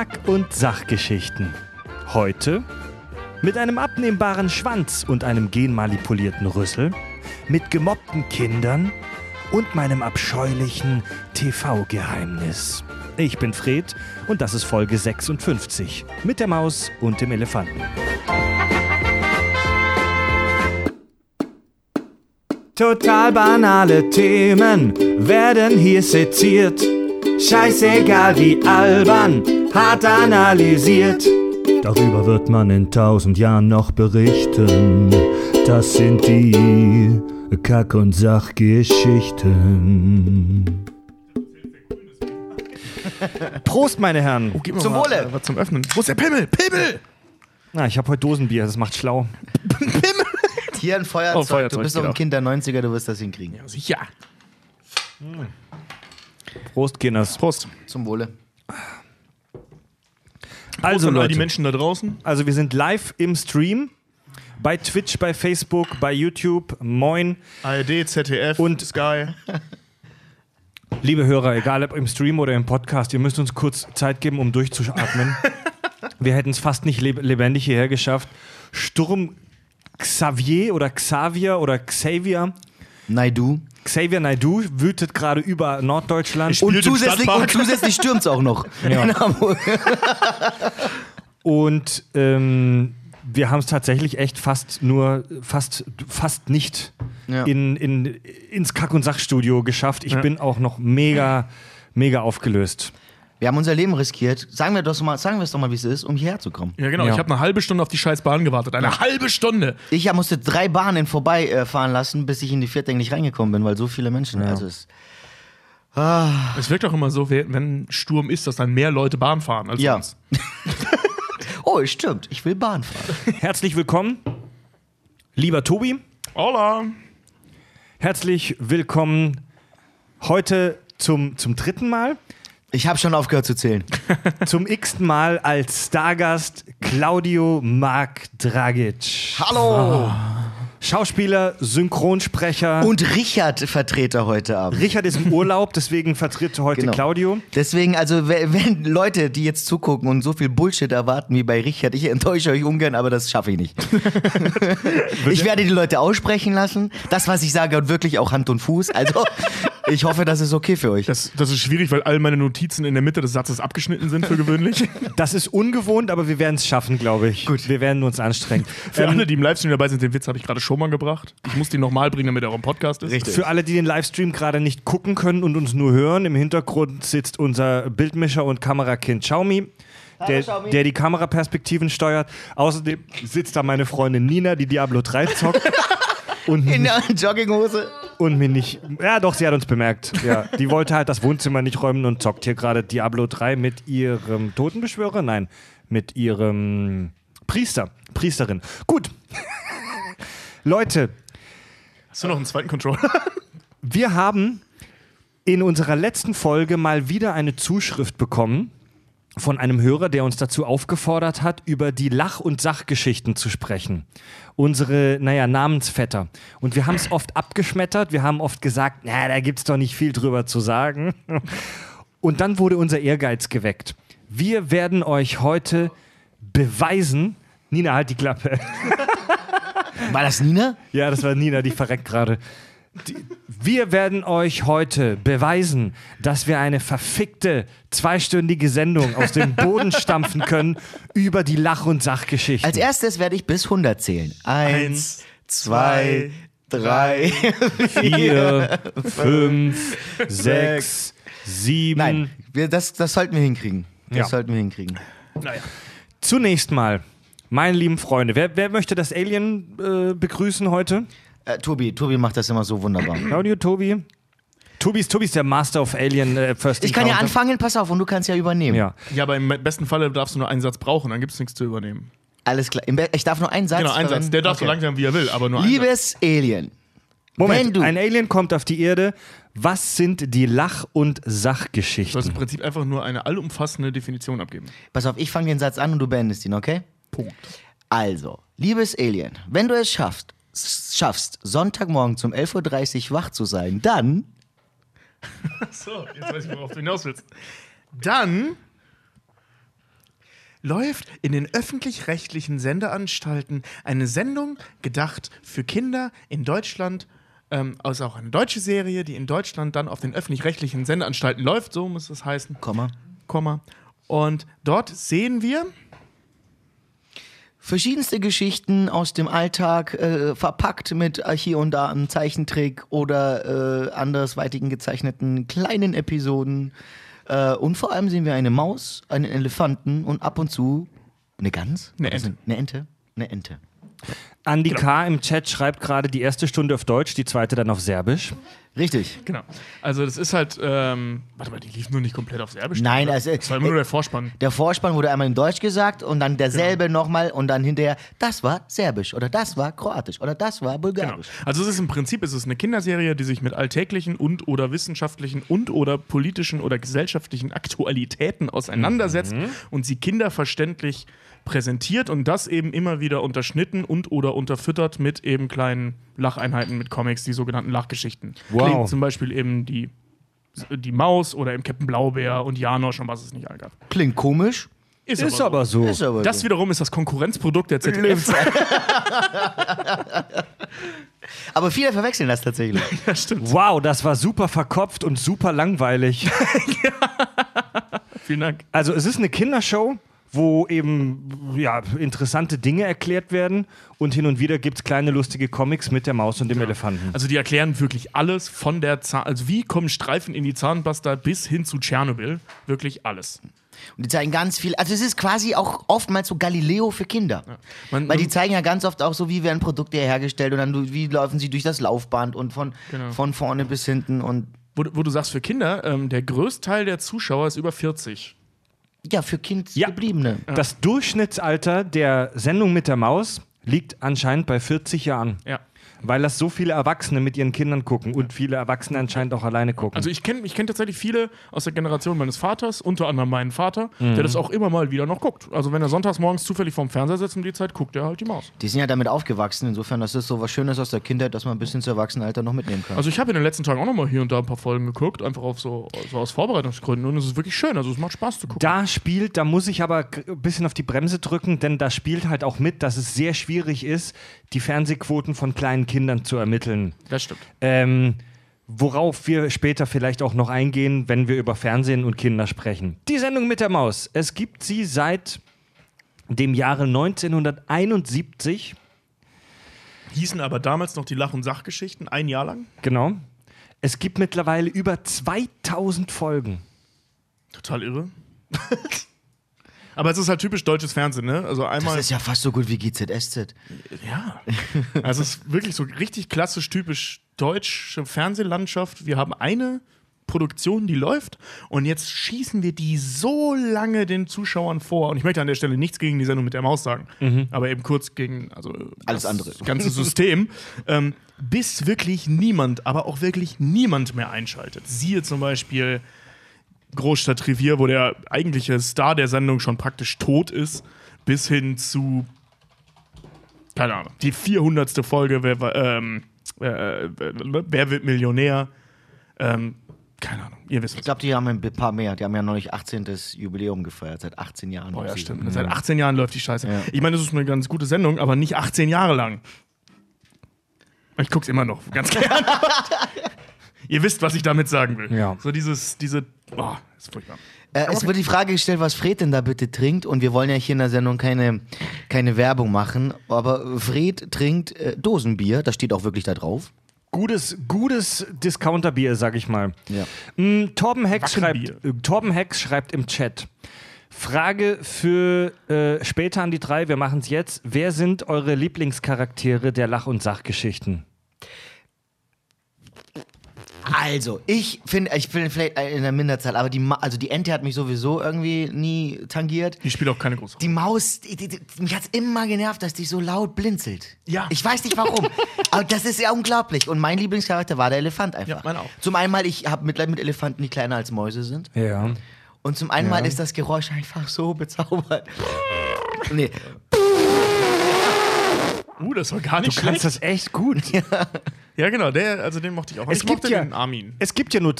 Kack- und Sachgeschichten. Heute mit einem abnehmbaren Schwanz und einem genmanipulierten Rüssel, mit gemobbten Kindern und meinem abscheulichen TV-Geheimnis. Ich bin Fred und das ist Folge 56 mit der Maus und dem Elefanten. Total banale Themen werden hier seziert. Scheißegal wie albern, hart analysiert. Darüber wird man in tausend Jahren noch berichten. Das sind die Kack- und Sachgeschichten. Prost, meine Herren. Gib mir Zum mal Wohle. Was zum Öffnen. Wo ist der Pimmel? Pimmel! Na, ich habe heute Dosenbier, das macht schlau. Hier ein Feuerzeug. Oh, Feuerzeug, du bist doch genau. ein Kind der 90er, du wirst das hinkriegen. Ja, sicher. Prost, Kinders. Prost. Zum Wohle. Also, an all Leute, die Menschen da draußen. also wir sind live im Stream. Bei Twitch, bei Facebook, bei YouTube. Moin. ARD, ZDF Und- Sky. Liebe Hörer, egal ob im Stream oder im Podcast, ihr müsst uns kurz Zeit geben, um durchzuatmen. Wir hätten es fast nicht leb lebendig hierher geschafft. Sturm Xavier oder Xavier oder Xavier. Naidu. Xavier Naidu wütet gerade über Norddeutschland. Und zusätzlich, und zusätzlich stürmt es auch noch. Ja. In Hamburg. Und ähm, wir haben es tatsächlich echt fast nur, fast, fast nicht Ja. in, in, ins Kack- und Sachstudio geschafft. Ich Ja. bin auch noch mega, mega aufgelöst. Wir haben unser Leben riskiert. Sagen wir doch mal, sagen wir es doch mal, wie es ist, um hierher zu kommen. Ja, genau. Ja. Ich habe eine halbe Stunde auf die scheiß Bahn gewartet. Eine halbe Stunde. Ich musste drei Bahnen vorbei äh, fahren lassen, bis ich in die Viertel nicht reingekommen bin, weil so viele Menschen. Also es, Es wirkt auch immer so, wenn wenn Sturm ist, dass dann mehr Leute Bahn fahren als Ja. sonst. oh, stimmt. Ich will Bahn fahren. Herzlich willkommen, lieber Tobi. Hola. Herzlich willkommen heute zum, zum dritten Mal, Ich habe schon aufgehört zu zählen. zum x-ten Mal als Stargast Claudio Mark Dragic. Hallo. Schauspieler, Synchronsprecher. Und Richard Vertreter heute Abend. Richard ist im Urlaub, deswegen vertritt heute Genau. Claudio. Deswegen, also, we- wenn Leute, die jetzt zugucken und so viel Bullshit erwarten wie bei Richard, ich enttäusche euch ungern, aber das schaffe ich nicht. ich werde die Leute aussprechen lassen. Das, was ich sage, hat wirklich auch Hand und Fuß. Also, ich hoffe, das ist okay für euch. Das, das ist schwierig, weil all meine Notizen in der Mitte des Satzes abgeschnitten sind für gewöhnlich. Das ist ungewohnt, aber wir werden es schaffen, glaube ich. Gut. Wir werden uns anstrengen. Für Ähm, alle, die im Livestream dabei sind, den Witz habe ich gerade schon mal gebracht. Ich muss den nochmal bringen, damit er auch im Podcast ist. Richtig. Für alle, die den Livestream gerade nicht gucken können und uns nur hören, im Hintergrund sitzt unser Bildmischer und Kamerakind Xiaomi. Der, der die Kameraperspektiven steuert. Außerdem sitzt da meine Freundin Nina, die Diablo 3 zockt. Und, In der Jogginghose. und mir nicht. Ja, doch, sie hat uns bemerkt. Ja, die wollte halt das Wohnzimmer nicht räumen und zockt hier gerade Diablo 3 mit ihrem Totenbeschwörer. Nein, mit ihrem Priester. Priesterin. Gut. Leute, Hast du noch einen zweiten Controller? Wir haben in unserer letzten Folge mal wieder eine Zuschrift bekommen von einem Hörer, der uns dazu aufgefordert hat, über die Lach- und Sachgeschichten zu sprechen. Unsere, naja, Namensvetter. Und wir haben es oft abgeschmettert, wir haben oft gesagt, na, da gibt's doch nicht viel drüber zu sagen. Und dann wurde unser Ehrgeiz geweckt. Wir werden euch heute beweisen, Nina, halt die Klappe. War das Nina? Ja, das war Nina, die verreckt gerade. Wir werden euch heute beweisen, dass wir eine verfickte zweistündige Sendung aus dem Boden stampfen können über die Lach- und Sachgeschichten. Als erstes werde ich bis 100 zählen. Eins, zwei, drei. Vier, fünf, sechs, sieben. Nein, wir, das, das sollten wir hinkriegen. Das Ja. sollten wir hinkriegen. naja. Zunächst mal, meine lieben Freunde, wer, wer möchte das Alien äh, begrüßen heute? Äh, Tobi, Tobi macht das immer so wunderbar. Claudio, Tobi? Tobi ist, Tobi ist der Master of Alien äh, First Ich kann ja anfangen, pass auf, und du kannst ja übernehmen. Ja. Ja, aber im besten Falle darfst du nur einen Satz brauchen, dann gibt es nichts zu übernehmen. Alles klar. Ich darf nur einen Satz Genau, einen Satz. Der darf so Okay. lang sein, wie er will, aber nur einen Satz. Liebes Alien, Moment, Wenn du- ein Alien kommt auf die Erde. Was sind die Lach- und Du sollst im Sachgeschichten? Prinzip einfach nur eine allumfassende Definition abgeben. pass auf, ich fange den Satz an und du beendest ihn, okay? Punkt. Also, liebes Alien, wenn du es schaffst, schaffst, Sonntagmorgen um 11.30 Uhr wach zu sein, dann So, jetzt weiß ich, worauf du hinaus willst. Dann läuft in den öffentlich-rechtlichen Sendeanstalten eine Sendung gedacht für Kinder in Deutschland. Ähm, also auch eine deutsche Serie, die in Deutschland dann auf den öffentlich-rechtlichen Sendeanstalten läuft, so muss es heißen. Komma. Komma. Und dort sehen wir Verschiedenste Geschichten aus dem Alltag, äh, verpackt mit äh, hier und da einem Zeichentrick oder äh, andersweitigen gezeichneten kleinen Episoden. Äh, und vor allem sehen wir eine Maus, einen Elefanten und ab und zu eine Gans? Eine Oder Ente. Eine Ente? Eine Ente. Andi K. im Chat schreibt gerade die erste Stunde auf Deutsch, die zweite dann auf Serbisch. Richtig. Genau. Also das ist halt, ähm, warte mal, die lief nur nicht komplett auf Serbisch. Nein, oder? also, das war immer nur der Vorspann. Der Vorspann wurde einmal in Deutsch gesagt und dann derselbe nochmal und dann hinterher, das war Serbisch oder das war Kroatisch oder das war Genau. Bulgarisch. Also es ist im Prinzip es ist eine Kinderserie, die sich mit alltäglichen und oder wissenschaftlichen und oder politischen oder gesellschaftlichen Aktualitäten auseinandersetzt und sie kinderverständlich präsentiert und das eben immer wieder unterschnitten und oder unterfüttert mit eben kleinen Lacheinheiten mit Comics, die sogenannten Lachgeschichten. Wow. Klingt Zum Beispiel eben die, die Maus oder eben Captain Blaubeer und Janosch und was es nicht all gab. Klingt komisch, Ist aber so. ist aber Das so. wiederum ist das Konkurrenzprodukt der ZDF. Aber viele verwechseln das tatsächlich. Ja, stimmt. Wow, das war super verkopft und super langweilig. Vielen Dank. Also es ist eine Kindershow, wo eben ja, interessante Dinge erklärt werden und hin und wieder gibt es kleine lustige Comics mit der Maus und dem Elefanten. Also die erklären wirklich alles von der Zahn, also wie kommen Streifen in die Zahnpasta bis hin zu Tschernobyl, wirklich alles. Und die zeigen ganz viel. Also es ist quasi auch oftmals so Galileo für Kinder. Man- Weil die zeigen ja ganz oft auch so, wie werden Produkte hergestellt und dann wie laufen sie durch das Laufband und von, Genau. von vorne bis hinten und Wo, du- wo du sagst für Kinder, ähm, der Größteil der Zuschauer ist über 40. ja, für Kind Ja. gebliebene. Das Durchschnittsalter der Sendung mit der Maus liegt anscheinend bei 40 Jahren. Ja. Weil das so viele Erwachsene mit ihren Kindern gucken und viele Erwachsene anscheinend auch alleine gucken. Also ich kenne ich kenn tatsächlich viele aus der Generation meines Vaters, unter anderem meinen Vater, Mhm. der das auch immer mal wieder noch guckt. Also wenn er sonntags morgens zufällig vorm Fernseher sitzt um die Zeit, guckt er halt die Maus. Die sind ja damit aufgewachsen. Insofern, das ist so was Schönes aus der Kindheit, dass man bis ins Erwachsenenalter noch mitnehmen kann. Also ich habe in den letzten Tagen auch noch mal hier und da ein paar Folgen geguckt, einfach auf so, so aus Vorbereitungsgründen und es ist wirklich schön, also es macht Spaß zu gucken. da spielt, da muss ich aber ein bisschen auf die Bremse drücken, denn da spielt halt auch mit, dass es sehr schwierig ist, die Fernsehquoten von kleinen Kindern zu ermitteln. Das stimmt. Ähm, worauf wir später vielleicht auch noch eingehen, wenn wir über Fernsehen und Kinder sprechen. Die Sendung mit der Maus. Es gibt sie seit dem Jahre 1971. Hießen aber damals noch die Lach- und Sachgeschichten, ein Jahr lang. Genau. Es gibt mittlerweile über 2000 Folgen. Total irre. Aber es ist halt typisch deutsches Fernsehen, ne? Also das einmal. ist ja fast so gut wie GZSZ. ja. Also es ist wirklich so richtig klassisch typisch deutsche Fernsehlandschaft. Wir haben eine Produktion, die läuft und jetzt schießen wir die so lange den Zuschauern vor. Und ich möchte an der Stelle nichts gegen die Sendung mit der Maus sagen, aber eben kurz gegen also Alles das andere. ganze System, ähm, bis wirklich niemand, aber auch wirklich niemand mehr einschaltet. Siehe zum Beispiel Großstadtrevier, wo der eigentliche Star der Sendung schon praktisch tot ist, bis hin zu, keine Ahnung, die 400. Folge, wer, ähm, äh, wer wird Millionär? Ähm, keine Ahnung, ihr wisst Ich es. glaube, die haben ein paar mehr. Die haben ja neulich 18. Jubiläum gefeiert, seit 18 Jahren. Oh ja, stimmt. Seit 18 Jahren läuft die Scheiße. Ja. Ich meine, das ist eine ganz gute Sendung, aber nicht 18 Jahre lang. Ich guck's immer noch, ganz gerne. Ihr wisst, was ich damit sagen will. Ja. So dieses, diese, oh, ist furchtbar. Äh, es wird die Frage gestellt, was Fred denn da bitte trinkt. Und wir wollen ja hier in der Sendung keine, keine Werbung machen. Aber Fred trinkt äh, Dosenbier. Das steht auch wirklich da drauf. Gutes, gutes Discounterbier, sag ich mal. Ja. Mm, Torben, Hex schreibt, äh, Torben Hex schreibt im Chat. Frage für äh, später an die drei, wir machen es jetzt. Wer sind eure Lieblingscharaktere der Lach- und Sachgeschichten? Also, ich finde, ich bin vielleicht in der Minderzahl, aber die, Ma also die Ente hat mich sowieso irgendwie nie tangiert. Die spielt auch keine große Rolle. Die Maus, die, die, die, mich hat's immer genervt, dass die so laut blinzelt. Ja. Ich weiß nicht warum. aber das ist ja unglaublich. Und mein Lieblingscharakter war der Elefant einfach. Ja, mein auch. Zum einen mal, ich habe Mitleid mit Elefanten, die kleiner als Mäuse sind. Ja. Und zum einen mal ist das Geräusch einfach so bezaubert. nee, Uh, das war gar Du nicht kannst schlecht. das echt gut. Ja, genau, der, also den mochte ich auch. Es ich gibt, mochte ja, den Armin. es gibt ja nur,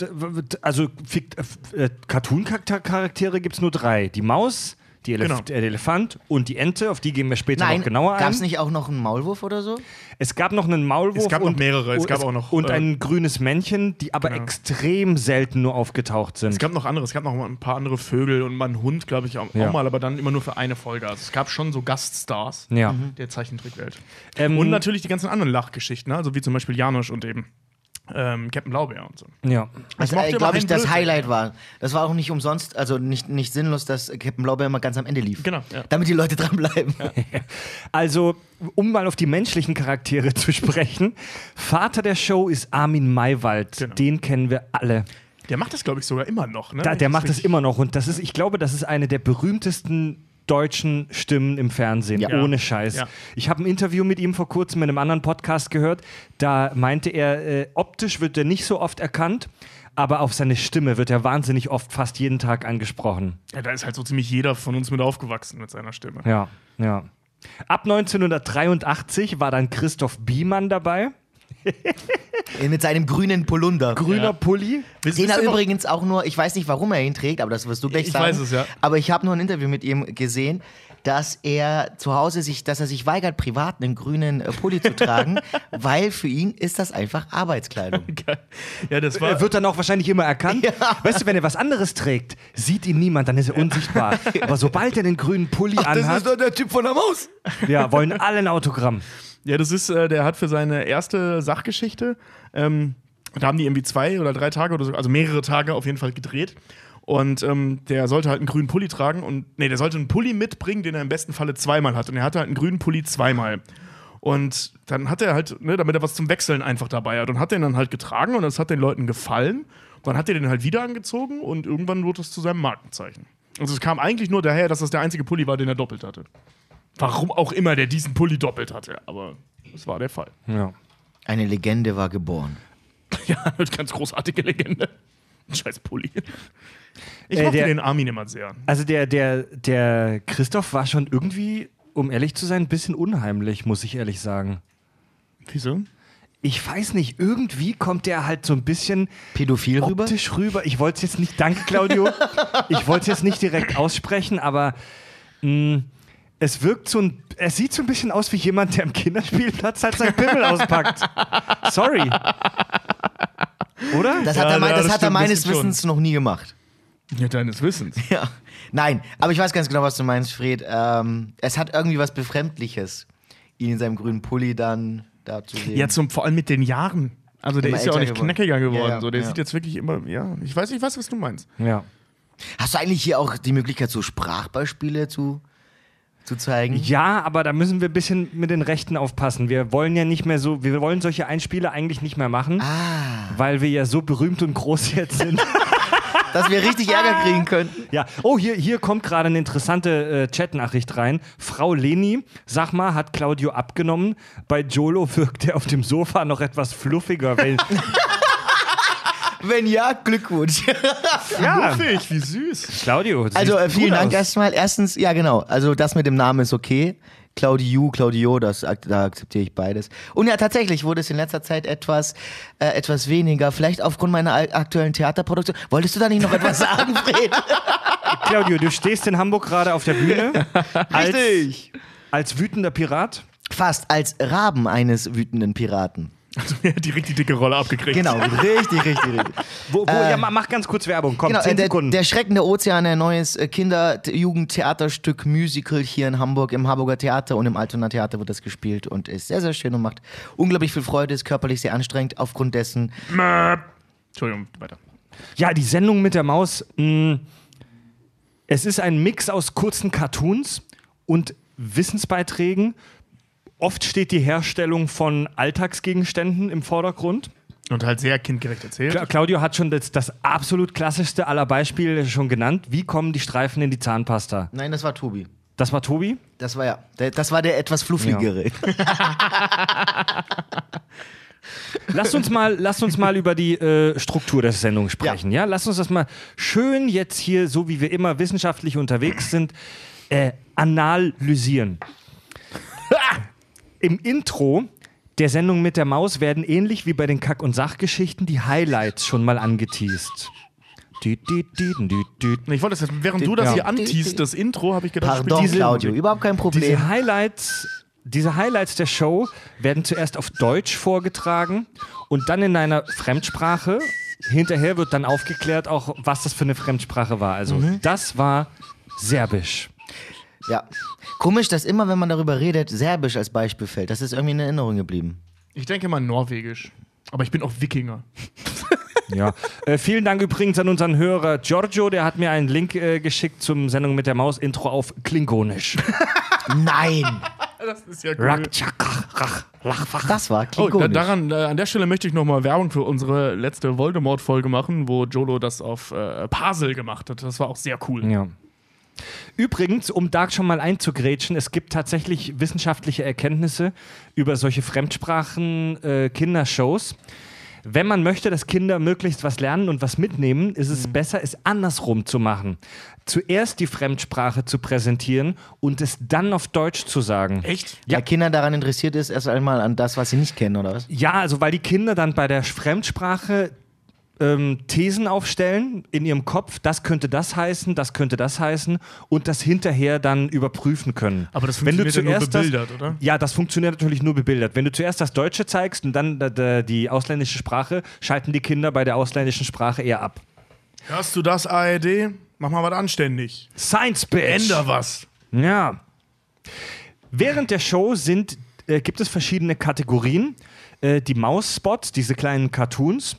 also Fik- äh, Cartoon-Charaktere gibt es nur drei. Die Maus, die Elef Genau. der Elefant und die Ente, auf die gehen wir später Nein, noch genauer gab ein. es nicht auch noch einen Maulwurf oder so? Es gab noch einen Maulwurf. Es gab noch und, mehrere. Es und, gab auch noch, Und äh, ein grünes Männchen, die aber Genau. extrem selten nur aufgetaucht sind. Es gab noch andere, es gab noch ein paar andere Vögel und mal einen Hund, glaube ich, auch, Ja. auch mal, aber dann immer nur für eine Folge. Also es gab schon so Gaststars ja. der Zeichentrickwelt. Ähm, Und natürlich die ganzen anderen Lachgeschichten, ne? also wie zum Beispiel Janosch und eben ähm, Captain Blaubeer und so. ja. Was, mochte äh, immer glaube ich, das Blödsinn. Highlight war. Das war auch nicht umsonst, also nicht, nicht sinnlos, dass Captain Blaubeer immer ganz am Ende lief. Genau, ja. Damit die Leute dranbleiben. Also, um mal auf die menschlichen Charaktere zu sprechen, Vater der Show ist Armin Maywald. Genau. Den kennen wir alle. Der macht das, glaube ich, sogar immer noch. Ne? Da, der macht das immer noch und das ist, ich glaube, das ist eine der berühmtesten deutschen Stimmen im Fernsehen, Ja. ohne Scheiß. Ja. Ich habe ein Interview mit ihm vor kurzem in einem anderen Podcast gehört. Da meinte er, äh, optisch wird er nicht so oft erkannt, aber auf seine Stimme wird er wahnsinnig oft, fast jeden Tag angesprochen. Ja, da ist halt so ziemlich jeder von uns mit aufgewachsen mit seiner Stimme. Ja, ja. Ab 1983 war dann Christoph Biemann dabei, Mit seinem grünen Polunder. grüner Ja. Pulli. Den er noch- übrigens auch nur, ich weiß nicht, warum er ihn trägt, aber das wirst du gleich Ich sagen. weiß es, ja. Aber ich habe nur ein Interview mit ihm gesehen, dass er zu Hause sich, dass er sich weigert, privat einen grünen äh, Pulli zu tragen, weil für ihn ist das einfach Arbeitskleidung. Ja, das war. Er wird dann auch wahrscheinlich immer erkannt. Weißt du, wenn er was anderes trägt, sieht ihn niemand, dann ist er unsichtbar. Aber sobald er den grünen Pulli anhat, doch der Typ von der Maus. ja, wollen alle ein Autogramm. Ja, das ist, äh, der hat für seine erste Sachgeschichte, ähm, da haben die irgendwie zwei oder drei Tage oder so, also mehrere Tage auf jeden Fall gedreht. Und ähm, der sollte halt einen grünen Pulli tragen und, nee, der sollte einen Pulli mitbringen, den er im besten Falle zweimal hat. Und er hatte halt einen grünen Pulli zweimal. Und dann hat er halt, ne, damit er was zum Wechseln einfach dabei hat. Und hat den dann halt getragen und das hat den Leuten gefallen. Dann hat er den halt wieder angezogen und irgendwann wurde es zu seinem Markenzeichen. Also es kam eigentlich nur daher, dass das der einzige Pulli war, den er doppelt hatte. Warum auch immer der diesen Pulli doppelt hatte, aber das war der Fall. Ja. Eine Legende war geboren. Ja, eine ganz großartige Legende. Ein Scheiß Pulli. Ich Äh, mochte der- den Armin immer sehr. Also der, der, der Christoph war schon irgendwie, um ehrlich zu sein, ein bisschen unheimlich, muss ich ehrlich sagen. Wieso? Ich weiß nicht, irgendwie kommt der halt so ein bisschen Pädophil rüber? optisch rüber. Ich wollte es jetzt nicht, danke Claudio, ich wollte es jetzt nicht direkt aussprechen, aber mh, es wirkt so ein, es sieht so ein bisschen aus wie jemand, der am Kinderspielplatz halt sein Pimmel auspackt. Sorry. Oder? Das Ja, hat er, mein, ja, das das hat er meines stimmt schon. Wissens noch nie gemacht. Ja, deines Wissens. Ja. Nein, aber ich weiß ganz genau, was du meinst, Fred. Ähm, es hat irgendwie was Befremdliches, ihn in seinem grünen Pulli dann da zu sehen. Ja, zum, vor allem mit den Jahren. Also der Immer ist ja auch nicht geworden. knackiger geworden. Ja, ja, so, der ja. sieht jetzt wirklich immer, ja, ich weiß, ich weiß, was du meinst. Ja. Hast du eigentlich hier auch die Möglichkeit, so Sprachbeispiele zu, zu zeigen? Ja, aber da müssen wir ein bisschen mit den Rechten aufpassen. Wir wollen ja nicht mehr so, wir wollen solche Einspiele eigentlich nicht mehr machen, Ah, weil wir ja so berühmt und groß jetzt sind. dass wir richtig Ärger kriegen könnten. ja. Oh, hier, hier kommt gerade eine interessante äh, Chatnachricht rein. Frau Leni, sag mal, hat Claudio abgenommen? Bei Jolo wirkt er auf dem Sofa noch etwas fluffiger. Weil, Wenn ja, Glückwunsch. ja, Fluffig, wie süß. Claudio. Also äh, vielen Dank aus. erstmal. Erstens, ja genau, also das mit dem Namen ist okay. Claudio, Claudio, das, da akzeptiere ich beides. Und ja, tatsächlich wurde es in letzter Zeit etwas, äh, etwas weniger. Vielleicht aufgrund meiner aktuellen Theaterproduktion. Wolltest du da nicht noch etwas sagen, Fred? Claudio, du stehst in Hamburg gerade auf der Bühne als, Richtig. als wütender Pirat. Fast als Raben eines wütenden Piraten. Also, er hat die dicke Rolle abgekriegt. Genau, richtig, richtig, richtig. Wo, wo, ja, ma- mach ganz kurz Werbung. Komm, Genau, 10 äh, der, Sekunden. der Schreckende Ozean, ein neues äh, Kinder-Jugendtheaterstück, Musical hier in Hamburg, im Hamburger Theater und im Altona Theater wird das gespielt und ist sehr, sehr schön und macht unglaublich viel Freude, ist körperlich sehr anstrengend. Aufgrund dessen, Möp. Entschuldigung, weiter. Ja, die Sendung mit der Maus. Mh, es ist ein Mix aus kurzen Cartoons und Wissensbeiträgen. Oft steht die Herstellung von Alltagsgegenständen im Vordergrund. Und halt sehr kindgerecht erzählt. Cla Claudio hat schon das, das absolut klassischste aller Beispiele schon genannt. Wie kommen die Streifen in die Zahnpasta? nein, das war Tobi. Das war Tobi. Das war ja, der, das war der etwas fluffigere. Lasst uns mal, lasst uns mal über die äh, Struktur der Sendung sprechen. Ja. lasst uns das mal schön jetzt hier, so wie wir immer wissenschaftlich unterwegs sind, äh, analysieren. Im Intro der Sendung mit der Maus werden ähnlich wie bei den Kack- und Sachgeschichten die Highlights schon mal angeteased. Ich wollte das jetzt, während du das hier antiest, das Intro, habe ich gedacht, Pardon, diese- Claudio, überhaupt kein Problem. Diese Highlights, diese Highlights der Show werden zuerst auf Deutsch vorgetragen und dann in einer Fremdsprache. Hinterher wird dann aufgeklärt, auch was das für eine Fremdsprache war. Also das war Serbisch. Ja. Komisch, dass immer, wenn man darüber redet, Serbisch als Beispiel fällt. Das ist irgendwie in Erinnerung geblieben. Ich denke mal Norwegisch. Aber ich bin auch Wikinger. Ja. äh, vielen Dank übrigens an unseren Hörer Giorgio, der hat mir einen Link äh, geschickt zum Sendung mit der Maus Intro auf Klingonisch. Nein! Das ist ja cool. Das war Oh, da, klingonisch. daran, äh, an der Stelle möchte ich nochmal Werbung für unsere letzte Voldemort-Folge machen, wo Jolo das auf äh, Parsel gemacht hat. Das war auch sehr cool. Ja. Übrigens, um da schon mal einzugrätschen, es gibt tatsächlich wissenschaftliche Erkenntnisse über solche Fremdsprachen-Kindershows. Wenn man möchte, dass Kinder möglichst was lernen und was mitnehmen, ist es besser, es andersrum zu machen. Zuerst die Fremdsprache zu präsentieren und es dann auf Deutsch zu sagen. Echt? ja. Kinder daran interessiert ist, erst einmal an das, was sie nicht kennen, oder was? Ja, also weil die Kinder dann bei der Fremdsprache ähm, Thesen aufstellen in ihrem Kopf, das könnte das heißen, das könnte das heißen und das hinterher dann überprüfen können. Aber das Wenn du funktioniert ja nur bebildert, das, oder? Ja, das funktioniert natürlich nur bebildert. Wenn du zuerst das Deutsche zeigst und dann da- da- die ausländische Sprache, schalten die Kinder bei der ausländischen Sprache eher ab. Hörst du das, ARD? Mach mal was anständig. Science Bitch! Änder was. Ja. Während der Show sind, äh, gibt es verschiedene Kategorien. Äh, die Mausspots, diese kleinen Cartoons.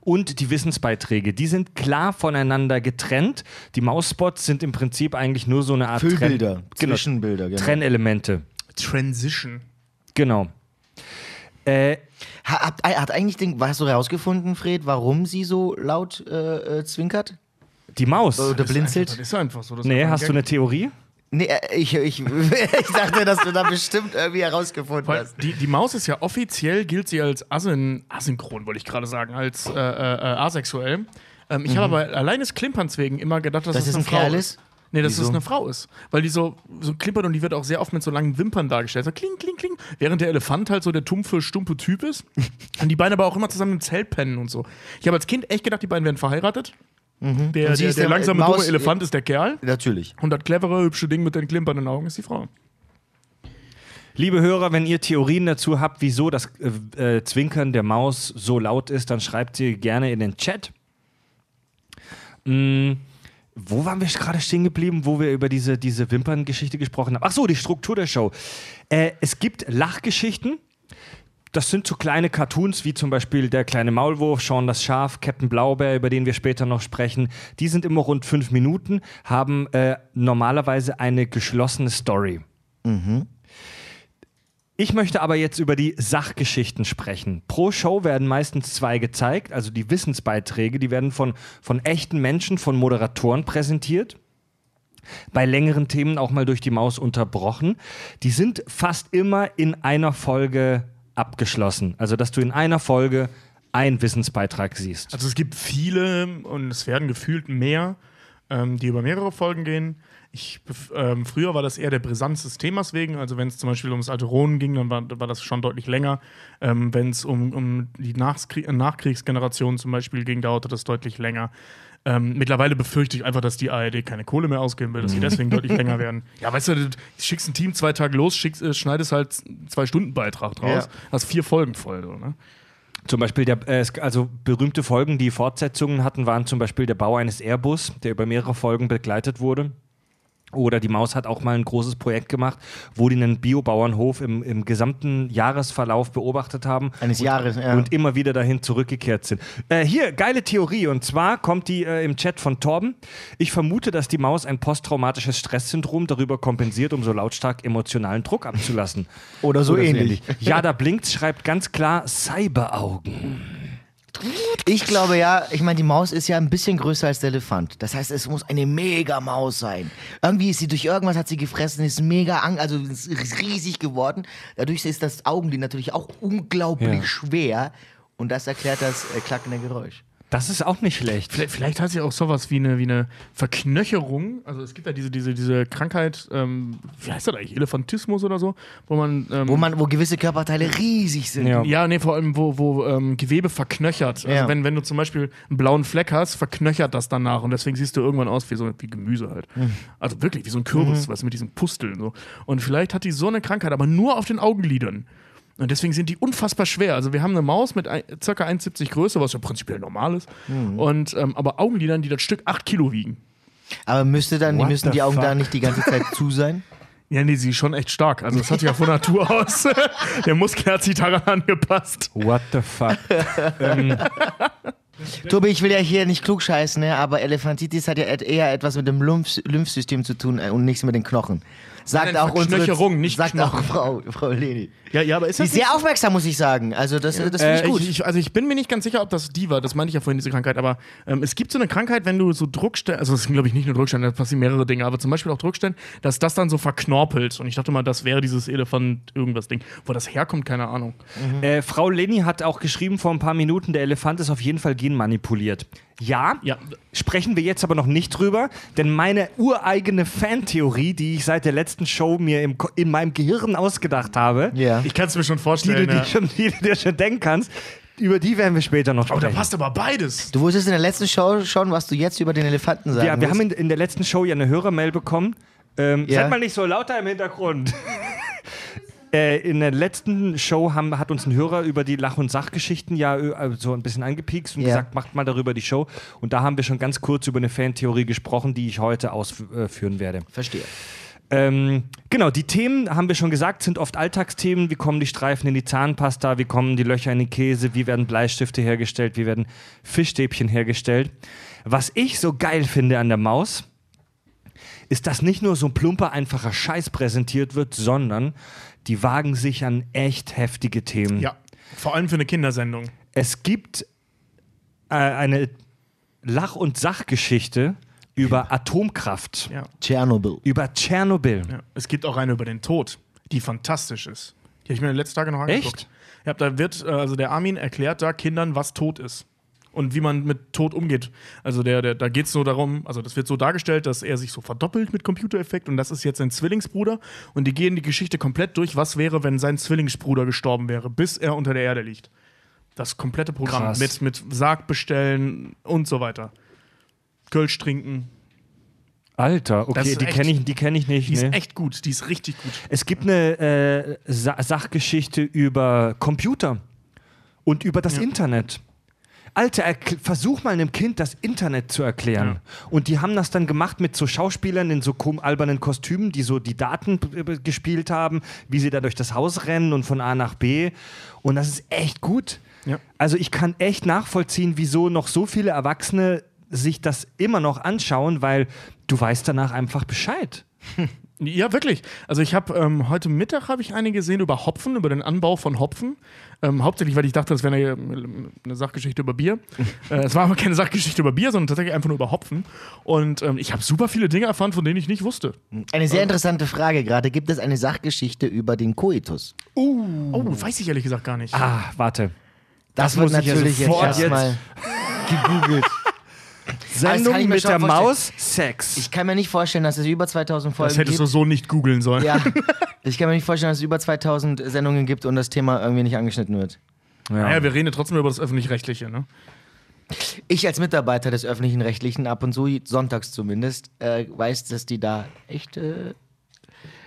Und die Wissensbeiträge, die sind klar voneinander getrennt. Die Mausspots sind im Prinzip eigentlich nur so eine Art Füllbilder, Trenn genau, Zwischenbilder, genau. Trennelemente. Transition. Genau. Äh, Ha- Hat, hat eigentlich, den, hast du herausgefunden, Fred, warum sie so laut äh, äh, zwinkert? die Maus. Oder Das blinzelt? ist einfach so. Das nee, hast du Gag. eine Theorie? Nee, äh, ich, ich, ich dachte, dass du da bestimmt irgendwie herausgefunden Weil hast. die, die Maus ist ja offiziell, gilt sie als asyn, asynchron, wollte ich gerade sagen, als äh, äh, äh, asexuell. Ähm, ich habe aber allein des Klimperns wegen immer gedacht, dass Dass das es eine ein Frau Kerl ist. Nee, dass Wieso? es eine Frau ist. Weil die so, so klimpert und die wird auch sehr oft mit so langen Wimpern dargestellt. So kling, kling, kling. Während der Elefant halt so der tumpfe, stumpe Typ ist. und die beiden aber auch immer zusammen im Zelt pennen und so. Ich habe als Kind echt gedacht, die beiden wären verheiratet. Sie der, der, der langsame, Maus- dumme Elefant ist der Kerl. Natürlich. Und das clevere, hübsche Ding mit den klimpernden Augen ist die Frau. Liebe Hörer, wenn ihr Theorien dazu habt, wieso das äh, äh, Zwinkern der Maus so laut ist, dann schreibt sie gerne in den Chat. Mm, wo waren wir gerade stehen geblieben, wo wir über diese, diese Wimperngeschichte gesprochen haben? Ach so, die Struktur der Show. Äh, es gibt Lachgeschichten. Das sind so kleine Cartoons, wie zum Beispiel der kleine Maulwurf, Sean das Schaf, Captain Blaubeer, über den wir später noch sprechen. Die sind immer rund fünf Minuten, haben äh, normalerweise eine geschlossene Story. Ich möchte aber jetzt über die Sachgeschichten sprechen. Pro Show werden meistens zwei gezeigt, also die Wissensbeiträge, die werden von, von echten Menschen, von Moderatoren präsentiert. Bei längeren Themen auch mal durch die Maus unterbrochen. Die sind fast immer in einer Folge abgeschlossen. Also, dass du in einer Folge einen Wissensbeitrag siehst. Also es gibt viele und es werden gefühlt mehr, ähm, die über mehrere Folgen gehen. Ich, ähm, früher war das eher der Brisanz des Themas wegen. Also wenn es zum Beispiel ums alte Ronen ging, dann war, war das schon deutlich länger. Ähm, wenn es um, um die Nachkrie Nachkriegsgeneration zum Beispiel ging, dauerte das deutlich länger. Ähm, mittlerweile befürchte ich einfach, dass die ARD keine Kohle mehr ausgeben will, dass sie deswegen deutlich länger werden. Ja, weißt du, du schickst ein Team zwei Tage los, schickst, äh, schneidest halt zwei Stunden Beitrag draus, Ja. hast vier Folgen voll. So, ne? Zum Beispiel, der, äh, also berühmte Folgen, die Fortsetzungen hatten, waren zum Beispiel der Bau eines Airbus, der über mehrere Folgen begleitet wurde. Oder die Maus hat auch mal ein großes Projekt gemacht, wo die einen Biobauernhof im, im gesamten Jahresverlauf beobachtet haben. Eines und, Jahres, ja. Und immer wieder dahin zurückgekehrt sind. Äh, hier, geile Theorie. Und zwar kommt die äh, im Chat von Torben. Ich vermute, dass die Maus ein posttraumatisches Stresssyndrom darüber kompensiert, um so lautstark emotionalen Druck abzulassen. Oder so ähnlich. Ja, da blinkt, schreibt ganz klar Cyberaugen. Ich glaube ja, ich meine, die Maus ist ja ein bisschen größer als der Elefant. Das heißt, es muss eine Mega-Maus sein. Irgendwie ist sie durch irgendwas hat sie gefressen, ist mega ang, also ist riesig geworden. Dadurch ist das Augenlid natürlich auch unglaublich Ja. schwer. Und das erklärt das äh, klackende Geräusch. Das ist auch nicht schlecht. Vielleicht, vielleicht hat sie auch sowas wie eine, wie eine Verknöcherung. Also es gibt ja diese, diese, diese Krankheit, ähm, wie heißt das eigentlich? Elefantismus oder so, wo man. Ähm, Wo, man, wo gewisse Körperteile riesig sind. Ja. ja, nee, vor allem, wo, wo ähm, Gewebe verknöchert. Also Ja. wenn, wenn du zum Beispiel einen blauen Fleck hast, verknöchert das danach und deswegen siehst du irgendwann aus wie so wie Gemüse halt. Also wirklich, wie so ein Kürbis, was mit diesen Pusteln so. Und vielleicht hat die so eine Krankheit, aber nur auf den Augenlidern. Und deswegen sind die unfassbar schwer. Also wir haben eine Maus mit ca. 1,70 Größe, was ja prinzipiell normal ist. Und ähm, aber Augenlidern, die das Stück 8 Kilo wiegen. Aber müsste dann, die müssen die Augen fuck? da nicht die ganze Zeit zu sein? Ja, nee, sie ist schon echt stark. Also das hat ja von Natur aus. Der Muskel hat sich daran angepasst. What the fuck? Tobi, ich will ja hier nicht klugscheißen, ne? aber Elefantitis hat ja eher etwas mit dem Lymph Lymphsystem zu tun äh, und nichts mit den Knochen. Sagt auch unsere, nicht sagt auch. Frau, Frau Leni. Ja, ja, aber ist Sie das ist sehr aufmerksam, muss ich sagen. Also das, das finde ich Äh, gut. Ich, ich, also ich bin mir nicht ganz sicher, ob das die war. Das meinte ich ja vorhin, diese Krankheit. Aber ähm, es gibt so eine Krankheit, wenn du so Druckstellen, also es sind glaube ich nicht nur Druckstellen, da passieren mehrere Dinge, aber zum Beispiel auch Druckstellen, dass das dann so verknorpelt. Und ich dachte mal, das wäre dieses Elefant irgendwas Ding. Wo das herkommt, keine Ahnung. Äh, Frau Leni hat auch geschrieben vor ein paar Minuten, der Elefant ist auf jeden Fall genmanipuliert. Ja, Ja. sprechen wir jetzt aber noch nicht drüber, denn meine ureigene Fantheorie, die ich seit der letzten Show mir im, in meinem Gehirn ausgedacht habe, ja. Ich kann es mir schon die, du vorstellen. dir ja. schon, die du dir schon denken kannst, über die werden wir später noch Oh, da sprechen. passt aber beides. Du wusstest in der letzten Show schon, was du jetzt über den Elefanten sagen ja, wir haben willst. in, in der letzten Show ja eine Hörermail bekommen. Ähm, Ja. Seid mal nicht so lauter im Hintergrund. Äh, in der letzten Show haben, hat uns ein Hörer über die Lach- und Sachgeschichten ja äh, so ein bisschen angepiekst und Ja. gesagt, macht mal darüber die Show. Und da haben wir schon ganz kurz über eine Fantheorie gesprochen, die ich heute ausführen werde. Verstehe. Ähm, genau, die Themen, haben wir schon gesagt, sind oft Alltagsthemen. Wie kommen die Streifen in die Zahnpasta? Wie kommen die Löcher in den Käse? Wie werden Bleistifte hergestellt? Wie werden Fischstäbchen hergestellt? Was ich so geil finde an der Maus, ist, dass nicht nur so ein plumper, einfacher Scheiß präsentiert wird, sondern die wagen sich an echt heftige Themen. Ja. Vor allem für eine Kindersendung. Es gibt äh, eine Lach- und Sachgeschichte über Atomkraft, Ja. Tschernobyl. über Tschernobyl. Ja. Es gibt auch eine über den Tod, die fantastisch ist. Die habe ich mir in den letzten Tagen noch angeguckt. Echt? Ja, da wird, äh, also der Armin erklärt da Kindern, was Tod ist. Und wie man mit Tod umgeht. Also der, der, da geht es nur darum, also das wird so dargestellt, dass er sich so verdoppelt mit Computereffekt und das ist jetzt sein Zwillingsbruder. Und die gehen die Geschichte komplett durch, was wäre, wenn sein Zwillingsbruder gestorben wäre, bis er unter der Erde liegt. Das komplette Programm Krass. mit, mit Sarg bestellen und so weiter. Kölsch trinken. Alter, okay, die kenne ich, die kenn ich nicht. Die ist ne? echt gut, die ist richtig gut. Es gibt eine äh, Sa Sachgeschichte über Computer und über das Ja. Internet. Alter, versuch mal einem Kind das Internet zu erklären. Und die haben das dann gemacht mit so Schauspielern in so kom- albernen Kostümen, die so die Daten gespielt haben, wie sie da durch das Haus rennen und von A nach B. Und das ist echt gut. Ja. Also ich kann echt nachvollziehen, wieso noch so viele Erwachsene sich das immer noch anschauen, weil du weißt danach einfach Bescheid. Ja, wirklich. Also ich habe ähm, heute Mittag habe ich eine gesehen über Hopfen, über den Anbau von Hopfen. Ähm, hauptsächlich, weil ich dachte, das wäre eine, eine Sachgeschichte über Bier. äh, es war aber keine Sachgeschichte über Bier, sondern tatsächlich einfach nur über Hopfen. Und ähm, ich habe super viele Dinge erfahren, von denen ich nicht wusste. Eine sehr interessante Frage gerade. Gibt es eine Sachgeschichte über den Koitus? Oh, weiß ich ehrlich gesagt gar nicht. Ah, warte. Das, Das wird muss ich ja natürlich jetzt erstmal gegoogelt. Sendung kann ich mir mit der. Maus, Sex. Ich kann mir nicht vorstellen, dass es über 2000 Folgen das hättest du gibt. so nicht googeln sollen. Ja, ich kann mir nicht vorstellen, dass es über 2000 Sendungen gibt und das Thema irgendwie nicht angeschnitten wird. Naja, wir reden ja trotzdem über das Öffentlich-Rechtliche, ne? Ich als Mitarbeiter des öffentlichen Rechtlichen, ab und zu, sonntags zumindest, äh, weiß, dass die da echt äh,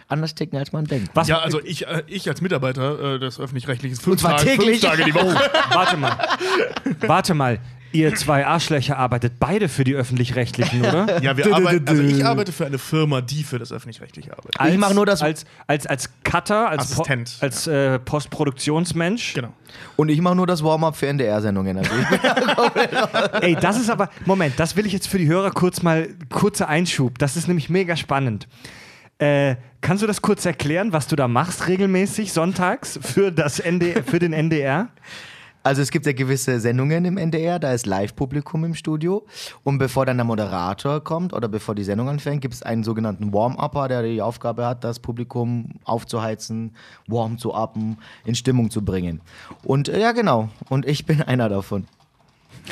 anders ticken, als man denkt. Was? Ja, also ich, äh, ich als Mitarbeiter äh, des Öffentlich-Rechtlichen fünf, zwar Tage- täglich. fünf Tage die Woche. Warte mal. Warte mal. Ihr zwei Arschlöcher arbeitet beide für die Öffentlich-Rechtlichen, oder? Ja, wir arbeiten, also ich arbeite für eine Firma, die für das Öffentlich-Rechtliche arbeitet. Als, mach nur das- Als, als, als Cutter, als, Po- Assistent. als äh, Postproduktionsmensch. Genau. Und ich mache nur das Warm-up für NDR-Sendungen. Also ich Ey, das ist aber, Moment, das will ich jetzt für die Hörer kurz mal, kurzer Einschub. Das ist nämlich mega spannend. Äh, kannst du das kurz erklären, was du da machst regelmäßig sonntags für, das ND, für den NDR? Also es gibt ja gewisse Sendungen im NDR, da ist Live-Publikum im Studio. Und bevor dann der Moderator kommt oder bevor die Sendung anfängt, gibt es einen sogenannten Warm-Upper, der die Aufgabe hat, das Publikum aufzuheizen, warm zu uppen, in Stimmung zu bringen. Und äh, ja, genau. Und ich bin einer davon.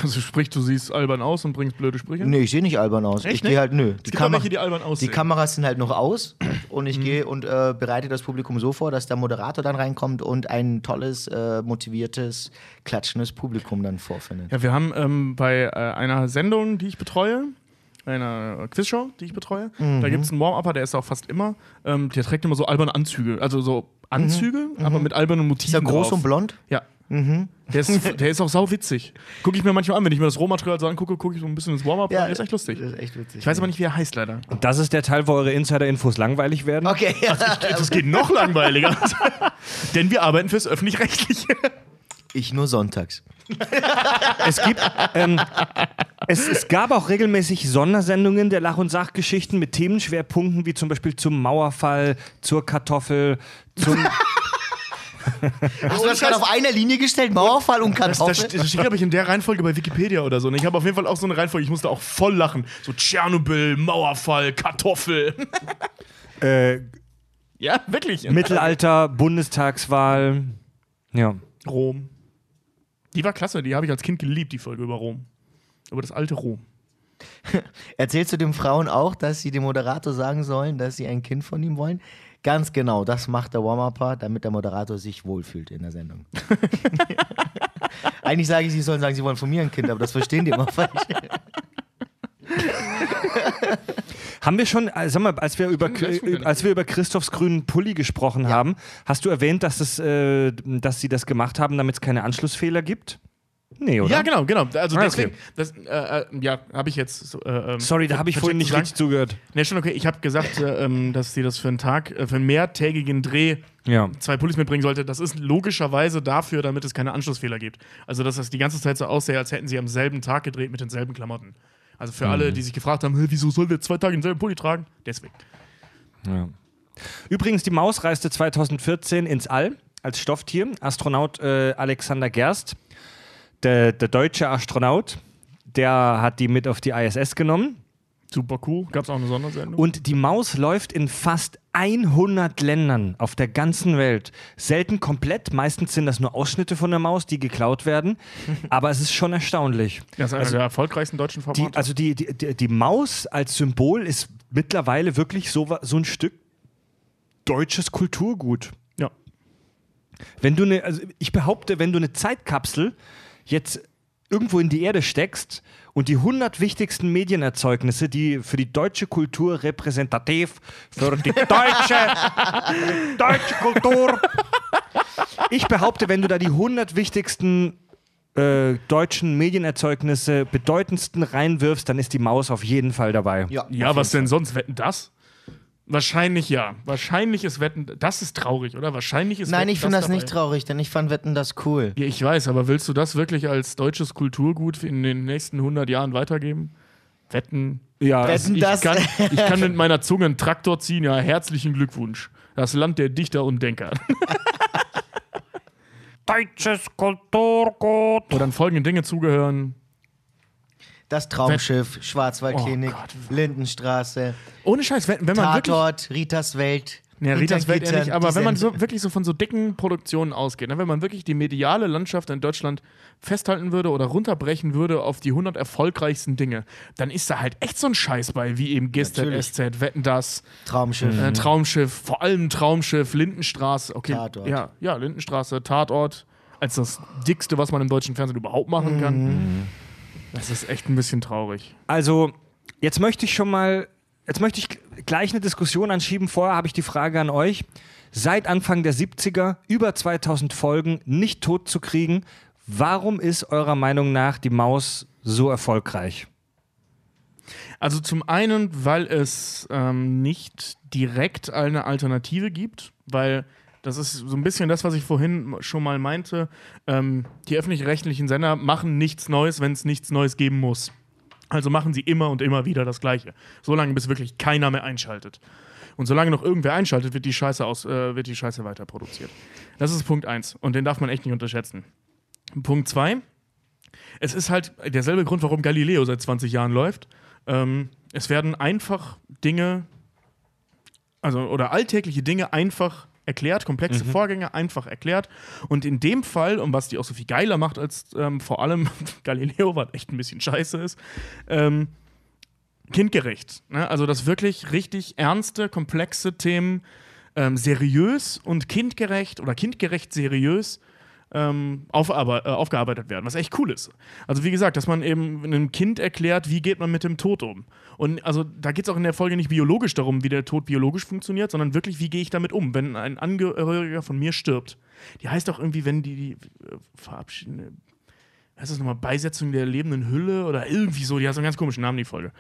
Also sprich, du siehst albern aus und bringst blöde Sprüche? Nee, ich sehe nicht albern aus. Echt ich gehe halt, nö. Auch welche, die albern aussehen. Die Kameras sind halt noch aus und Mhm. ich gehe und äh, bereite das Publikum so vor, dass der Moderator dann reinkommt und ein tolles, äh, motiviertes, klatschendes Publikum dann vorfindet. Ja, wir haben ähm, bei äh, einer Sendung, die ich betreue, einer Quizshow, die ich betreue, Mhm. da gibt es einen Warm-Upper, der ist auch fast immer, ähm, der trägt immer so alberne Anzüge. Also so Anzüge, aber mit albernen Motiven. Mhm. Ist er groß drauf. und blond? Ja. Der, ist, der ist auch sau witzig. Gucke ich mir manchmal an, wenn ich mir das Rohmaterial so angucke, gucke ich so ein bisschen ins Warm-Up. der ist echt lustig. Das ist echt witzig. Ich weiß aber nicht, wie er heißt, leider. Und das ist der Teil, wo eure Insider-Infos langweilig werden. Okay, ja. Das geht noch langweiliger. Denn wir arbeiten fürs Öffentlich-Rechtliche. ich nur sonntags. Es gibt, ähm, es, es gab auch regelmäßig Sondersendungen der Lach- und Sachgeschichten mit Themenschwerpunkten wie zum Beispiel zum Mauerfall, zur Kartoffel, zum. Hast du das gerade auf einer Linie gestellt? Mauerfall und Das, Kartoffel? das, das steht, glaube ich, in der Reihenfolge bei Wikipedia oder so. Und ich habe auf jeden Fall auch so eine Reihenfolge, ich musste auch voll lachen. So Tschernobyl, Mauerfall, Kartoffel. äh, ja, wirklich. Mittelalter, Bundestagswahl. Ja. Rom. Die war klasse, die habe ich als Kind geliebt, die Folge über Rom. Über das alte Rom. Erzählst du den Frauen auch, dass sie dem Moderator sagen sollen, dass sie ein Kind von ihm wollen? Ganz genau, das macht der Warm-Upper, damit der Moderator sich wohlfühlt in der Sendung. Eigentlich sage ich, sie sollen sagen, sie wollen von mir ein Kind, aber das verstehen die immer falsch. Haben wir schon, äh, sag mal, als wir über, als wir über Christophs grünen Pulli gesprochen haben, hast du erwähnt, dass, es, äh, dass sie das gemacht haben, damit es keine Anschlussfehler gibt? Nee, oder? Ja, genau, genau. Also Ah, deswegen, okay. das, äh, äh, ja, habe ich jetzt. Äh, ähm, Sorry, da habe ich vorhin nicht sagen. richtig zugehört. Nee, schon okay. Ich habe gesagt, äh, ähm, dass sie das für einen Tag, äh, für einen mehrtägigen Dreh Ja. zwei Pullis mitbringen sollte. Das ist logischerweise dafür, damit es keine Anschlussfehler gibt. Also, dass das die ganze Zeit so aussähe, als hätten sie am selben Tag gedreht mit denselben Klamotten. Also für alle, die sich gefragt haben, "Hä, wieso sollen wir zwei Tage denselben Pulli tragen? Deswegen. Ja. Übrigens, die Maus reiste 2014 ins All als Stofftier. Astronaut äh, Alexander Gerst, der, der deutsche Astronaut, der hat die mit auf die ISS genommen. Super cool. Gab es auch eine Sondersendung? Und die Maus läuft in fast 100 Ländern auf der ganzen Welt. Selten komplett, meistens sind das nur Ausschnitte von der Maus, die geklaut werden. Aber es ist schon erstaunlich. das ist einer der erfolgreichsten deutschen Die, Formate. also die, die, die, die Maus als Symbol ist mittlerweile wirklich so, so ein Stück deutsches Kulturgut. ja. Wenn du eine, also ich behaupte, wenn du eine Zeitkapsel jetzt irgendwo in die Erde steckst und die 100 wichtigsten Medienerzeugnisse, die für die deutsche Kultur repräsentativ für die deutsche, deutsche Kultur. Ich behaupte, wenn du da die 100 wichtigsten äh, deutschen Medienerzeugnisse bedeutendsten reinwirfst, dann ist die Maus auf jeden Fall dabei. Ja, Ja, was denn sonst? Wetten das? Wahrscheinlich ja. Wahrscheinlich ist Wetten. Das ist traurig, oder? Wahrscheinlich ist Nein, Wetten, ich finde das dabei. nicht traurig, denn ich fand Wetten das cool. Ja, ich weiß, aber willst du das wirklich als deutsches Kulturgut in den nächsten 100 Jahren weitergeben? Wetten. Ja, Wetten Ich das. kann, ich kann mit meiner Zunge einen Traktor ziehen. Ja, herzlichen Glückwunsch. Das Land der Dichter und Denker. deutsches Kulturgut. Wo dann folgende Dinge zugehören. Das Traumschiff, Schwarzwaldklinik, Oh Gott. Lindenstraße, Ohne Scheiß, wenn, wenn man wirklich. Tatort, Ritas Welt. Ja, Ritas Welt nicht, aber wenn man so wirklich so von so dicken Produktionen ausgeht, ne, wenn man wirklich die mediale Landschaft in Deutschland festhalten würde oder runterbrechen würde auf die 100 erfolgreichsten Dinge, dann ist da halt echt so ein Scheiß bei, wie eben Gestern. SZ, Wetten das, Traumschiff. äh, Traumschiff, vor allem Traumschiff, Lindenstraße, okay, Tatort. ja, ja, Lindenstraße, Tatort, als das dickste, was man im deutschen Fernsehen überhaupt machen kann. Das ist echt ein bisschen traurig. Also, jetzt möchte ich schon mal, jetzt möchte ich gleich eine Diskussion anschieben. Vorher habe ich die Frage an euch. Seit Anfang der 70er, über 2000 Folgen, nicht tot zu kriegen. Warum ist eurer Meinung nach die Maus so erfolgreich? Also zum einen, weil es ähm, nicht direkt eine Alternative gibt, weil das ist so ein bisschen das, was ich vorhin schon mal meinte. Ähm, die öffentlich-rechtlichen Sender machen nichts Neues, wenn es nichts Neues geben muss. Also machen sie immer und immer wieder das Gleiche. Solange bis wirklich keiner mehr einschaltet. Und solange noch irgendwer einschaltet, wird die Scheiße, aus, äh, wird die Scheiße weiter. Das ist Punkt eins Und den darf man echt nicht unterschätzen. Punkt zwei Es ist halt derselbe Grund, warum Galileo seit 20 Jahren läuft. Ähm, es werden einfach Dinge, also oder alltägliche Dinge einfach erklärt, komplexe Vorgänge einfach erklärt. Und in dem Fall, und was die auch so viel geiler macht als ähm, vor allem Galileo, was echt ein bisschen scheiße ist, ähm, kindgerecht. Ne? Also, dass wirklich richtig ernste, komplexe Themen ähm, seriös und kindgerecht oder kindgerecht seriös ähm, aufarbe- äh, aufgearbeitet werden, was echt cool ist. Also wie gesagt, dass man eben einem Kind erklärt, wie geht man mit dem Tod um. Und also da geht es auch in der Folge nicht biologisch darum, wie der Tod biologisch funktioniert, sondern wirklich, wie gehe ich damit um, wenn ein Angehöriger von mir stirbt. Die heißt auch irgendwie, wenn die, die äh, verabschieden, heißt das nochmal, Beisetzung der lebenden Hülle oder irgendwie so, die hat so einen ganz komischen Namen, die Folge.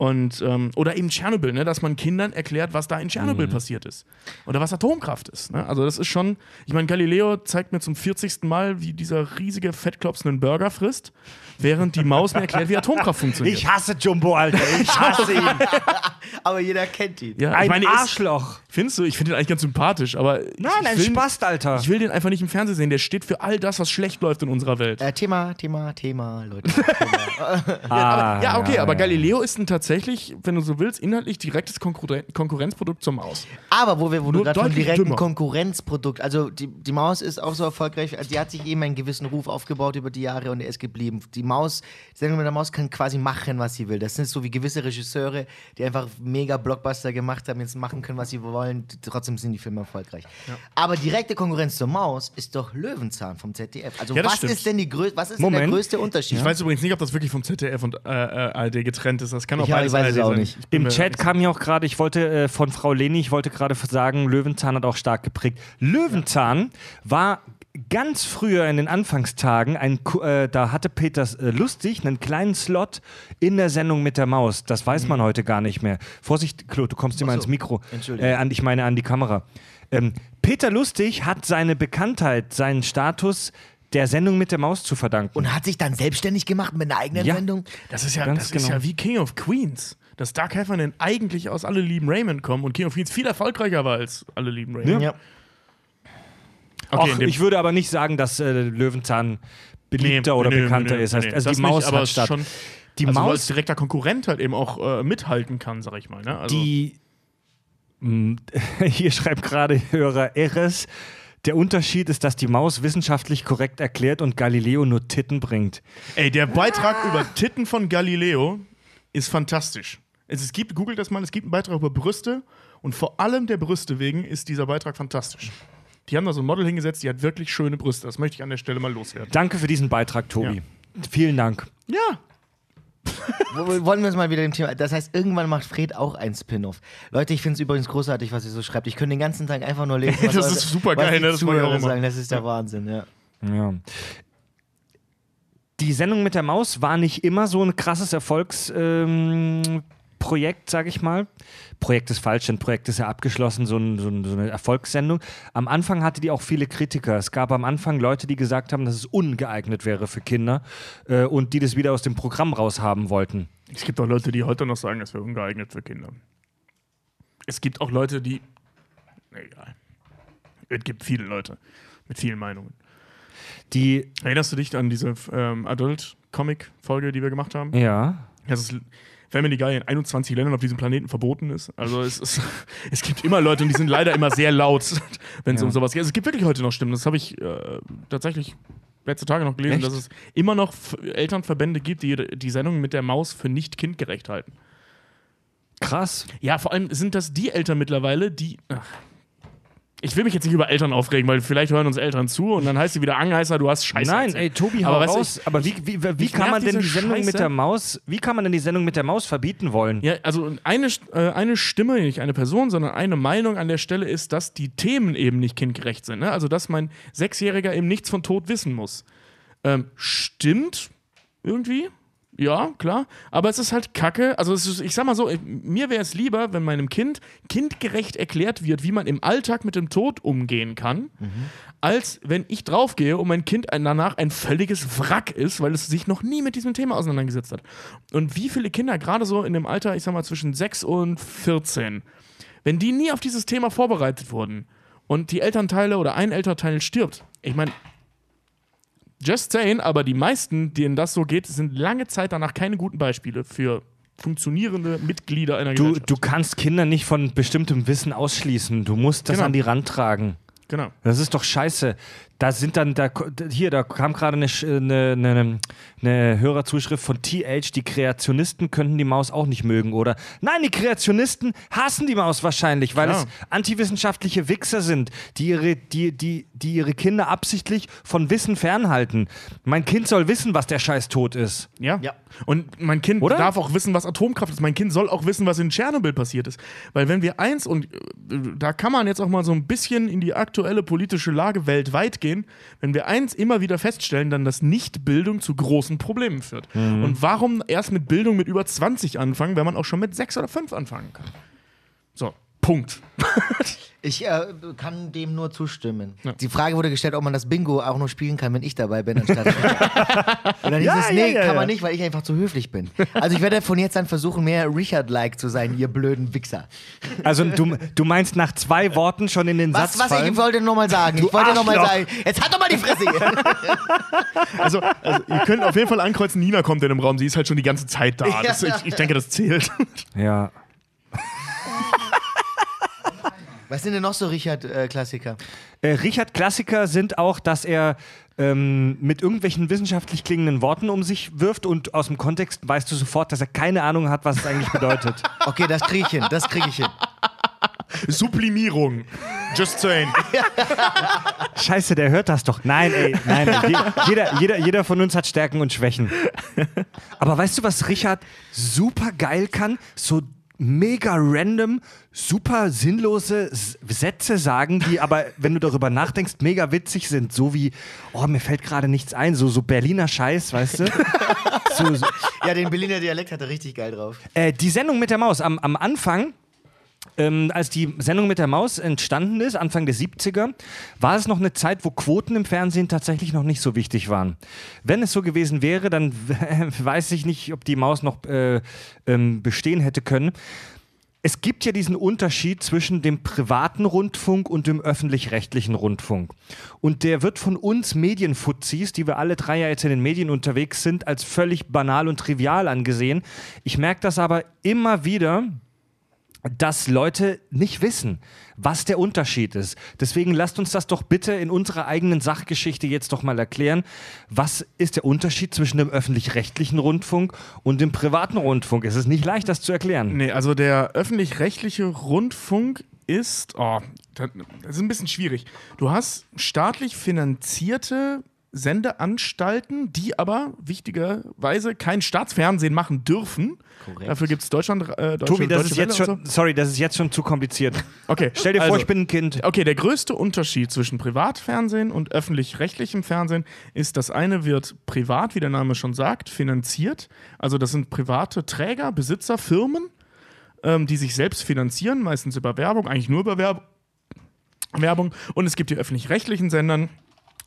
Und, ähm, oder eben Tschernobyl, ne, dass man Kindern erklärt, was da in Tschernobyl passiert ist. Oder was Atomkraft ist. Ne? Also, das ist schon, ich meine, Galileo zeigt mir zum 40. Mal, wie dieser riesige, fettklopsende Burger frisst, während die Maus mir erklärt, wie Atomkraft funktioniert. Ich hasse Jumbo, Alter. Ich hasse ihn. Aber jeder kennt ihn. ja, Ein ich meine, er ist- Arschloch. Findest du? Ich finde den eigentlich ganz sympathisch, aber. Nein, ich ein will, Spast, Alter. Ich will den einfach nicht im Fernsehen sehen. Der steht für all das, was schlecht läuft in unserer Welt. Äh, Thema, Thema, Thema, Leute. Thema. aber, ja, okay, Ah, ja, aber ja. Galileo ist ein tatsächlich, wenn du so willst, inhaltlich direktes Konkurren Konkurrenzprodukt zur Maus. Aber wo, wir, wo du Nur gerade von direkten dümmer. Konkurrenzprodukt, also die, die Maus ist auch so erfolgreich, also die hat sich eben einen gewissen Ruf aufgebaut über die Jahre und er ist geblieben. Die Maus, die Sendung mit der Maus kann quasi machen, was sie will. Das sind so wie gewisse Regisseure, die einfach mega Blockbuster gemacht haben, jetzt machen können, was sie wollen, trotzdem sind die Filme erfolgreich. Aber direkte Konkurrenz zur Maus ist doch Löwenzahn vom ZDF. Also Ja, was stimmt. ist denn die was ist denn der Moment. größte Unterschied? Ich weiß übrigens nicht, ob das wirklich vom ZDF und äh, äh, ARD getrennt ist. Das kann auch Beides ich weiß es auch nicht. Im Chat kam ja auch gerade, ich wollte äh, von Frau Leni, ich wollte gerade sagen, Löwenzahn hat auch stark geprägt. Löwenzahn war ganz früher in den Anfangstagen, ein, äh, da hatte Peter äh, Lustig einen kleinen Slot in der Sendung mit der Maus. Das weiß man heute gar nicht mehr. Vorsicht, Claude, du kommst immer so. ins Mikro. Entschuldigung. Äh, an, ich meine an die Kamera. Ähm, Peter Lustig hat seine Bekanntheit, seinen Status der Sendung mit der Maus zu verdanken. und hat sich dann selbstständig gemacht mit einer eigenen Ja. Sendung? Das ist ja, Ganz das ist genau. ja wie King of Queens. Dass Dark Heffernan eigentlich aus Alle lieben Raymond kommen und King of Queens viel erfolgreicher war als Alle lieben Raymond. Ja. Okay, dem- ich würde aber nicht sagen, dass äh, Löwenzahn beliebter Nee, oder nee, bekannter nee, ist. Also das die Maus nicht, aber hat ist statt. schon, die also Maus als direkter Konkurrent halt eben auch äh, mithalten kann, sag ich mal. Ne? Also, die. Mh, Hier schreibt gerade Hörer Eres. Der Unterschied ist, dass die Maus wissenschaftlich korrekt erklärt und Galileo nur Titten bringt. ey, der Beitrag über Titten von Galileo ist fantastisch. Es, es gibt, googelt das mal, es gibt einen Beitrag über Brüste und vor allem der Brüste wegen ist dieser Beitrag fantastisch. Die haben da so ein Model hingesetzt, die hat wirklich schöne Brüste. Das möchte ich an der Stelle mal loswerden. Danke für diesen Beitrag, Tobi. Vielen Dank. Ja, Wollen wir uns mal wieder dem Thema. Das heißt, irgendwann macht Fred auch ein Spin-off. Leute, ich finde es übrigens großartig, was ihr so schreibt. Ich könnte den ganzen Tag einfach nur lesen. Das eure- ist super geil? Das mach ich auch sagen. Das ist der Wahnsinn, ja. Ja. Die Sendung mit der Maus war nicht immer so ein krasses Erfolgsprojekt, ähm, Projekt, sag ich mal. Projekt ist falsch, denn Projekt ist ja abgeschlossen, so, ein, so, ein, so eine Erfolgssendung. Am Anfang hatte die auch viele Kritiker. Es gab am Anfang Leute, die gesagt haben, dass es ungeeignet wäre für Kinder äh, und die das wieder aus dem Programm raushaben wollten. es gibt auch Leute, die heute noch sagen, das wäre ungeeignet für Kinder. Es gibt auch Leute, die. Egal. Es gibt viele Leute mit vielen Meinungen. Die, Erinnerst du dich an diese ähm, Adult-Comic-Folge, die wir gemacht haben? ja, Das ist Family Guy in 21 Ländern auf diesem Planeten verboten ist. Also es, ist, es gibt immer Leute und die sind leider immer sehr laut, wenn es Ja. um sowas geht. Also es gibt wirklich heute noch Stimmen. Das habe ich äh, tatsächlich letzte Tage noch gelesen, Echt? dass es immer noch Elternverbände gibt, die die Sendung mit der Maus für nicht kindgerecht halten. krass. Ja, vor allem sind das die Eltern mittlerweile, die. Ach. Ich will mich jetzt nicht über Eltern aufregen, weil vielleicht hören uns Eltern zu und dann heißt sie wieder Angeheißer, du hast Scheiße. Nein, erzählt. ey, Tobi, Aber raus. aber wie, wie, wie, mich kann man denn die Sendung mit Scheiße. der Maus, wie kann man denn die Sendung mit der Maus verbieten wollen? Ja, also eine, äh, eine Stimme, nicht eine Person, sondern eine Meinung an der Stelle ist, dass die Themen eben nicht kindgerecht sind. Ne? Also, dass mein Sechsjähriger eben nichts von Tod wissen muss. Ähm, stimmt irgendwie. Ja, klar. Aber es ist halt kacke. Also, es ist, ich sag mal so, mir wäre es lieber, wenn meinem Kind kindgerecht erklärt wird, wie man im Alltag mit dem Tod umgehen kann, als wenn ich draufgehe und mein Kind danach ein völliges Wrack ist, weil es sich noch nie mit diesem Thema auseinandergesetzt hat. Und wie viele Kinder, gerade so in dem Alter, ich sag mal zwischen 6 und 14, wenn die nie auf dieses Thema vorbereitet wurden und die Elternteile oder ein Elternteil stirbt, ich meine, just saying, aber die meisten, denen das so geht, sind lange Zeit danach keine guten Beispiele für funktionierende Mitglieder einer Du, Gesellschaft. du kannst Kinder nicht von bestimmtem Wissen ausschließen. Du musst das Genau. an die Rand tragen. genau. Das ist doch scheiße. Da sind dann, da, hier, da kam gerade eine, eine, eine, eine Hörerzuschrift von TH, die Kreationisten könnten die Maus auch nicht mögen, oder? Nein, die Kreationisten hassen die Maus wahrscheinlich, weil Klar. es antiwissenschaftliche Wichser sind, die ihre, die, die, die ihre Kinder absichtlich von Wissen fernhalten. Mein Kind soll wissen, was der Scheiß tot ist. Ja. Ja. Und mein Kind Oder? darf auch wissen, was Atomkraft ist. Mein Kind soll auch wissen, was in Tschernobyl passiert ist. Weil wenn wir eins, und äh, da kann man jetzt auch mal so ein bisschen in die aktuelle politische Lage weltweit gehen, wenn wir eins immer wieder feststellen, dann, dass Nichtbildung zu großen Problemen führt. Und warum erst mit Bildung mit über 20 anfangen, wenn man auch schon mit 6 oder 5 anfangen kann? So, Punkt. Ich äh, kann dem nur zustimmen. Die Frage wurde gestellt, ob man das Bingo auch nur spielen kann, wenn ich dabei bin, anstatt. Und dann hieß Ja, es, ja, nee, ja, kann ja. man nicht, weil ich einfach zu höflich bin. Also ich werde von jetzt an versuchen, mehr Richard-like zu sein, ihr blöden Wichser. Also du, du meinst nach zwei Worten schon in den Was, Satz was fallen? ich wollte nur mal sagen. ich wollte nur mal Arschloch. sagen, jetzt halt doch mal die Fresse hier. Also, also, ihr könnt auf jeden Fall ankreuzen, Nina kommt in den Raum. Sie ist halt schon die ganze Zeit da. Das, ich, ich denke, das zählt. ja. Was sind denn noch so Richard-Klassiker? Äh, Richard Klassiker sind auch, dass er ähm, mit irgendwelchen wissenschaftlich klingenden Worten um sich wirft und aus dem Kontext weißt du sofort, dass er keine Ahnung hat, was es eigentlich bedeutet. okay, das kriege ich hin, das kriege ich hin. Sublimierung. Just saying. Scheiße, der hört das doch. Nein, ey, nein. ey. Je- Jeder, jeder, jeder von uns hat Stärken und Schwächen. Aber weißt du, was Richard super geil kann? So mega random, super sinnlose Sätze sagen, die aber, wenn du darüber nachdenkst, mega witzig sind. So wie, oh, mir fällt gerade nichts ein. So, so Berliner Scheiß, weißt du? So, so. Ja, den Berliner Dialekt hat er richtig geil drauf. Äh, die Sendung mit der Maus am, am Anfang. Ähm, als die Sendung mit der Maus entstanden ist, Anfang der 70er, war es noch eine Zeit, wo Quoten im Fernsehen tatsächlich noch nicht so wichtig waren. Wenn es so gewesen wäre, dann weiß ich nicht, ob die Maus noch äh, ähm, bestehen hätte können. Es gibt ja diesen Unterschied zwischen dem privaten Rundfunk und dem öffentlich-rechtlichen Rundfunk. Und der wird von uns Medienfuzis, die wir alle drei ja jetzt in den Medien unterwegs sind, als völlig banal und trivial angesehen. Ich merke das aber immer wieder, dass Leute nicht wissen, was der Unterschied ist. Deswegen lasst uns das doch bitte in unserer eigenen Sachgeschichte jetzt doch mal erklären. Was ist der Unterschied zwischen dem öffentlich-rechtlichen Rundfunk und dem privaten Rundfunk? Es ist nicht leicht, das zu erklären. Nee, also der öffentlich-rechtliche Rundfunk ist, oh, das ist ein bisschen schwierig. Du hast staatlich finanzierte Sendeanstalten, die aber wichtigerweise kein Staatsfernsehen machen dürfen. Korrekt. Dafür gibt es Deutschland, äh, Deutsche, Tobi, das Deutsche ist jetzt schon, und sorry, das ist jetzt schon zu kompliziert. so. Okay, Stell dir vor, also, ich bin ein Kind. Okay, der größte Unterschied zwischen Privatfernsehen und öffentlich-rechtlichem Fernsehen ist, das eine wird privat, wie der Name schon sagt, finanziert. Also das sind private Träger, Besitzer, Firmen, ähm, die sich selbst finanzieren, meistens über Werbung, eigentlich nur über Werb Werbung. Und es gibt die öffentlich-rechtlichen Sendern,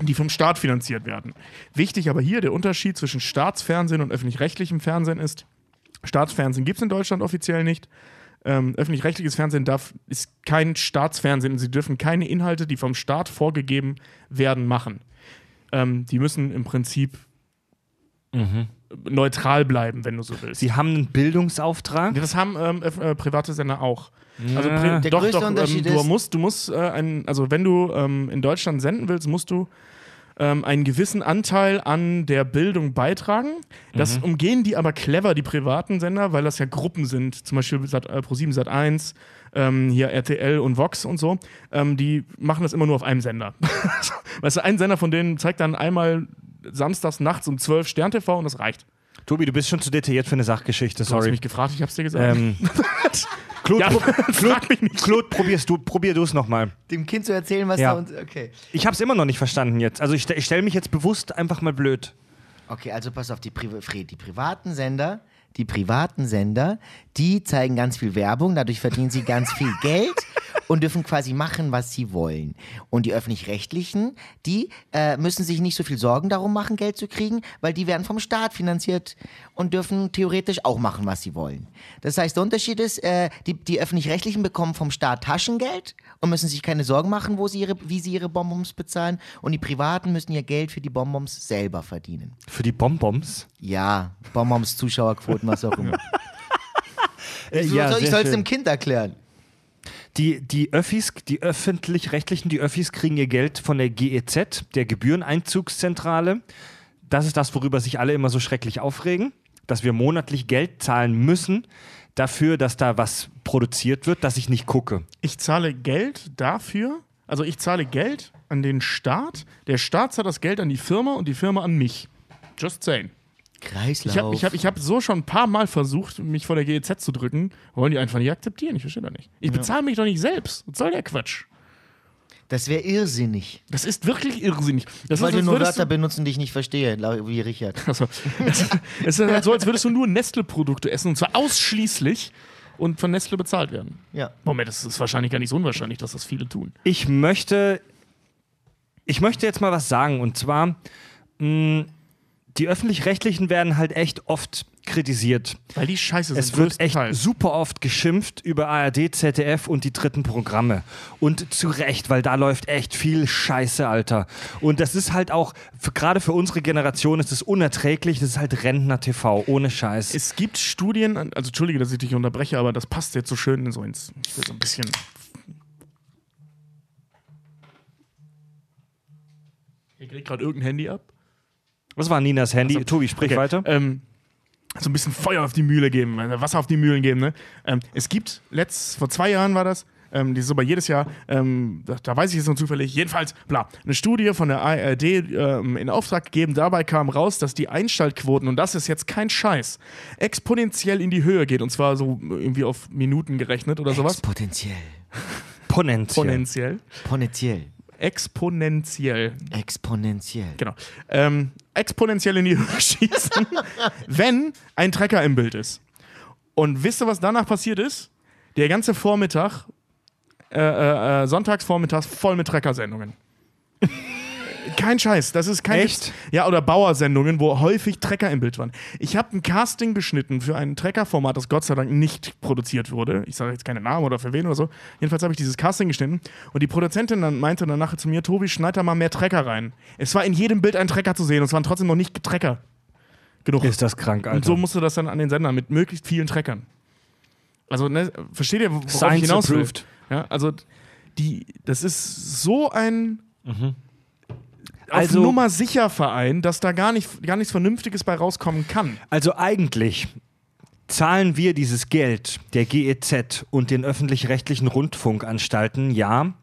die vom Staat finanziert werden. Wichtig aber hier, der Unterschied zwischen Staatsfernsehen und öffentlich-rechtlichem Fernsehen ist, Staatsfernsehen gibt es in Deutschland offiziell nicht. Ähm, öffentlich-rechtliches Fernsehen darf, ist kein Staatsfernsehen. Sie dürfen keine Inhalte, die vom Staat vorgegeben werden, machen. Ähm, die müssen im Prinzip neutral bleiben, wenn du so willst. Sie haben einen Bildungsauftrag. Das haben ähm, äh, private Sender auch. Also Ja. pri Der doch, größte doch, ähm, Unterschied du ist- musst, du musst äh, ein, also wenn du ähm, in Deutschland senden willst, musst du ähm, einen gewissen Anteil an der Bildung beitragen. Das Mhm. umgehen die aber clever, die privaten Sender, weil das ja Gruppen sind, zum Beispiel Sat, äh, Pro7 Sat 1, ähm, hier RTL und Vox und so. Ähm, die machen das immer nur auf einem Sender. weißt du, ein Sender von denen zeigt dann einmal samstags nachts um 12 Stern TV und das reicht. Tobi, du bist schon zu detailliert für eine Sachgeschichte, Du hast sorry. mich gefragt, ich hab's dir gesagt. Ähm, Claude, Ja, pro- frag mich nicht. Claude, probierst du, probier du es nochmal. Dem Kind zu erzählen, was Ja. da uns. Okay. Ich habe es immer noch nicht verstanden jetzt. Also ich, ich stelle mich jetzt bewusst einfach mal blöd. Okay, also pass auf, die, Pri Fred, die privaten Sender, die privaten Sender, die zeigen ganz viel Werbung, dadurch verdienen sie ganz viel Geld und dürfen quasi machen, was sie wollen. Und die öffentlich-rechtlichen, die äh, müssen sich nicht so viel Sorgen darum machen, Geld zu kriegen, weil die werden vom Staat finanziert und dürfen theoretisch auch machen, was sie wollen. Das heißt, der Unterschied ist, äh, die, die öffentlich-rechtlichen bekommen vom Staat Taschengeld und müssen sich keine Sorgen machen, wo sie ihre, wie sie ihre Bonbons bezahlen. Und die Privaten müssen ihr Geld für die Bonbons selber verdienen. Für die Bonbons. Ja, Bonbons, Zuschauerquoten, was auch immer. Äh, Ich, ja, soll, ich soll es dem Kind erklären. Die, die Öffis, die öffentlich-rechtlichen, die Öffis kriegen ihr Geld von der GEZ, der Gebühreneinzugszentrale. Das ist das, worüber sich alle immer so schrecklich aufregen, dass wir monatlich Geld zahlen müssen dafür, dass da was produziert wird, dass ich nicht gucke. Ich zahle Geld dafür, also ich zahle Geld an den Staat, der Staat zahlt das Geld an die Firma und die Firma an mich. Just saying. Kreislauf. Ich habe ich hab, ich hab so schon ein paar Mal versucht, mich vor der GEZ zu drücken. Wollen die einfach nicht akzeptieren? Ich verstehe das nicht. Ich bezahle mich doch nicht selbst. Was soll der Quatsch? Das wäre irrsinnig. Das ist wirklich irrsinnig. Das Ich wollte nur Wörter benutzen, die ich nicht verstehe, wie Richard. also, es, es ist halt so, als würdest du nur Nestle-Produkte essen und zwar ausschließlich und von Nestle bezahlt werden. Ja. Moment, das ist wahrscheinlich gar nicht so unwahrscheinlich, dass das viele tun. Ich möchte, ich möchte jetzt mal was sagen und zwar, mh, die öffentlich-rechtlichen werden halt echt oft kritisiert. Weil die scheiße sind. Es wird echt größtenteils. super oft geschimpft über ARD, ZDF und die dritten Programme. Und zu Recht, weil da läuft echt viel Scheiße, Alter. Und das ist halt auch, gerade für unsere Generation ist es unerträglich. Das ist halt Rentner-TV, ohne Scheiß. Es gibt Studien, also entschuldige, dass ich dich unterbreche, aber das passt jetzt so schön so ins, ich so ein bisschen. Hier kriegt gerade irgendein Handy ab. Was war Ninas Handy? Also, Tobi, sprich Okay, weiter. Ähm, so ein bisschen Feuer auf die Mühle geben, also Wasser auf die Mühlen geben. Ne? Ähm, es gibt, letzt, vor zwei Jahren war das, ähm, die ist aber jedes Jahr, ähm, da, da weiß ich jetzt noch zufällig, jedenfalls, bla, eine Studie von der ARD ähm, in Auftrag gegeben, dabei kam raus, dass die Einschaltquoten, und das ist jetzt kein Scheiß, exponentiell in die Höhe geht, und zwar so irgendwie auf Minuten gerechnet oder sowas. Exponentiell. Ponentiell. Exponentiell. Ponentiell. Exponentiell. Exponentiell. Genau. Ähm, exponentiell in die Höhe schießen, wenn ein Trecker im Bild ist. Und wisst ihr, was danach passiert ist? Der ganze Vormittag, äh, äh, äh, sonntags vormittags voll mit Treckersendungen. Kein Scheiß, das ist kein Echt? Witz. Ja, oder Bauersendungen, wo häufig Trecker im Bild waren. Ich habe ein Casting geschnitten für ein Trecker-Format, das Gott sei Dank nicht produziert wurde. Ich sage jetzt keine Namen oder für wen oder so. Jedenfalls habe ich dieses Casting geschnitten und die Produzentin dann meinte dann nachher zu mir, Tobi, schneid da mal mehr Trecker rein. Es war in jedem Bild ein Trecker zu sehen und es waren trotzdem noch nicht Trecker genug. Ist das krank, Alter. und so musste das dann an den Sender mit möglichst vielen Treckern. Also, ne, versteht ihr, worauf ich Science hinaus will? approved. Ja, also, die, das ist so ein auf Also- Nummer sicher Verein, dass da gar, nicht, gar nichts Vernünftiges bei rauskommen kann. Also eigentlich zahlen wir dieses Geld der GEZ und den öffentlich-rechtlichen Rundfunkanstalten, ja,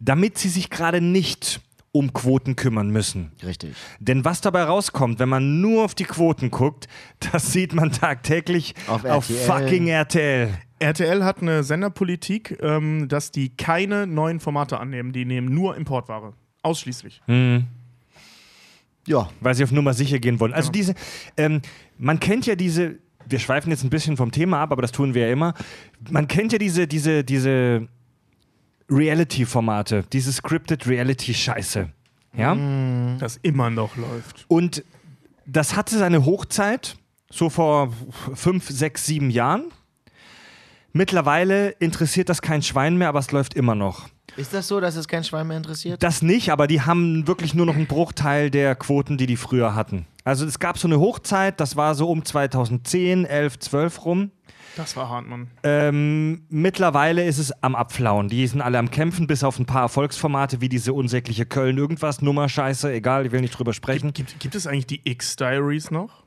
damit sie sich gerade nicht um Quoten kümmern müssen. Richtig. Denn was dabei rauskommt, wenn man nur auf die Quoten guckt, das sieht man tagtäglich Auf auf, RTL. fucking RTL. RTL hat eine Senderpolitik, ähm, dass die keine neuen Formate annehmen. Die nehmen nur Importware. Ausschließlich. Ja. weil sie auf Nummer sicher gehen wollen. Also diese, ähm, man kennt ja diese, wir schweifen jetzt ein bisschen vom Thema ab, aber das tun wir ja immer. Man kennt ja diese, diese, diese Reality-Formate, diese scripted Reality-Scheiße. Ja? Das immer noch läuft. Und das hatte seine Hochzeit, so vor fünf, sechs, sieben Jahren. Mittlerweile interessiert das kein Schwein mehr, aber es läuft immer noch. Ist das so, dass es kein Schwein mehr interessiert? Das nicht, aber die haben wirklich nur noch einen Bruchteil der Quoten, die die früher hatten. Also es gab so eine Hochzeit, das war so um 2010, 11, 12 rum. Das war hart, Mann. Ähm, mittlerweile ist es am Abflauen. Die sind alle am Kämpfen, bis auf ein paar Erfolgsformate wie diese unsägliche Köln irgendwas Nummer Scheiße, egal, ich will nicht drüber sprechen. Gibt, gibt es eigentlich die X-Diaries noch?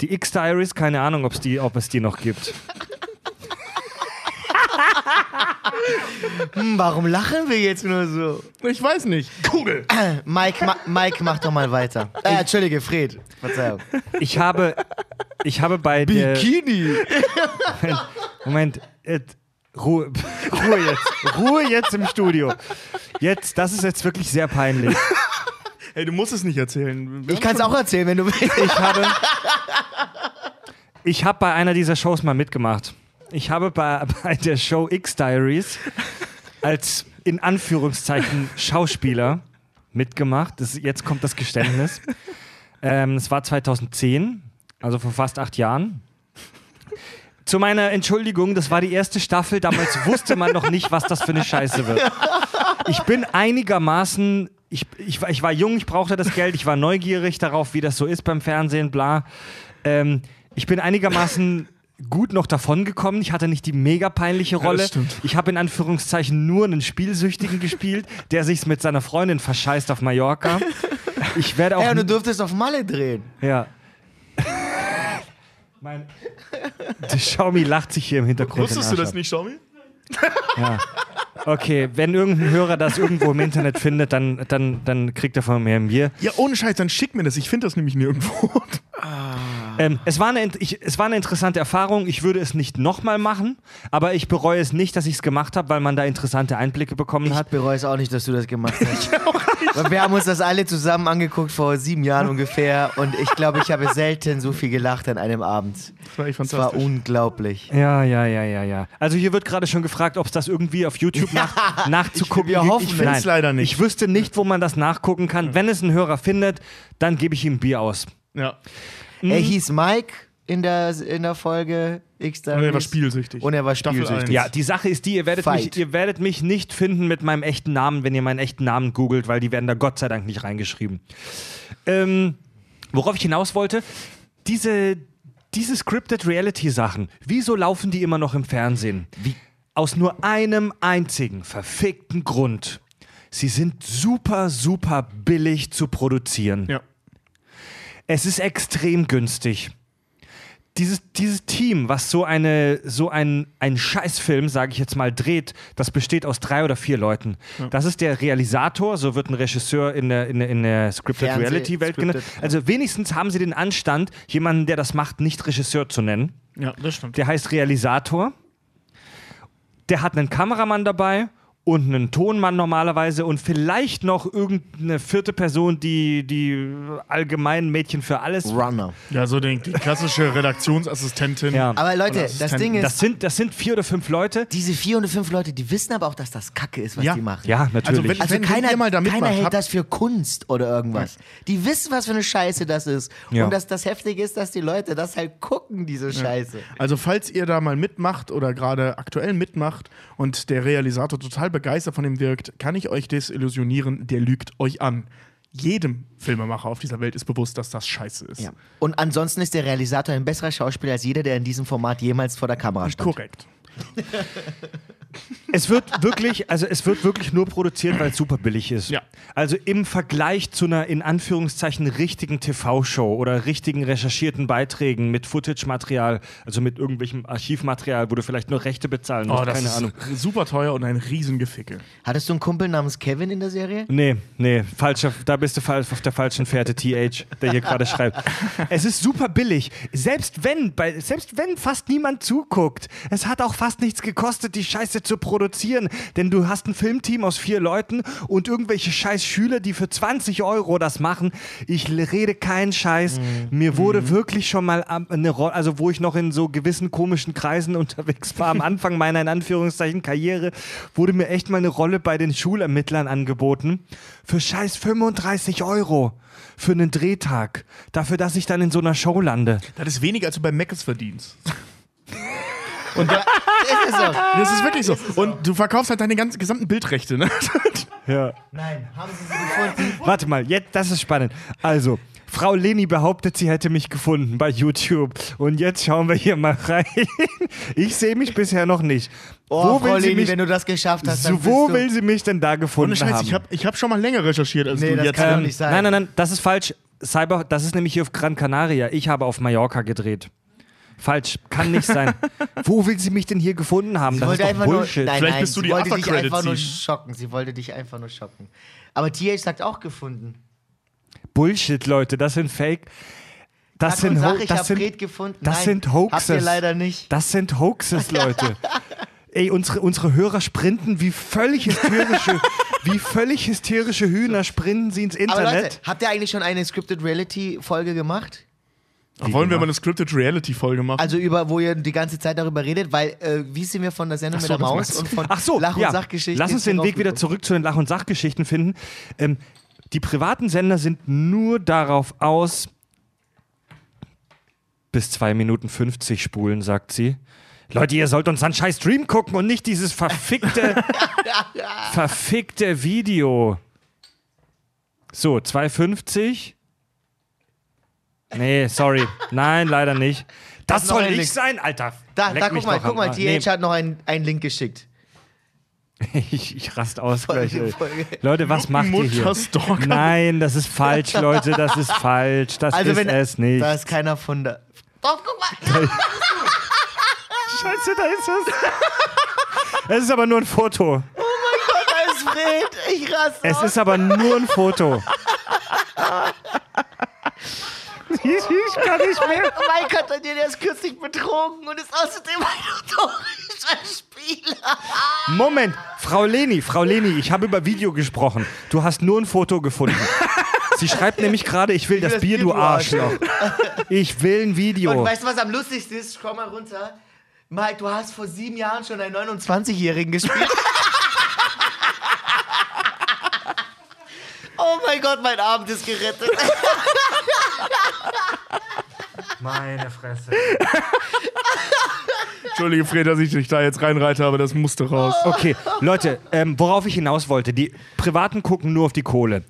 Die X-Diaries, keine Ahnung, ob's die, ob es die noch gibt. Hm, warum lachen wir jetzt nur so? Ich weiß nicht. Kugel. Mike, ma Mike, mach doch mal weiter. Äh, Entschuldige, Fred. Verzeihung. Ich habe, ich habe bei der... Bikini. Moment, äh, Ruhe, Ruhe jetzt, Ruhe jetzt im Studio. Jetzt, das ist jetzt wirklich sehr peinlich. Hey, du musst es nicht erzählen. Wir Ich kann es auch erzählen, wenn du willst. Ich habe, ich habe bei einer dieser Shows mal mitgemacht. Ich habe bei, bei der Show X-Diaries als in Anführungszeichen Schauspieler mitgemacht. Das, jetzt kommt das Geständnis. Ähm, es war 2010, also vor fast acht Jahren. Zu meiner Entschuldigung, das war die erste Staffel. Damals wusste man noch nicht, was das für eine Scheiße wird. Ich bin einigermaßen, ich, ich, war- ich war jung, ich brauchte das Geld, ich war neugierig darauf, wie das so ist beim Fernsehen, bla. Ähm, ich bin einigermaßen gut noch davon gekommen. Ich hatte nicht die mega peinliche Rolle. stimmt. ich habe in Anführungszeichen nur einen Spielsüchtigen gespielt, der sich mit seiner Freundin verscheißt auf Mallorca. Ich werde auch. Ja, du durftest auf Malle drehen. ja. mein, die Xiaomi lacht sich hier im Hintergrund. Wusstest du das nicht, Xiaomi? Ja. Okay, wenn irgendein Hörer das irgendwo im Internet findet, dann, dann, dann kriegt er von mir ein Bier. Ja, ohne Scheiß, dann schick mir das. Ich finde das nämlich nirgendwo. Ähm, es, war eine, ich, es war eine interessante Erfahrung. Ich würde es nicht nochmal machen, aber ich bereue es nicht, dass ich es gemacht habe, weil man da interessante Einblicke bekommen Ich hat. bereue es auch nicht, dass du das gemacht hast. Wir haben uns das alle zusammen angeguckt vor sieben Jahren ungefähr und ich glaube, ich habe selten so viel gelacht an einem Abend. Das war echt Es war fantastisch. unglaublich. Ja, ja, ja, ja, ja. Also hier wird gerade schon gefragt, ob es das irgendwie auf YouTube nach, nachzugucken wir gibt. hoffen Ich find's Nein, leider nicht. Ich wüsste nicht, wo man das nachgucken kann. Wenn es ein Hörer findet, dann gebe ich ihm ein Bier aus. ja. Er hieß Mike in der, in der Folge X. Und er war spielsüchtig. Und er war spielsüchtig. Ja, die Sache ist die, ihr werdet, mich, ihr werdet mich nicht finden mit meinem echten Namen, wenn ihr meinen echten Namen googelt, weil die werden da Gott sei Dank nicht reingeschrieben. Ähm, worauf ich hinaus wollte, diese, diese Scripted Reality Sachen, wieso laufen die immer noch im Fernsehen? Aus nur einem einzigen verfickten Grund. Sie sind super, super billig zu produzieren. Ja. Es ist extrem günstig. Dieses, dieses Team, was so, eine, so ein, ein Scheißfilm, sage ich jetzt mal, dreht, das besteht aus drei oder vier Leuten. Das ist der Realisator, so wird ein Regisseur in der, in der, in der Scripted Fernseh- Reality-Welt genannt. Scripted, ja. Also wenigstens haben sie den Anstand, jemanden, der das macht, nicht Regisseur zu nennen. ja, das stimmt. Der heißt Realisator. Der hat einen Kameramann dabei und einen Tonmann normalerweise und vielleicht noch irgendeine vierte Person, die die allgemeinen Mädchen für alles. Runner. Ja, so den, die klassische Redaktionsassistentin. Ja. Aber Leute, das. Ding ist, Das sind, das sind vier oder fünf Leute. diese vier oder fünf Leute, die wissen aber auch, dass das Kacke ist, was Ja. die machen. Ja, natürlich. Also wenn- Also keiner, ihr mal da keiner mitmacht, hält das für Kunst oder irgendwas. Die wissen, was für eine Scheiße das ist. Ja. Und dass das heftig ist, dass die Leute das halt gucken, diese Scheiße. Also falls ihr da mal mitmacht oder gerade aktuell mitmacht und der Realisator total begeistert von dem wirkt, kann ich euch desillusionieren, der lügt euch an. Jedem Filmemacher auf dieser Welt ist bewusst, dass das scheiße ist. Ja. Und ansonsten ist der Realisator ein besserer Schauspieler als jeder, der in diesem Format jemals vor der Kamera stand. Korrekt. Es wird wirklich, also es wird wirklich nur produziert, weil es super billig ist. Ja. Also im Vergleich zu einer in Anführungszeichen richtigen TV-Show oder richtigen recherchierten Beiträgen mit Footage-Material, also mit irgendwelchem Archivmaterial, wo du vielleicht nur Rechte bezahlen musst, Oh, das keine ist Ahnung. super teuer und ein Riesengeficke. Hattest du einen Kumpel namens Kevin in der Serie? Nee, nee, falscher, da bist du falsch auf der falschen Fährte, TH, der hier gerade schreibt. Es ist super billig. Selbst wenn, bei, selbst wenn fast niemand zuguckt, es hat auch fast nichts gekostet, die Scheiße zu produzieren. Denn du hast ein Filmteam aus vier Leuten und irgendwelche scheiß Schüler, die für 20 Euro das machen. Ich rede keinen Scheiß. Mir wurde wirklich schon mal eine Rolle, also wo ich noch in so gewissen komischen Kreisen unterwegs war, am Anfang meiner in Anführungszeichen Karriere, wurde mir echt mal eine Rolle bei den Schulermittlern angeboten. Für scheiß 35 Euro. Für einen Drehtag. Dafür, dass ich dann in so einer Show lande. Das ist weniger, als du bei Meckes verdienst. Ist es so? Das ist wirklich so. Und du verkaufst halt deine ganzen gesamten Bildrechte, ne? Ja. Nein, haben sie sie gefunden? Warte mal, jetzt, das ist spannend. Also, Frau Leni behauptet, sie hätte mich gefunden bei YouTube. Und jetzt schauen wir hier mal rein. Ich sehe mich bisher noch nicht. Oh, Frau will sie Leni, mich, wenn du das geschafft hast, dann so, wo bist du... will sie mich denn da gefunden Ohne Scheiß, haben? ich habe ich hab schon mal länger recherchiert als Nee, du das jetzt. kann Ähm, nicht sein. Nein, nein, nein, das ist falsch. Cyber, das ist nämlich hier auf Gran Canaria. Ich habe auf Mallorca gedreht. Falsch, kann nicht sein. Wo will sie mich denn hier gefunden haben? Sie Das ist doch einfach Bullshit. nur, nein, Vielleicht nein, bist du sie die wollte dich einfach nur schocken. Sie wollte dich einfach nur schocken. Aber TH sagt auch gefunden. Bullshit, Leute, das sind Fake. Das sind, Ho sag, ich das sind, gefunden. das Nein, sind Hoaxes. Habt ihr leider nicht. Das sind Hoaxes, Leute. Ey, unsere, unsere Hörer sprinten wie völlig hysterische, wie völlig hysterische Hühner sprinten sie ins Aber Internet. Leute, habt ihr eigentlich schon eine Scripted Reality Folge gemacht? Wollen wir mal eine Scripted Reality-Folge machen? Also über, wo ihr die ganze Zeit darüber redet, weil äh, wie sind wir von der Sendung Ach so, mit der Maus und von Ach so, Lach- und ja. Sachgeschichten? Lass uns den Weg wieder zurück zu den Lach- und Sachgeschichten finden. Ähm, die privaten Sender sind nur darauf aus, bis 2 Minuten 50 spulen, sagt sie. Leute, ihr sollt uns einen scheiß Stream gucken und nicht dieses verfickte, verfickte Video. So, 2,50. Nee, sorry. Nein, leider nicht. Das noch soll ein ich Link. sein, Alter. Da, da guck mal, guck mal. TH hat noch einen, einen Link geschickt. Nee, ich, ich rast aus Folge, gleich. Folge. Leute, was macht ihr hier? Nein, das ist falsch, Leute. Das ist falsch. Das Also ist wenn es nicht. da ist keiner von da. Doch, guck mal. Scheiße, da ist es. Es ist aber nur ein Foto. Da ist Fred. Ich raste Es aus. ist aber nur ein Foto. Ich, ich kann nicht mehr. Oh mein Gott, der, der ist kürzlich betrogen und ist außerdem ein notorischer Spieler. Moment, Frau Leni, Frau Leni, ich habe über Video gesprochen. Du hast nur ein Foto gefunden. Sie schreibt nämlich gerade, ich will das, das Bier, Bier, du Arschloch. Ich will ein Und Video. weißt du, was am lustigsten ist? Komm mal runter. Mike, du hast vor sieben Jahren schon einen 29-Jährigen gespielt. oh mein Gott, mein Abend ist gerettet. Meine Fresse. Entschuldige, Fred, dass ich dich da jetzt reinreite, aber das musste raus. Okay, Leute, ähm, worauf ich hinaus wollte, die Privaten gucken nur auf die Kohle.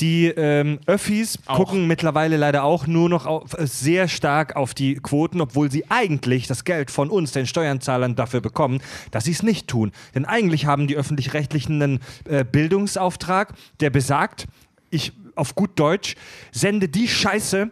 Die ähm, Öffis gucken mittlerweile leider auch nur noch auf, äh, sehr stark auf die Quoten, obwohl sie eigentlich das Geld von uns, den Steuerzahlern, dafür bekommen, dass sie es nicht tun. Denn eigentlich haben die Öffentlich-Rechtlichen einen äh, Bildungsauftrag, der besagt, ich auf gut Deutsch, sende die Scheiße,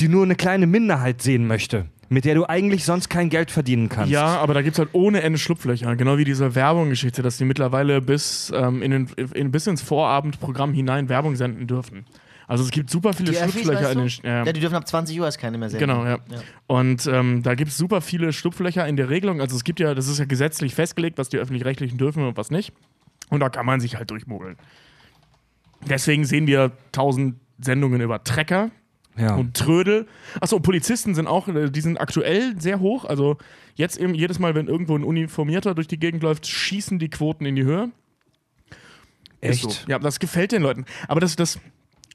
die nur eine kleine Minderheit sehen möchte, mit der du eigentlich sonst kein Geld verdienen kannst. Ja, aber da gibt es halt ohne Ende Schlupflöcher. Genau wie diese Werbungsgeschichte, dass die mittlerweile bis, ähm, in den, in, bis ins Vorabendprogramm hinein Werbung senden dürfen. Also es gibt super viele Die Schlupflöcher weißt in du? den. Ja. Ja, die dürfen ab 20 Uhr erst keine mehr sehen. Genau, ja. Und ähm, da gibt es super viele Schlupflöcher in der Regelung. Also es gibt ja, das ist ja gesetzlich festgelegt, was die öffentlich-rechtlichen dürfen und was nicht. Und da kann man sich halt durchmogeln. Deswegen sehen wir tausend Sendungen über Trecker Ja. und Trödel. Achso, Polizisten sind auch, äh, die sind aktuell sehr hoch. Also jetzt eben jedes Mal, wenn irgendwo ein Uniformierter durch die Gegend läuft, schießen die Quoten in die Höhe. Echt? So. Ja, das gefällt den Leuten. Aber das, das,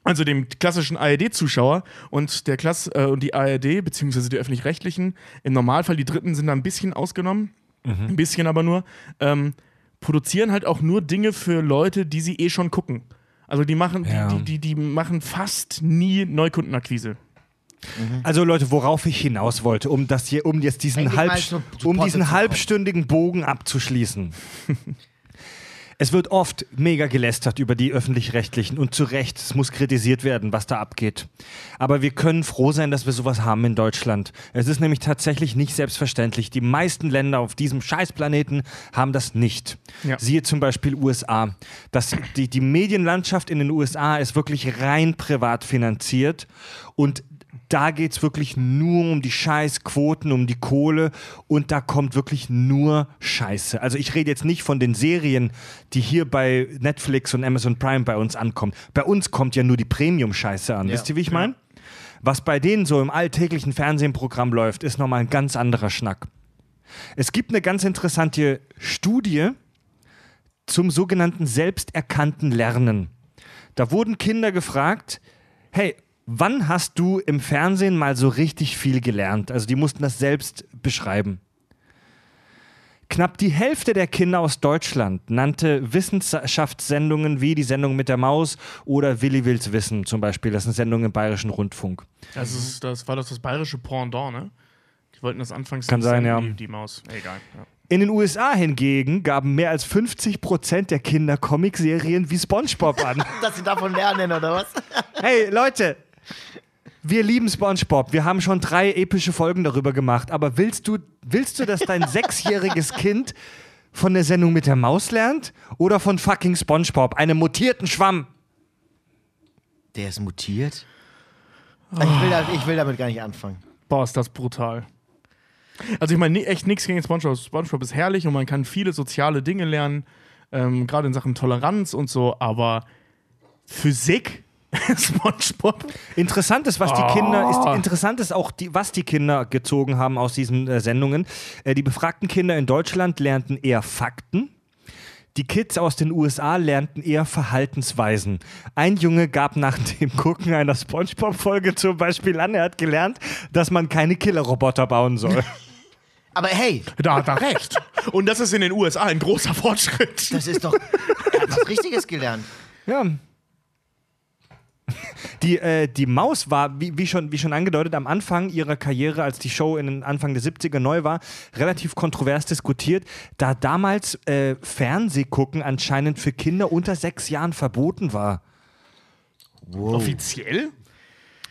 also dem klassischen ARD-Zuschauer und der Klasse äh, und die ARD, beziehungsweise die öffentlich-rechtlichen, im Normalfall die Dritten sind da ein bisschen ausgenommen, Mhm. ein bisschen aber nur, ähm, produzieren halt auch nur Dinge für Leute, die sie eh schon gucken. Also die machen, Ja. die, die, die, machen fast nie Neukundenakquise. Also Leute, worauf ich hinaus wollte, um das hier, um jetzt diesen, halb, so um diesen halbstündigen Bogen abzuschließen. es wird oft mega gelästert über die öffentlich-rechtlichen und zu Recht, es muss kritisiert werden, was da abgeht. Aber wir können froh sein, dass wir sowas haben in Deutschland. Es ist nämlich tatsächlich nicht selbstverständlich. Die meisten Länder auf diesem Scheißplaneten haben das nicht. Ja. Siehe zum Beispiel USA. Das, die, die Medienlandschaft in den USA ist wirklich rein privat finanziert und da geht es wirklich nur um die Scheißquoten, um die Kohle und da kommt wirklich nur Scheiße. Also ich rede jetzt nicht von den Serien, die hier bei Netflix und Amazon Prime bei uns ankommen. Bei uns kommt ja nur die Premium-Scheiße an. Ja. Wisst ihr, wie ich meine? Was bei denen so im alltäglichen Fernsehprogramm läuft, ist nochmal ein ganz anderer Schnack. Es gibt eine ganz interessante Studie zum sogenannten selbsterkannten Lernen. Da wurden Kinder gefragt, hey, wann hast du im Fernsehen mal so richtig viel gelernt? Also die mussten das selbst beschreiben. Knapp die Hälfte der Kinder aus Deutschland nannte Wissenschaftssendungen wie die Sendung mit der Maus oder Willi Wills Wissen zum Beispiel. Das sind Sendungen im Bayerischen Rundfunk. Das, ist, das war das, das bayerische Pendant, ne? Die wollten das anfangs Kann nicht sein, ja. Die, die Maus. Egal. Ja. In den USA hingegen gaben mehr als 50 Prozent der Kinder Comicserien wie SpongeBob an. Dass sie davon lernen, oder was? Hey, Leute, wir lieben SpongeBob. Wir haben schon drei epische Folgen darüber gemacht. Aber willst du, willst du, dass dein sechsjähriges Kind von der Sendung mit der Maus lernt? Oder von fucking SpongeBob, einem mutierten Schwamm? Der ist mutiert? Ich, will ich will damit gar nicht anfangen. Boah, ist das brutal. Also ich meine, echt nichts gegen SpongeBob. SpongeBob ist herrlich und man kann viele soziale Dinge lernen, ähm, gerade in Sachen Toleranz und so, aber Physik? SpongeBob? Interessant ist, was die Oh. Kinder, ist, interessant ist auch, die, was die Kinder gezogen haben aus diesen äh, Sendungen. Äh, die befragten Kinder in Deutschland lernten eher Fakten. Die Kids aus den USA lernten eher Verhaltensweisen. Ein Junge gab nach dem Gucken einer SpongeBob-Folge zum Beispiel an, er hat gelernt, dass man keine Killerroboter bauen soll. Aber hey, Da hat er recht. Und das ist in den USA ein großer Fortschritt. das ist doch. Er hat was Richtiges gelernt. ja. Die, äh, die Maus war, wie, wie, schon, wie schon angedeutet, am Anfang ihrer Karriere, als die Show in den Anfang der 70er neu war, relativ kontrovers diskutiert, da damals äh, Fernsehgucken anscheinend für Kinder unter sechs Jahren verboten war. Offiziell?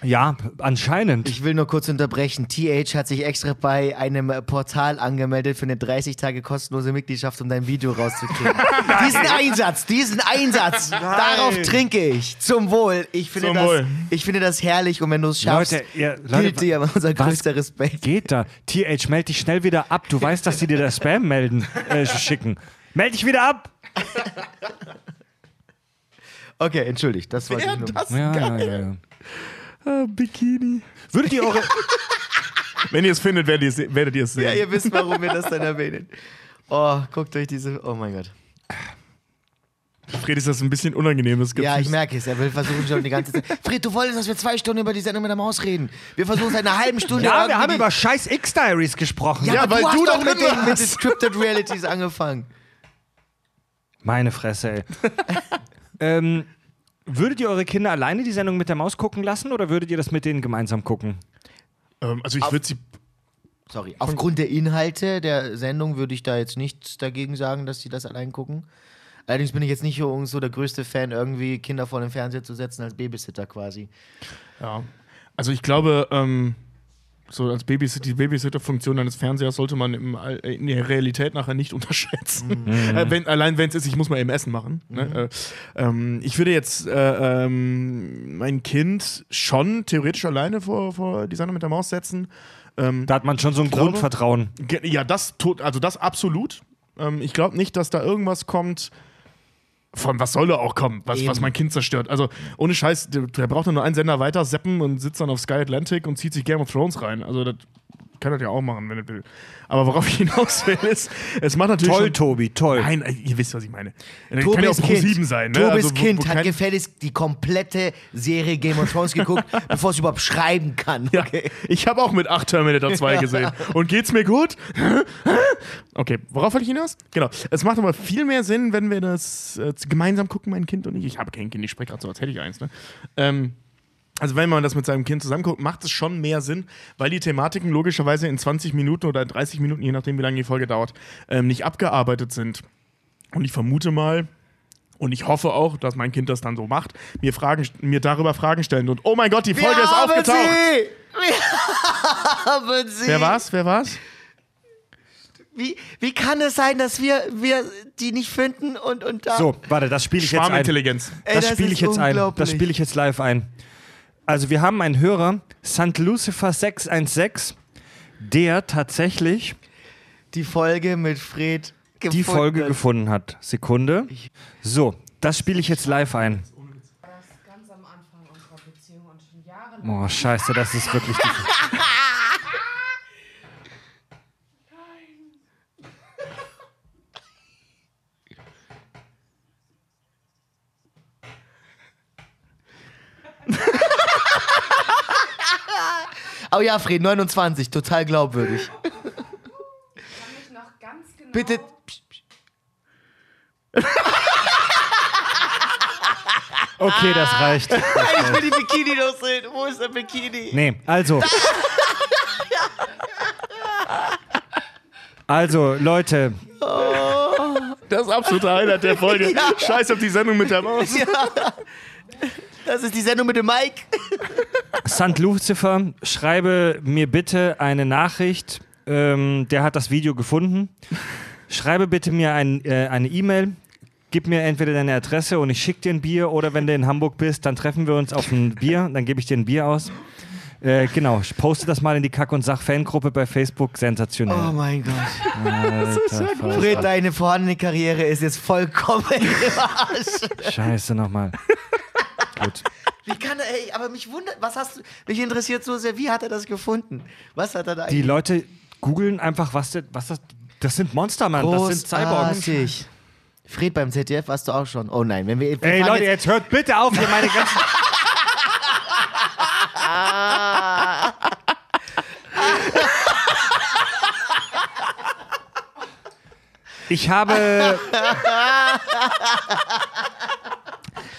Ja, anscheinend. Ich will nur kurz unterbrechen. TH hat sich extra bei einem Portal angemeldet für eine 30 Tage kostenlose Mitgliedschaft, um dein Video rauszukriegen. diesen Einsatz, diesen Einsatz, darauf trinke ich. Zum Wohl. Ich finde, Zum das, Wohl. ich finde das herrlich und wenn du es schaffst, Leute, ihr- Leute, gilt dir aber unser größter Respekt. Geht da. TH, meld dich schnell wieder ab. Du weißt, dass sie dir das Spam melden, äh, schicken. Meld dich wieder ab! Okay, entschuldigt, das war Ja, Nummer. das Ja, geil. ja, ja. Ah, Bikini. Würdet ihr eure. Wenn ihr es findet, werdet ihr es- werdet ihr es sehen. Ja, ihr wisst, warum wir das dann erwähnen. Oh, guckt euch diese. Oh mein Gott. Fred, ist das ein bisschen unangenehm. Das Ja, ich merke es. Er will versuchen schon die ganze Zeit. Fred, du wolltest, dass wir zwei Stunden über die Sendung mit der Maus reden. Wir versuchen seit einer halben Stunde. Ja, wir haben über scheiß X-Diaries gesprochen. Ja, Ja, weil du hast du doch mit den, mit den Scripted Realities angefangen. Meine Fresse, ey. ähm, würdet ihr eure Kinder alleine die Sendung mit der Maus gucken lassen oder würdet ihr das mit denen gemeinsam gucken? Ähm, also ich würde sie. Sorry. Aufgrund der Inhalte der Sendung würde ich da jetzt nichts dagegen sagen, dass sie das allein gucken. Allerdings bin ich jetzt nicht so der größte Fan, irgendwie Kinder vor den Fernseher zu setzen als Babysitter quasi. Ja. Also ich glaube, ähm, so als Babysitter, die Babysitter-Funktion eines Fernsehers sollte man im, äh, in der Realität nachher nicht unterschätzen. Äh, wenn, allein wenn es ist, ich muss mal eben Essen machen. Ne? Äh, ähm, ich würde jetzt äh, ähm, mein Kind schon theoretisch alleine vor, vor die Sendung mit der Maus setzen. Ähm, Da hat man schon so ein glaube- Grundvertrauen. Ja, das tut, also das absolut. Ähm, ich glaube nicht, dass da irgendwas kommt. Von was soll da auch kommen, was, Eben. was mein Kind zerstört? Also, ohne Scheiß, der, der braucht nur einen Sender weiter seppen und sitzt dann auf Sky Atlantic und zieht sich Game of Thrones rein. Also, das kann er ja auch machen, wenn er will. Aber worauf ich hinaus will, ist, es macht natürlich. Toll, schon, Tobi, toll. Nein, äh, ihr wisst, was ich meine. Das kann ja auch Tobis Pro Kind, 7 sein, ne? Tobis Also, wo- Kind wo hat gefälligst die komplette Serie Game of Thrones geguckt, bevor es überhaupt schreiben kann. Ja, Okay. ich habe auch mit 8 Terminator 2 gesehen. Und geht's mir gut? Okay, worauf wollte ich hinaus? Genau. Es macht aber viel mehr Sinn, wenn wir das äh, gemeinsam gucken, mein Kind und ich. Ich habe kein Kind, ich spreche gerade so, als hätte ich eins. Ne? Ähm, also wenn man das mit seinem Kind zusammen guckt, macht es schon mehr Sinn, weil die Thematiken logischerweise in 20 Minuten oder 30 Minuten, je nachdem wie lange die Folge dauert, ähm, nicht abgearbeitet sind. Und ich vermute mal, und ich hoffe auch, dass mein Kind das dann so macht, mir, Fragen, mir darüber Fragen stellen und oh mein Gott, die Folge ist haben aufgetaucht. Sie! Wir haben sie! Wer war's? Wer war's? Wie, wie kann es sein, dass wir, wir die nicht finden und, und da. So, warte, das spiele ich jetzt ein. Das das spiele ich jetzt ein. Das spiele ich jetzt live ein. Also wir haben einen Hörer, St. Lucifer 616, der tatsächlich Die Folge mit Fred gefunden die Folge hat. gefunden hat. Sekunde. So, das spiele ich jetzt live ein. Oh, scheiße, das ist wirklich... Die Oh ja, Fred, 29, total glaubwürdig. Ich kann mich noch ganz genau. Bitte. okay, das reicht. Ich will die Bikini noch sehen. Wo ist der Bikini? Nee, also. Also, Leute, Das ist absoluter Highlight der Folge. Ja. Scheiß auf die Sendung mit der Maus. Das ist die Sendung mit dem Mike. St. Lucifer, schreibe mir bitte eine Nachricht. Ähm, der hat das Video gefunden. Schreibe bitte mir ein, äh, eine E-Mail. Gib mir entweder deine Adresse und ich schicke dir ein Bier oder wenn du in Hamburg bist, dann treffen wir uns auf ein Bier. Dann gebe ich dir ein Bier aus. Äh, genau, ich poste das mal in die Kack- und Sach-Fangruppe bei Facebook. Sensationell. Oh mein Gott. Alter. Fred, deine vorhandene Karriere ist jetzt vollkommen im Arsch. Scheiße nochmal. Gut. Wie kann er, ey, aber mich wundert, was hast du, mich interessiert so sehr, wie hat er das gefunden? Was hat er da Die Leute googeln einfach, was, das- was das. Das sind Monster, Mann. Das sind Cyborgs. Fred beim ZDF warst du auch schon. Oh nein, wenn wir. wir Ey Leute, jetzt hört bitte auf, hier meine ganzen. Ich habe.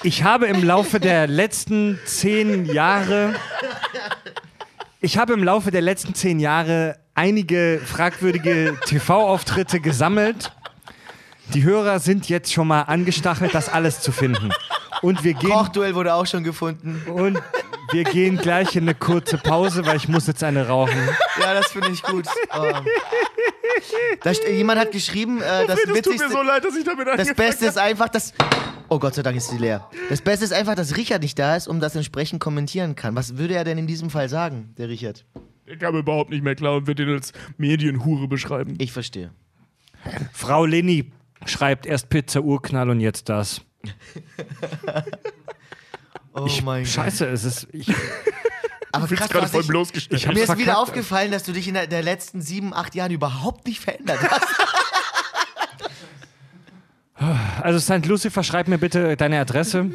Ich habe im Laufe der letzten zehn Jahre, ich habe im Laufe der letzten zehn Jahre einige fragwürdige TV-Auftritte gesammelt. Die Hörer sind jetzt schon mal angestachelt, das alles zu finden. Und wir gehen, Kochduell wurde auch schon gefunden. und wir gehen gleich in eine kurze Pause, weil ich muss jetzt eine rauchen. Ja, das finde ich gut. Oh. Da, jemand hat geschrieben, äh, das Das tut mir Witzigste, so leid, dass ich damit das Beste ist einfach, dass. Oh Gott sei Dank ist sie leer. Das Beste ist einfach, dass Richard nicht da ist, um das entsprechend kommentieren kann. Was würde er denn in diesem Fall sagen, der Richard? Ich kam überhaupt nicht mehr klar und würde ihn als Medienhure beschreiben. Ich verstehe. Frau Leni schreibt erst Pizza Urknall und jetzt das. Oh Ich, mein Gott. scheiße, es ist. Ich, Aber krass, gerade voll bloßgestellt. Ich mir ist wieder aufgefallen, dass du dich in der, der letzten sieben, acht Jahren überhaupt nicht verändert hast. also St. Lucifer, schreib mir bitte deine Adresse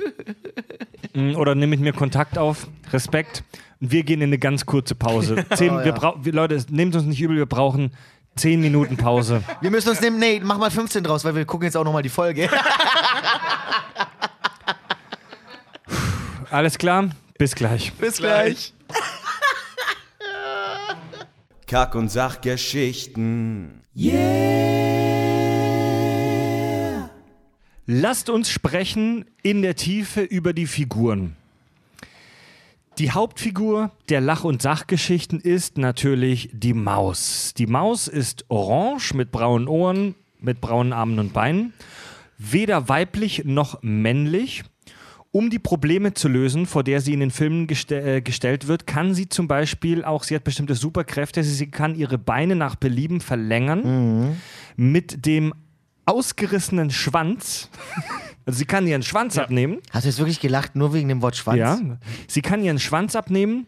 Mm, oder nimm mit mir Kontakt auf. Respekt. Und wir gehen in eine ganz kurze Pause. Zehn, Oh, ja. wir, Leute, nehmt uns nicht übel, wir brauchen zehn Minuten Pause. Wir müssen uns nehmen, nee, mach mal 15 draus, weil wir gucken jetzt auch nochmal die Folge. Alles klar? Bis gleich. Bis gleich. Kack- und Sachgeschichten. Lasst uns sprechen in der Tiefe über die Figuren. Die Hauptfigur der Lach- und Sachgeschichten ist natürlich die Maus. Die Maus ist orange mit braunen Ohren, mit braunen Armen und Beinen, weder weiblich noch männlich. Um die Probleme zu lösen, vor der sie in den Filmen geste äh, gestellt wird, kann sie zum Beispiel auch, sie hat bestimmte Superkräfte, sie, sie kann ihre Beine nach Belieben verlängern mit dem ausgerissenen Schwanz. Also sie kann ihren Schwanz abnehmen. Hast du jetzt wirklich gelacht, nur wegen dem Wort Schwanz? Ja. Sie kann ihren Schwanz abnehmen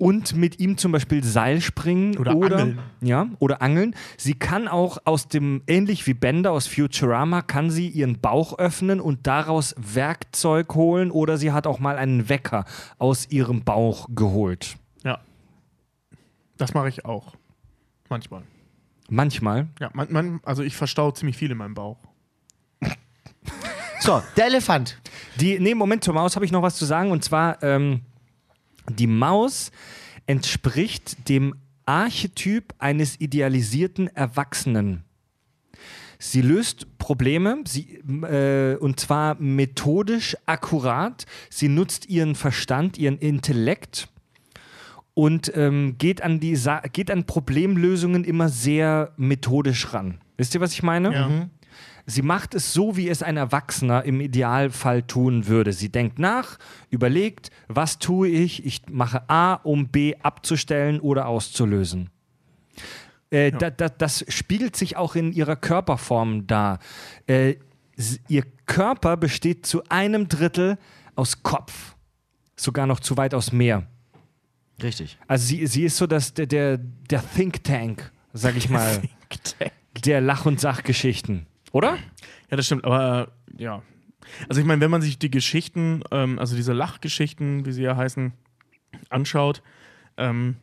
und mit ihm zum Beispiel Seil springen Oder angeln. Ja, oder angeln. Sie kann auch aus dem, ähnlich wie Bender aus Futurama, kann sie ihren Bauch öffnen und daraus Werkzeug holen oder sie hat auch mal einen Wecker aus ihrem Bauch geholt. Ja. Das mache ich auch. Manchmal. Manchmal. Ja, man, man, also ich verstaue ziemlich viel in meinem Bauch. So, der Elefant. Die, nee, Moment, zur Maus habe ich noch was zu sagen. Und zwar, ähm, die Maus entspricht dem Archetyp eines idealisierten Erwachsenen. Sie löst Probleme, sie, äh, und zwar methodisch akkurat. Sie nutzt ihren Verstand, ihren Intellekt und ähm, geht, an die geht an Problemlösungen immer sehr methodisch ran. Wisst ihr, was ich meine? Ja. Sie macht es so, wie es ein Erwachsener im Idealfall tun würde. Sie denkt nach, überlegt, was tue ich? Ich mache A, um B abzustellen oder auszulösen. Äh, da, da, das spiegelt sich auch in ihrer Körperform dar. Äh, ihr Körper besteht zu einem Drittel aus Kopf, sogar noch zu weit aus mehr. Richtig. Also sie, sie ist so das, der, der, der Think Tank, sag ich mal, der Lach- und Sachgeschichten. Oder? Ja, das stimmt, aber äh, ja. Also ich meine, wenn man sich die Geschichten, ähm, also diese Lachgeschichten, wie sie ja heißen, anschaut, ähm,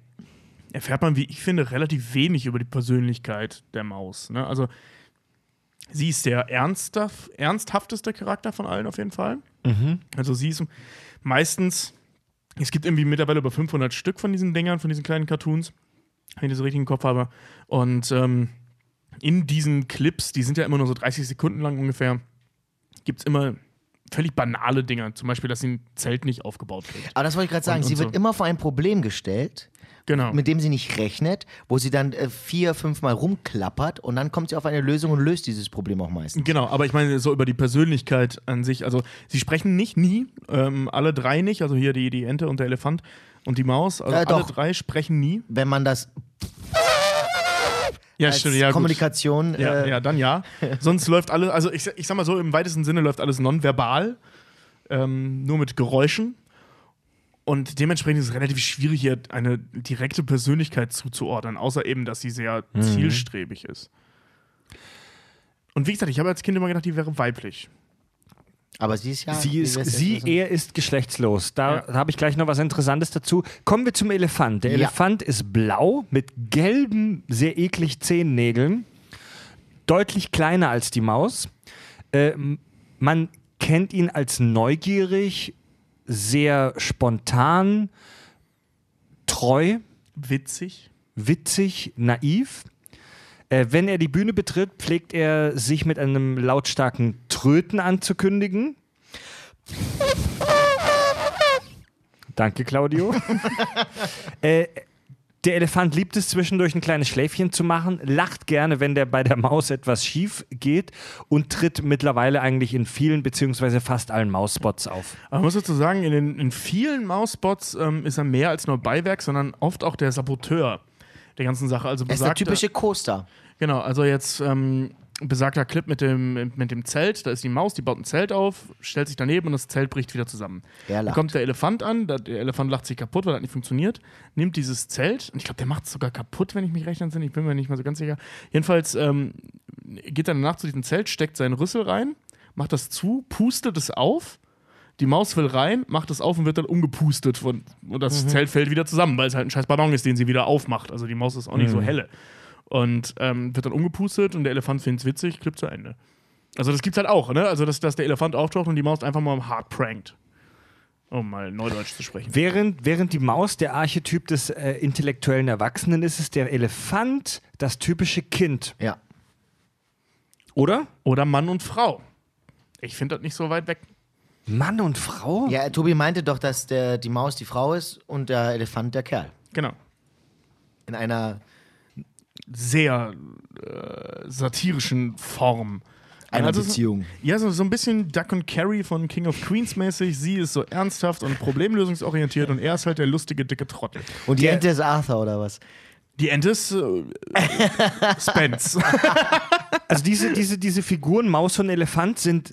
erfährt man, wie ich finde, relativ wenig über die Persönlichkeit der Maus. Ne? Also sie ist der ernsthaft, ernsthafteste Charakter von allen auf jeden Fall. Also sie ist meistens, es gibt irgendwie mittlerweile über 500 Stück von diesen Dingern, von diesen kleinen Cartoons, wenn ich das richtig im Kopf habe. Und ähm, in diesen Clips, die sind ja immer nur so 30 Sekunden lang ungefähr, gibt es immer völlig banale Dinge. Zum Beispiel, dass sie ein Zelt nicht aufgebaut kriegt. Aber das wollte ich gerade sagen. Und- sie und wird so. immer vor ein Problem gestellt, Genau. mit dem sie nicht rechnet, wo sie dann äh, vier, fünf Mal rumklappert und dann kommt sie auf eine Lösung und löst dieses Problem auch meistens. Genau, aber ich meine so über die Persönlichkeit an sich. Also sie sprechen nicht, nie, ähm, alle drei nicht. Also hier die, die Ente und der Elefant und die Maus. Also Äh, alle drei sprechen nie. Wenn man das Ja, als stimmt, ja. Kommunikation. Ja, äh, ja, dann ja. Sonst läuft alles, also ich, ich sag mal so, im weitesten Sinne läuft alles nonverbal, ähm, nur mit Geräuschen. Und dementsprechend ist es relativ schwierig, hier eine direkte Persönlichkeit zuzuordnen, außer eben, dass sie sehr Mhm. zielstrebig ist. Und wie gesagt, ich habe als Kind immer gedacht, die wäre weiblich. Aber sie ist ja. sie ist, sie, er ist geschlechtslos. Da Ja. habe ich gleich noch was Interessantes dazu. Kommen wir zum Elefant. Der Ja. Elefant ist blau mit gelben, sehr eklig Zehennägeln. Deutlich kleiner als die Maus. Äh, man kennt ihn als neugierig, sehr spontan, treu, Witzig. witzig, naiv. Äh, wenn er die Bühne betritt, pflegt er sich mit einem lautstarken Tröten anzukündigen. Danke, Claudio. äh, der Elefant liebt es zwischendurch ein kleines Schläfchen zu machen, lacht gerne, wenn der bei der Maus etwas schief geht und tritt mittlerweile eigentlich in vielen beziehungsweise fast allen Mausspots auf. Aber man muss dazu sagen, in, den, in vielen Mausspots ähm, ist er mehr als nur Beiwerk, sondern oft auch der Saboteur der ganzen Sache. Also Er ist der besagter- typische Co-Star. Genau, also jetzt ähm, besagter Clip mit dem, mit dem Zelt. Da ist die Maus, die baut ein Zelt auf, stellt sich daneben und das Zelt bricht wieder zusammen. Er Dann lacht. kommt der Elefant an, der Elefant lacht sich kaputt, weil das nicht funktioniert, nimmt dieses Zelt und ich glaube, der macht es sogar kaputt, wenn ich mich recht entsinne. Ich bin mir nicht mal so ganz sicher. Jedenfalls ähm, geht er danach zu diesem Zelt, steckt seinen Rüssel rein, macht das zu, pustet es auf. Die Maus will rein, macht es auf und wird dann umgepustet. Von, und das Zelt fällt wieder zusammen, weil es halt ein scheiß Ballon ist, den sie wieder aufmacht. Also die Maus ist auch nicht so helle. Und ähm, wird dann umgepustet und der Elefant findet es witzig, Clip zu Ende. Also das gibt's halt auch, ne? Also dass, dass der Elefant auftaucht und die Maus einfach mal hart prankt. Um mal Neudeutsch zu sprechen. Während, während die Maus der Archetyp des äh, intellektuellen Erwachsenen ist, ist der Elefant das typische Kind, Ja. oder? Oder Mann und Frau. Ich finde das nicht so weit weg. Mann und Frau? Ja, Tobi meinte doch, dass der, die Maus die Frau ist und der Elefant der Kerl. Genau. In einer, Sehr äh, satirischen Form. einer Also- Beziehung. Ja, so, so ein bisschen Duck und Carrie von King of Queens mäßig. Sie ist so ernsthaft und problemlösungsorientiert und er ist halt der lustige, dicke Trottel. Und die Der- Ente ist Arthur oder was? Die Ente ist äh, Spence. Also diese, diese, diese Figuren Maus und Elefant sind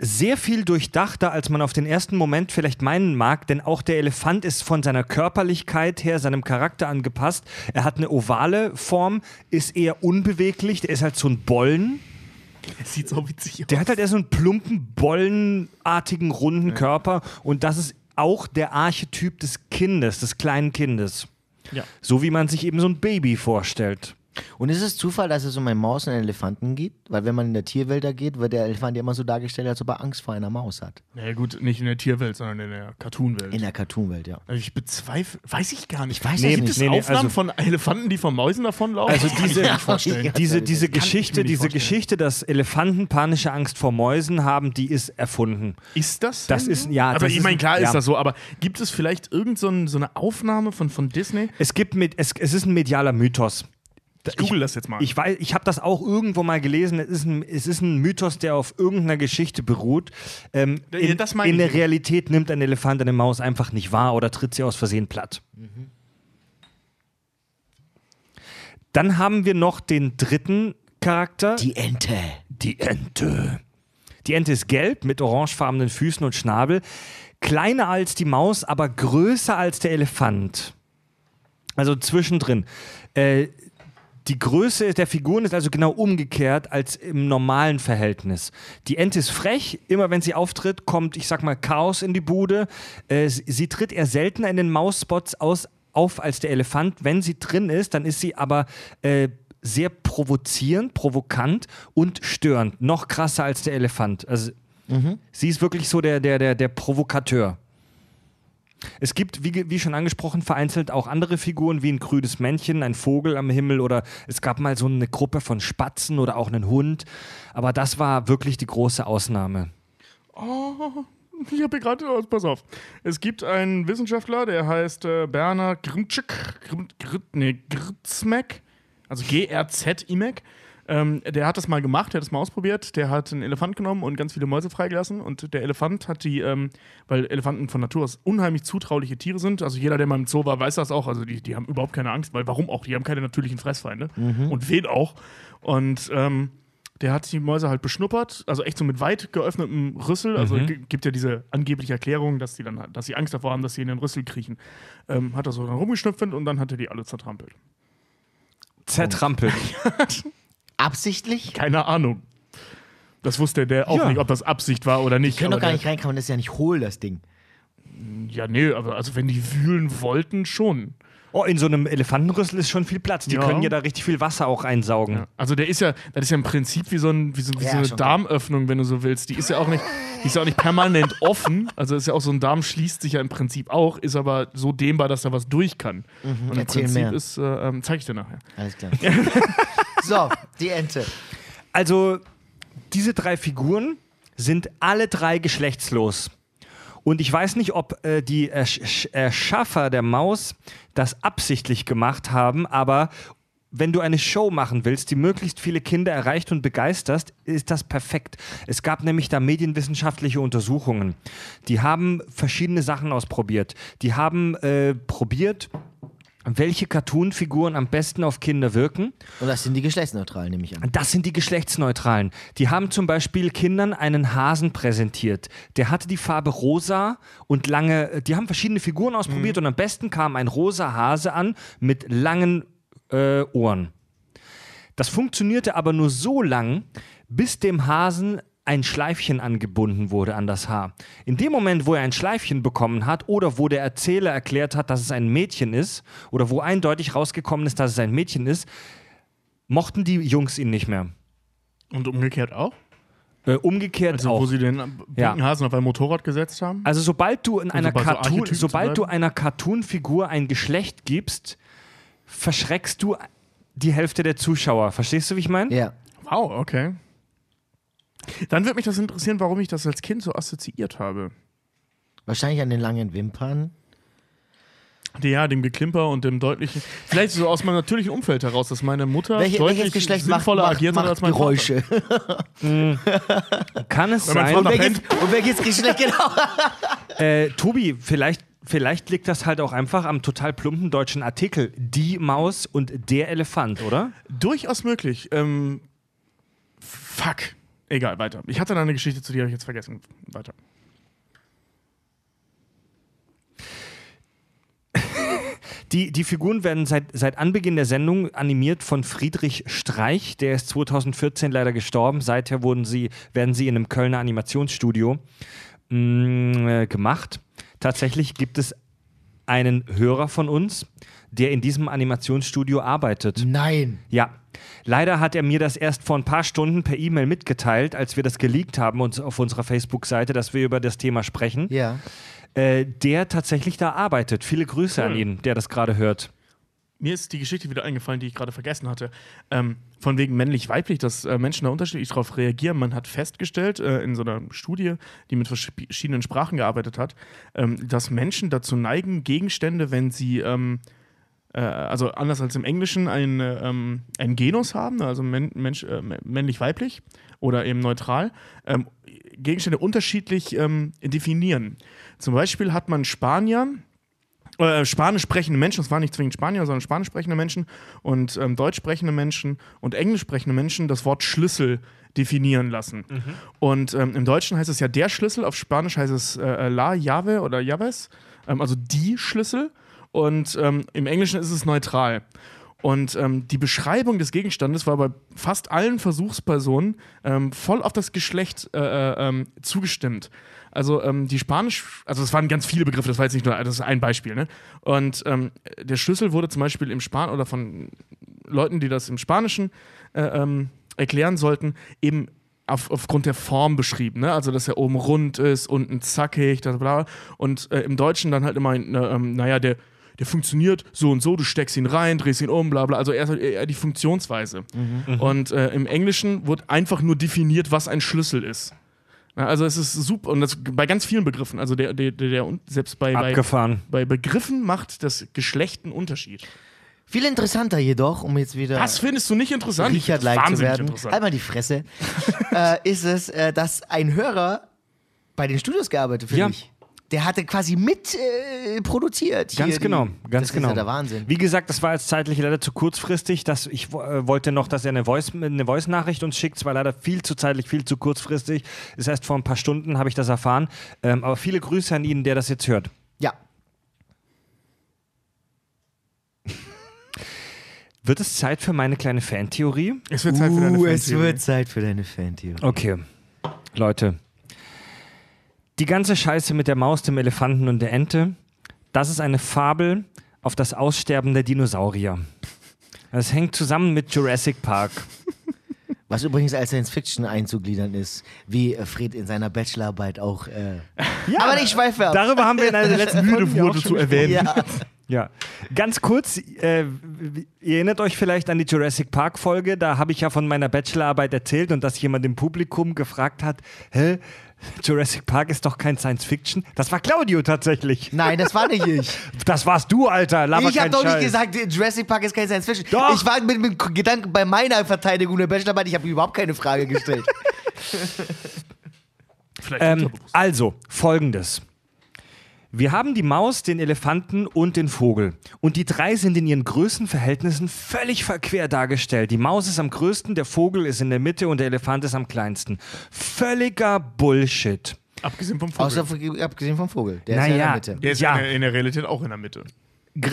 sehr viel durchdachter, als man auf den ersten Moment vielleicht meinen mag, denn auch der Elefant ist von seiner Körperlichkeit her, seinem Charakter angepasst. Er hat eine ovale Form, ist eher unbeweglich, der ist halt so ein Bollen. Es sieht so witzig aus. Der hat halt eher so einen plumpen, bollenartigen, runden Körper und das ist auch der Archetyp des Kindes, des kleinen Kindes. Ja. So wie man sich eben so ein Baby vorstellt. Und ist es Zufall, dass es um eine Maus und einen Elefanten geht? Weil wenn man in der Tierwelt da geht, wird der Elefant ja immer so dargestellt, als ob er Angst vor einer Maus hat. Naja, gut, nicht in der Tierwelt, sondern in der Cartoonwelt. In der Cartoonwelt, ja. Also ich bezweifle, weiß ich gar nicht. Ich weiß Nee, Gibt nicht. es nee, nee, Aufnahmen also- von Elefanten, die von Mäusen davonlaufen? Also Das kann ich diese- mir nicht vorstellen. Ja, Diese, diese Geschichte, diese vorstellen. Geschichte, dass Elefanten panische Angst vor Mäusen haben, die ist erfunden. Ist das? Das denn ist- ja, Aber das ich ist meine, ein- klar ja. ist das so, aber gibt es vielleicht irgend so, so eine Aufnahme von, von Disney? Es gibt mit, es, es ist ein medialer Mythos. Ich google das jetzt mal. Ich weiß, ich habe das auch irgendwo mal gelesen. Es ist ein, es ist ein Mythos, der auf irgendeiner Geschichte beruht. Ähm, Ja, in, in ich der. Realität nimmt ein Elefant eine Maus einfach nicht wahr oder tritt sie aus Versehen platt. Dann haben wir noch den dritten Charakter. Die Ente. Die Ente. Die Ente ist gelb mit orangefarbenen Füßen und Schnabel. Kleiner als die Maus, aber größer als der Elefant. Also zwischendrin. Äh, die Größe der Figuren ist also genau umgekehrt als im normalen Verhältnis. Die Ente ist frech, immer wenn sie auftritt, kommt, ich sag mal, Chaos in die Bude. Äh, sie, sie tritt eher seltener in den Mausspots aus, auf als der Elefant. Wenn sie drin ist, dann ist sie aber äh, sehr provozierend, provokant und störend. Noch krasser als der Elefant. Also sie ist wirklich so der, der, der, der Provokateur. Es gibt, wie, wie schon angesprochen, vereinzelt auch andere Figuren wie ein grünes Männchen, ein Vogel am Himmel oder es gab mal so eine Gruppe von Spatzen oder auch einen Hund. Aber das war wirklich die große Ausnahme. Ich habe gerade, oh, pass auf. Es gibt einen Wissenschaftler, der heißt äh, Bernhard Grimczyk, Grim, Gr, nee, Grzmek, also G-R-Z-I-M-E-K. Ähm, der hat das mal gemacht, der hat das mal ausprobiert. Der hat einen Elefant genommen und ganz viele Mäuse freigelassen. Und der Elefant hat die, ähm, weil Elefanten von Natur aus unheimlich zutrauliche Tiere sind. Also jeder, der mal im Zoo war, weiß das auch. Also die, die haben überhaupt keine Angst, weil warum auch? Die haben keine natürlichen Fressfeinde. Und wen auch. Und ähm, der hat die Mäuse halt beschnuppert, also echt so mit weit geöffnetem Rüssel. Also g- gibt ja diese angebliche Erklärung, dass die dann, dass sie Angst davor haben, dass sie in den Rüssel kriechen. Ähm, hat er so dann rumgeschnüffelt und dann hat er die alle zertrampelt. Zertrampelt. Absichtlich? Keine Ahnung. Das wusste der auch Ja. nicht, ob das Absicht war oder nicht. Die können doch gar nicht reinkommen, das ist ja nicht hohl, das Ding. Ja, nee, aber also wenn die wühlen wollten, schon. Oh, in so einem Elefantenrüssel ist schon viel Platz. Die Ja. können ja da richtig viel Wasser auch einsaugen. Ja. Also der ist ja, das ist ja im Prinzip wie so, ein, wie so, wie Ja, so eine. Darmöffnung, wenn du so willst. Die ist ja auch nicht, die ist ja auch nicht permanent offen. Also ist ja auch so ein Darm schließt sich ja im Prinzip auch, ist aber so dehnbar, dass da was durch kann. Und im Mhm. Erzähl Prinzip mehr. ist, äh, ähm, zeig ich dir nachher. Alles klar. so, die Ente. Also, diese drei Figuren sind alle drei geschlechtslos. Und ich weiß nicht, ob äh, die Ersch Sch- Erschaffer der Maus das absichtlich gemacht haben, aber wenn du eine Show machen willst, die möglichst viele Kinder erreicht und begeisterst, ist das perfekt. Es gab nämlich da medienwissenschaftliche Untersuchungen. Die haben verschiedene Sachen ausprobiert. Die haben äh, probiert, welche Cartoon-Figuren am besten auf Kinder wirken. Und das sind die geschlechtsneutralen, nehme ich an. Das sind die Geschlechtsneutralen. Die haben zum Beispiel Kindern einen Hasen präsentiert. Der hatte die Farbe rosa und lange. Die haben verschiedene Figuren ausprobiert und am besten kam ein rosa Hase an mit langen äh, Ohren. Das funktionierte aber nur so lang, bis dem Hasen ein Schleifchen angebunden wurde an das Haar. In dem Moment, wo er ein Schleifchen bekommen hat oder wo der Erzähler erklärt hat, dass es ein Mädchen ist oder wo eindeutig rausgekommen ist, dass es ein Mädchen ist, mochten die Jungs ihn nicht mehr. Und umgekehrt auch? Äh, umgekehrt Also auch. wo sie den bunten Ja. Hasen auf ein Motorrad gesetzt haben? Also sobald du in einer sobald so Cartoon, zu sobald du einer Cartoon-Figur ein Geschlecht gibst, verschreckst du die Hälfte der Zuschauer. Verstehst du, wie ich meine? Ja. Wow, okay. Dann würde mich das interessieren, warum ich das als Kind so assoziiert habe. Wahrscheinlich an den langen Wimpern. Ja, dem Geklimper und dem deutlichen. Vielleicht so aus meinem natürlichen Umfeld heraus, dass meine Mutter Welche, deutlich welches Geschlecht macht, sinnvoller macht, agiert hat macht als mein Geräusche? Kann es Wenn man sein? Und welches, und welches Geschlecht genau? Äh, Tobi, vielleicht, vielleicht liegt das halt auch einfach am total plumpen deutschen Artikel. Die Maus und der Elefant, oder? Durchaus möglich. Ähm, fuck. Egal, weiter. Ich hatte da eine Geschichte zu dir, habe ich jetzt vergessen. Weiter. Die, die Figuren werden seit, seit Anbeginn der Sendung animiert von Friedrich Streich. Der ist 2014 leider gestorben. Seither wurden sie, werden sie in einem Kölner Animationsstudio mh, äh, gemacht. Tatsächlich gibt es einen Hörer von uns, der in diesem Animationsstudio arbeitet. Nein. Ja, leider hat er mir das erst vor ein paar Stunden per E-Mail mitgeteilt, als wir das geleakt haben uns auf unserer Facebook-Seite, dass wir über das Thema sprechen. Ja. Äh, der tatsächlich da arbeitet. Viele Grüße an Cool. ihn, der das gerade hört. Mir ist die Geschichte wieder eingefallen, die ich gerade vergessen hatte. Ähm, von wegen männlich-weiblich, dass äh, Menschen da unterschiedlich darauf reagieren. Man hat festgestellt äh, in so einer Studie, die mit vers- verschiedenen Sprachen gearbeitet hat, ähm, dass Menschen dazu neigen, Gegenstände, wenn sie, ähm, äh, also anders als im Englischen, ein, äh, ähm, ein Genus haben, also Mensch, äh, männlich-weiblich oder eben neutral, ähm, Gegenstände unterschiedlich ähm, definieren. Zum Beispiel hat man Spanier, äh, spanisch sprechende Menschen, das waren nicht zwingend Spanier, sondern spanisch sprechende Menschen und ähm, deutsch sprechende Menschen und englisch sprechende Menschen das Wort Schlüssel definieren lassen. Und ähm, im Deutschen heißt es ja der Schlüssel, auf Spanisch heißt es äh, la llave oder llaves, ähm, also die Schlüssel. Und ähm, im Englischen ist es neutral. Und ähm, die Beschreibung des Gegenstandes war bei fast allen Versuchspersonen ähm, voll auf das Geschlecht äh, äh, ähm, zugestimmt. Also ähm, die Spanisch, also es waren ganz viele Begriffe, das war jetzt nicht nur, das ist ein Beispiel, ne? Und ähm, der Schlüssel wurde zum Beispiel im Span oder von Leuten, die das im Spanischen äh, ähm, erklären sollten, eben auf, aufgrund der Form beschrieben, ne? Also dass er oben rund ist, unten zackig, das bla. Und äh, im Deutschen dann halt immer, ähm, naja, der, der funktioniert so und so, du steckst ihn rein, drehst ihn um, bla bla. Also eher, eher die Funktionsweise. Und äh, im Englischen wird einfach nur definiert, was ein Schlüssel ist. Also es ist super und das bei ganz vielen Begriffen. Also der, der, der, der selbst bei, bei, Abgefahren. bei Begriffen macht das Geschlecht einen Unterschied. Viel interessanter jedoch, um jetzt wieder Das findest du nicht interessant? Richard like zu werden, interessant. einmal die Fresse, äh, ist es, äh, dass ein Hörer bei den Studios gearbeitet für Ja. mich. Der hatte quasi mit äh, produziert. Ganz hier genau, die, ganz das genau. ist ja der Wahnsinn. Wie gesagt, das war jetzt zeitlich leider zu kurzfristig. Dass ich äh, wollte noch, dass er eine Voice- eine Voice-Nachricht uns schickt. Es war leider viel zu zeitlich, viel zu kurzfristig. Das heißt, vor ein paar Stunden habe ich das erfahren. Ähm, aber viele Grüße an ihn, der das jetzt hört. Ja. Wird es Zeit für meine kleine Fantheorie? Es wird Zeit für deine uh, es Fantheorie. wird Zeit für deine Fantheorie. Okay. Leute. Die ganze Scheiße mit der Maus, dem Elefanten und der Ente, das ist eine Fabel auf das Aussterben der Dinosaurier. Das hängt zusammen mit Jurassic Park. Was übrigens als Science Fiction einzugliedern ist, wie Fred in seiner Bachelorarbeit auch. Äh, Ja, Aber ich schweife ab. Darüber haben wir in einer der letzten Müde wurde zu erwähnen. ja. Ja, ganz kurz, äh, ihr erinnert euch vielleicht an die Jurassic Park Folge, da habe ich ja von meiner Bachelorarbeit erzählt und dass jemand im Publikum gefragt hat, hä, Jurassic Park ist doch kein Science Fiction. Das war Claudio tatsächlich. Nein, das war nicht ich. Das warst du, Alter. Laber ich habe doch nicht Scheiß. gesagt, Jurassic Park ist kein Science Fiction. Doch. Ich war mit, mit Gedanken bei meiner Verteidigung der Bachelorarbeit, ich habe überhaupt keine Frage gestellt. Vielleicht Ähm, also, folgendes. Wir haben die Maus, den Elefanten und den Vogel. Und die drei sind in ihren Größenverhältnissen völlig verquer dargestellt. Die Maus ist am größten, der Vogel ist in der Mitte und der Elefant ist am kleinsten. Völliger Bullshit. Abgesehen vom Vogel. Außer abgesehen vom Vogel. Der ist ja in Naja. der Mitte. der ist ja. in, der, Realität auch in der Mitte.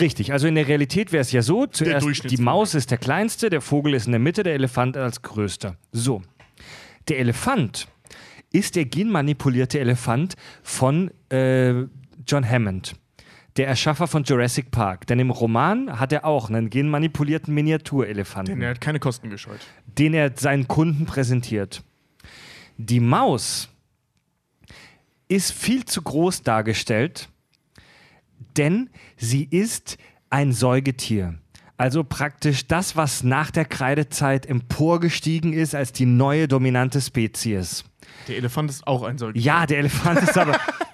Richtig, also in der Realität wäre es ja so, zuerst die. Maus ist der kleinste, der Vogel ist in der Mitte, der Elefant als größter. So. Der Elefant ist der genmanipulierte Elefant von äh, John Hammond, der Erschaffer von Jurassic Park. Denn im Roman hat er auch einen genmanipulierten Miniaturelefanten, Denn er hat keine Kosten gescheut. den er seinen Kunden präsentiert. Die Maus ist viel zu groß dargestellt, denn sie ist ein Säugetier. Also praktisch das, was nach der Kreidezeit emporgestiegen ist als die neue dominante Spezies. Der Elefant ist auch ein Säugetier. Ja, der Elefant ist aber.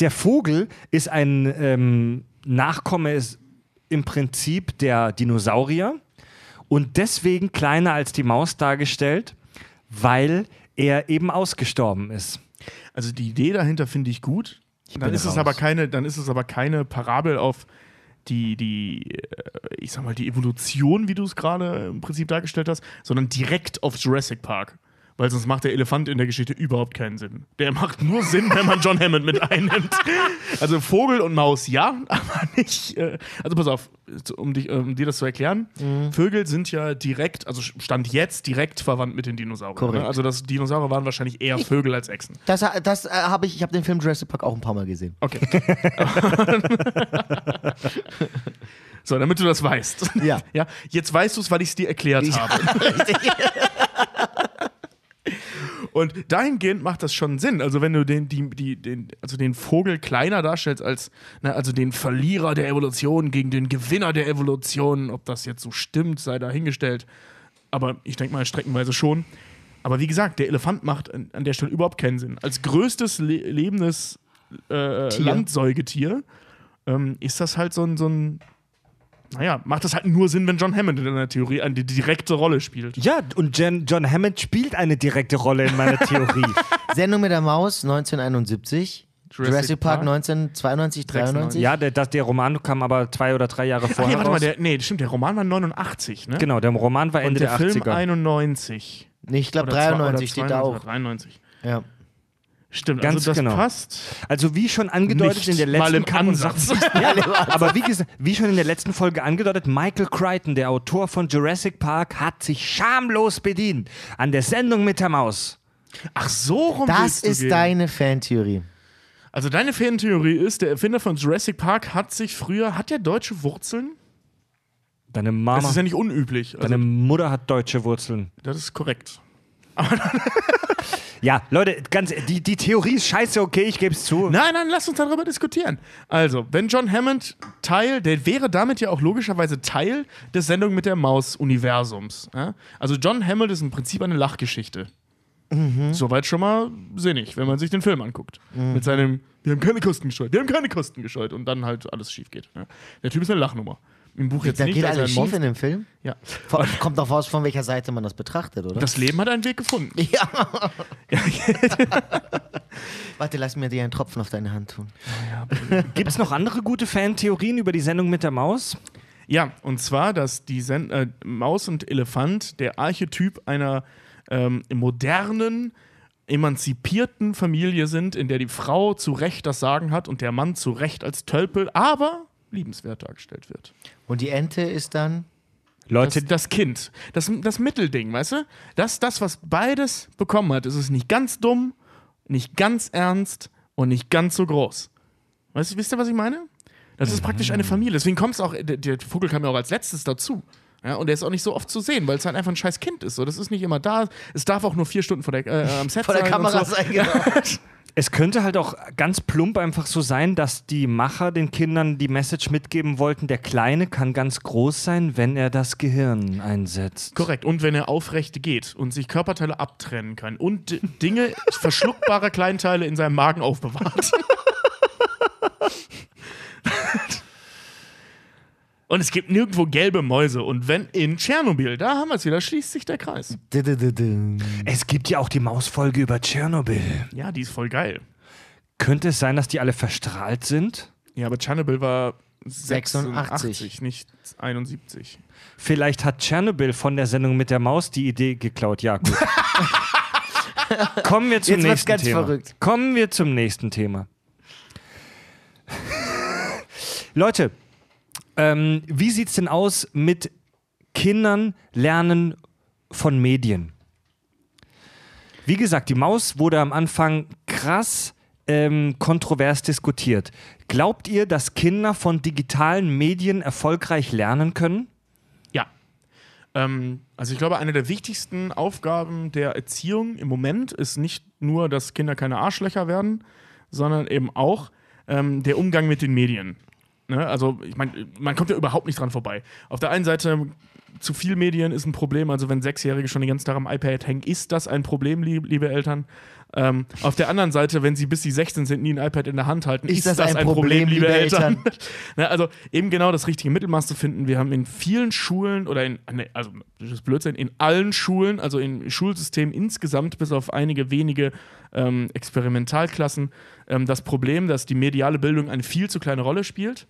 Der Vogel ist ein ähm, Nachkomme ist im Prinzip der Dinosaurier und deswegen kleiner als die Maus dargestellt, weil er eben ausgestorben ist. Also die Idee dahinter finde ich gut. Dann bin ist, es raus. aber keine, dann ist es aber keine Parabel auf die, die, äh, ich sag mal, die Evolution, wie du es gerade im Prinzip dargestellt hast, sondern direkt auf Jurassic Park. Weil sonst macht der Elefant in der Geschichte überhaupt keinen Sinn. Der macht nur Sinn, wenn man John Hammond mit einnimmt. Also Vogel und Maus ja, aber nicht. Äh, also pass auf, um, dich, um dir das zu erklären. Mhm. Vögel sind ja direkt, also Stand jetzt direkt verwandt mit den Dinosauriern. Korrekt. Ne? Also das Dinosaurier waren wahrscheinlich eher Vögel als Echsen. Das, das äh, habe ich, ich habe den Film Jurassic Park auch ein paar Mal gesehen. Okay. so, damit du das weißt. Ja. ja jetzt weißt du es, weil ich es dir erklärt habe. Und dahingehend macht das schon Sinn. Also, wenn du den, die, die, den, also den Vogel kleiner darstellst als na, also den Verlierer der Evolution gegen den Gewinner der Evolution, ob das jetzt so stimmt, sei dahingestellt. Aber ich denke mal streckenweise schon. Aber wie gesagt, der Elefant macht an, an der Stelle überhaupt keinen Sinn. Als größtes le lebendes äh, Tier. Landsäugetier ähm, ist das halt so ein, so ein. Naja, macht das halt nur Sinn, wenn John Hammond in der Theorie eine direkte Rolle spielt. Ja, und Jen, John Hammond spielt eine direkte Rolle in meiner Theorie. Sendung mit der Maus 1971. Jurassic, Jurassic Park, Park 1992, 93. ja, der, das, der Roman kam aber zwei oder drei Jahre Ach vorher nee, warte mal, der, nee, das stimmt, der Roman war 89, ne? genau, der Roman war Und Ende der, der, Film 80er. 91. Nee, ich glaube Oder zwei- 93 oder steht da 92 auch. oder 93. Ja. Stimmt, Ganz also das genau. passt. Also wie schon angedeutet Nicht in der mal letzten im Kack- und Ansatz. Ja, aber wie, gesagt, wie schon in der letzten Folge angedeutet, Michael Crichton, der Autor von Jurassic Park, hat sich schamlos bedient an der Sendung mit der Maus. Ach, so rum Das ist gehen. deine Fantheorie. Also deine Fantheorie ist, der Erfinder von Jurassic Park hat sich früher, hat der deutsche Wurzeln? Deine Das Mama, ist ja nicht unüblich. Also, deine Mutter hat deutsche Wurzeln. das ist korrekt. Ja, Leute, ganz, die, die Theorie ist scheiße, okay, ich gebe es zu. Nein, nein, lass uns darüber diskutieren. Also, wenn John Hammond Teil, der wäre damit ja auch logischerweise Teil des Sendung mit der Maus-Universums. Ja? Also, John Hammond ist im Prinzip eine Lachgeschichte. Soweit schon mal sinnig, wenn man sich den Film anguckt. Mit seinem, wir haben keine Kosten gescheut, wir haben keine Kosten gescheut und dann halt alles schief geht. Ja? Der Typ ist eine Lachnummer. Im Buch jetzt Da nicht. geht also alles schief Monster. in dem Film. Ja. Von- Kommt auch raus, von welcher Seite man das betrachtet, oder? Das Leben hat einen Weg gefunden. ja. Warte, lass mir dir einen Tropfen auf deine Hand tun. Gibt es noch andere gute Fantheorien über die Sendung mit der Maus? Ja, und zwar, dass die Sen äh, Maus und Elefant der Archetyp einer ähm, modernen, emanzipierten Familie sind, in der die Frau zu Recht das Sagen hat und der Mann zu Recht als Tölpel, aber liebenswert dargestellt wird. Und die Ente ist dann. Leute, Das, das Kind, das, das Mittelding, weißt du? Das, das, was beides bekommen hat, ist es nicht ganz dumm, nicht ganz ernst und nicht ganz so groß. Weißt du, wisst ihr, was ich meine? Das ist praktisch Mhm. eine Familie. Deswegen kommt es auch, der, der Vogel kam ja auch als letztes dazu. Ja, und der ist auch nicht so oft zu sehen, weil es halt einfach ein scheiß Kind ist. So, das ist nicht immer da. Es darf auch nur vier Stunden vor der, äh, am Set Vor der. Kamera so. sein, genau. Es könnte halt auch ganz plump einfach so sein, dass die Macher den Kindern die Message mitgeben wollten, der Kleine kann ganz groß sein, wenn er das Gehirn einsetzt. Korrekt. Und wenn er aufrecht geht und sich Körperteile abtrennen kann und Dinge, verschluckbare Kleinteile in seinem Magen aufbewahrt. und es gibt nirgendwo gelbe Mäuse. Und wenn in Tschernobyl, da haben wir es wieder, schließt sich der Kreis. Es gibt ja auch die Mausfolge über Tschernobyl. Ja, die ist voll geil. Könnte es sein, dass die alle verstrahlt sind? Ja, aber Tschernobyl war 86. 86, nicht 71. Vielleicht hat Tschernobyl von der Sendung mit der Maus die Idee geklaut. Ja, gut. Kommen wir zum Jetzt wird's nächsten ganz Thema. verrückt. Kommen wir zum nächsten Thema. Leute, ähm, wie sieht's denn aus mit Kindern lernen von Medien? Wie gesagt, die Maus wurde am Anfang krass ähm, kontrovers diskutiert. Glaubt ihr, dass Kinder von digitalen Medien erfolgreich lernen können? Ja. Ähm, also ich glaube, eine der wichtigsten Aufgaben der Erziehung im Moment ist nicht nur, dass Kinder keine Arschlöcher werden, sondern eben auch ähm, der Umgang mit den Medien. Ne? Also ich meine, man kommt ja überhaupt nicht dran vorbei. Auf der einen Seite zu viel Medien ist ein Problem. Also wenn Sechsjährige schon den ganzen Tag am iPad hängen, ist das ein Problem, lieb, liebe Eltern. Ähm, auf der anderen Seite, wenn sie bis sie 16 sind, nie ein iPad in der Hand halten, ist, das, ein Problem, liebe Eltern. Ne, also eben genau das richtige Mittelmaß zu finden. Wir haben in vielen Schulen oder in, ne, also das ist Blödsinn, in allen Schulen, also im Schulsystem insgesamt, bis auf einige wenige ähm, Experimentalklassen, ähm, das Problem, dass die mediale Bildung eine viel zu kleine Rolle spielt.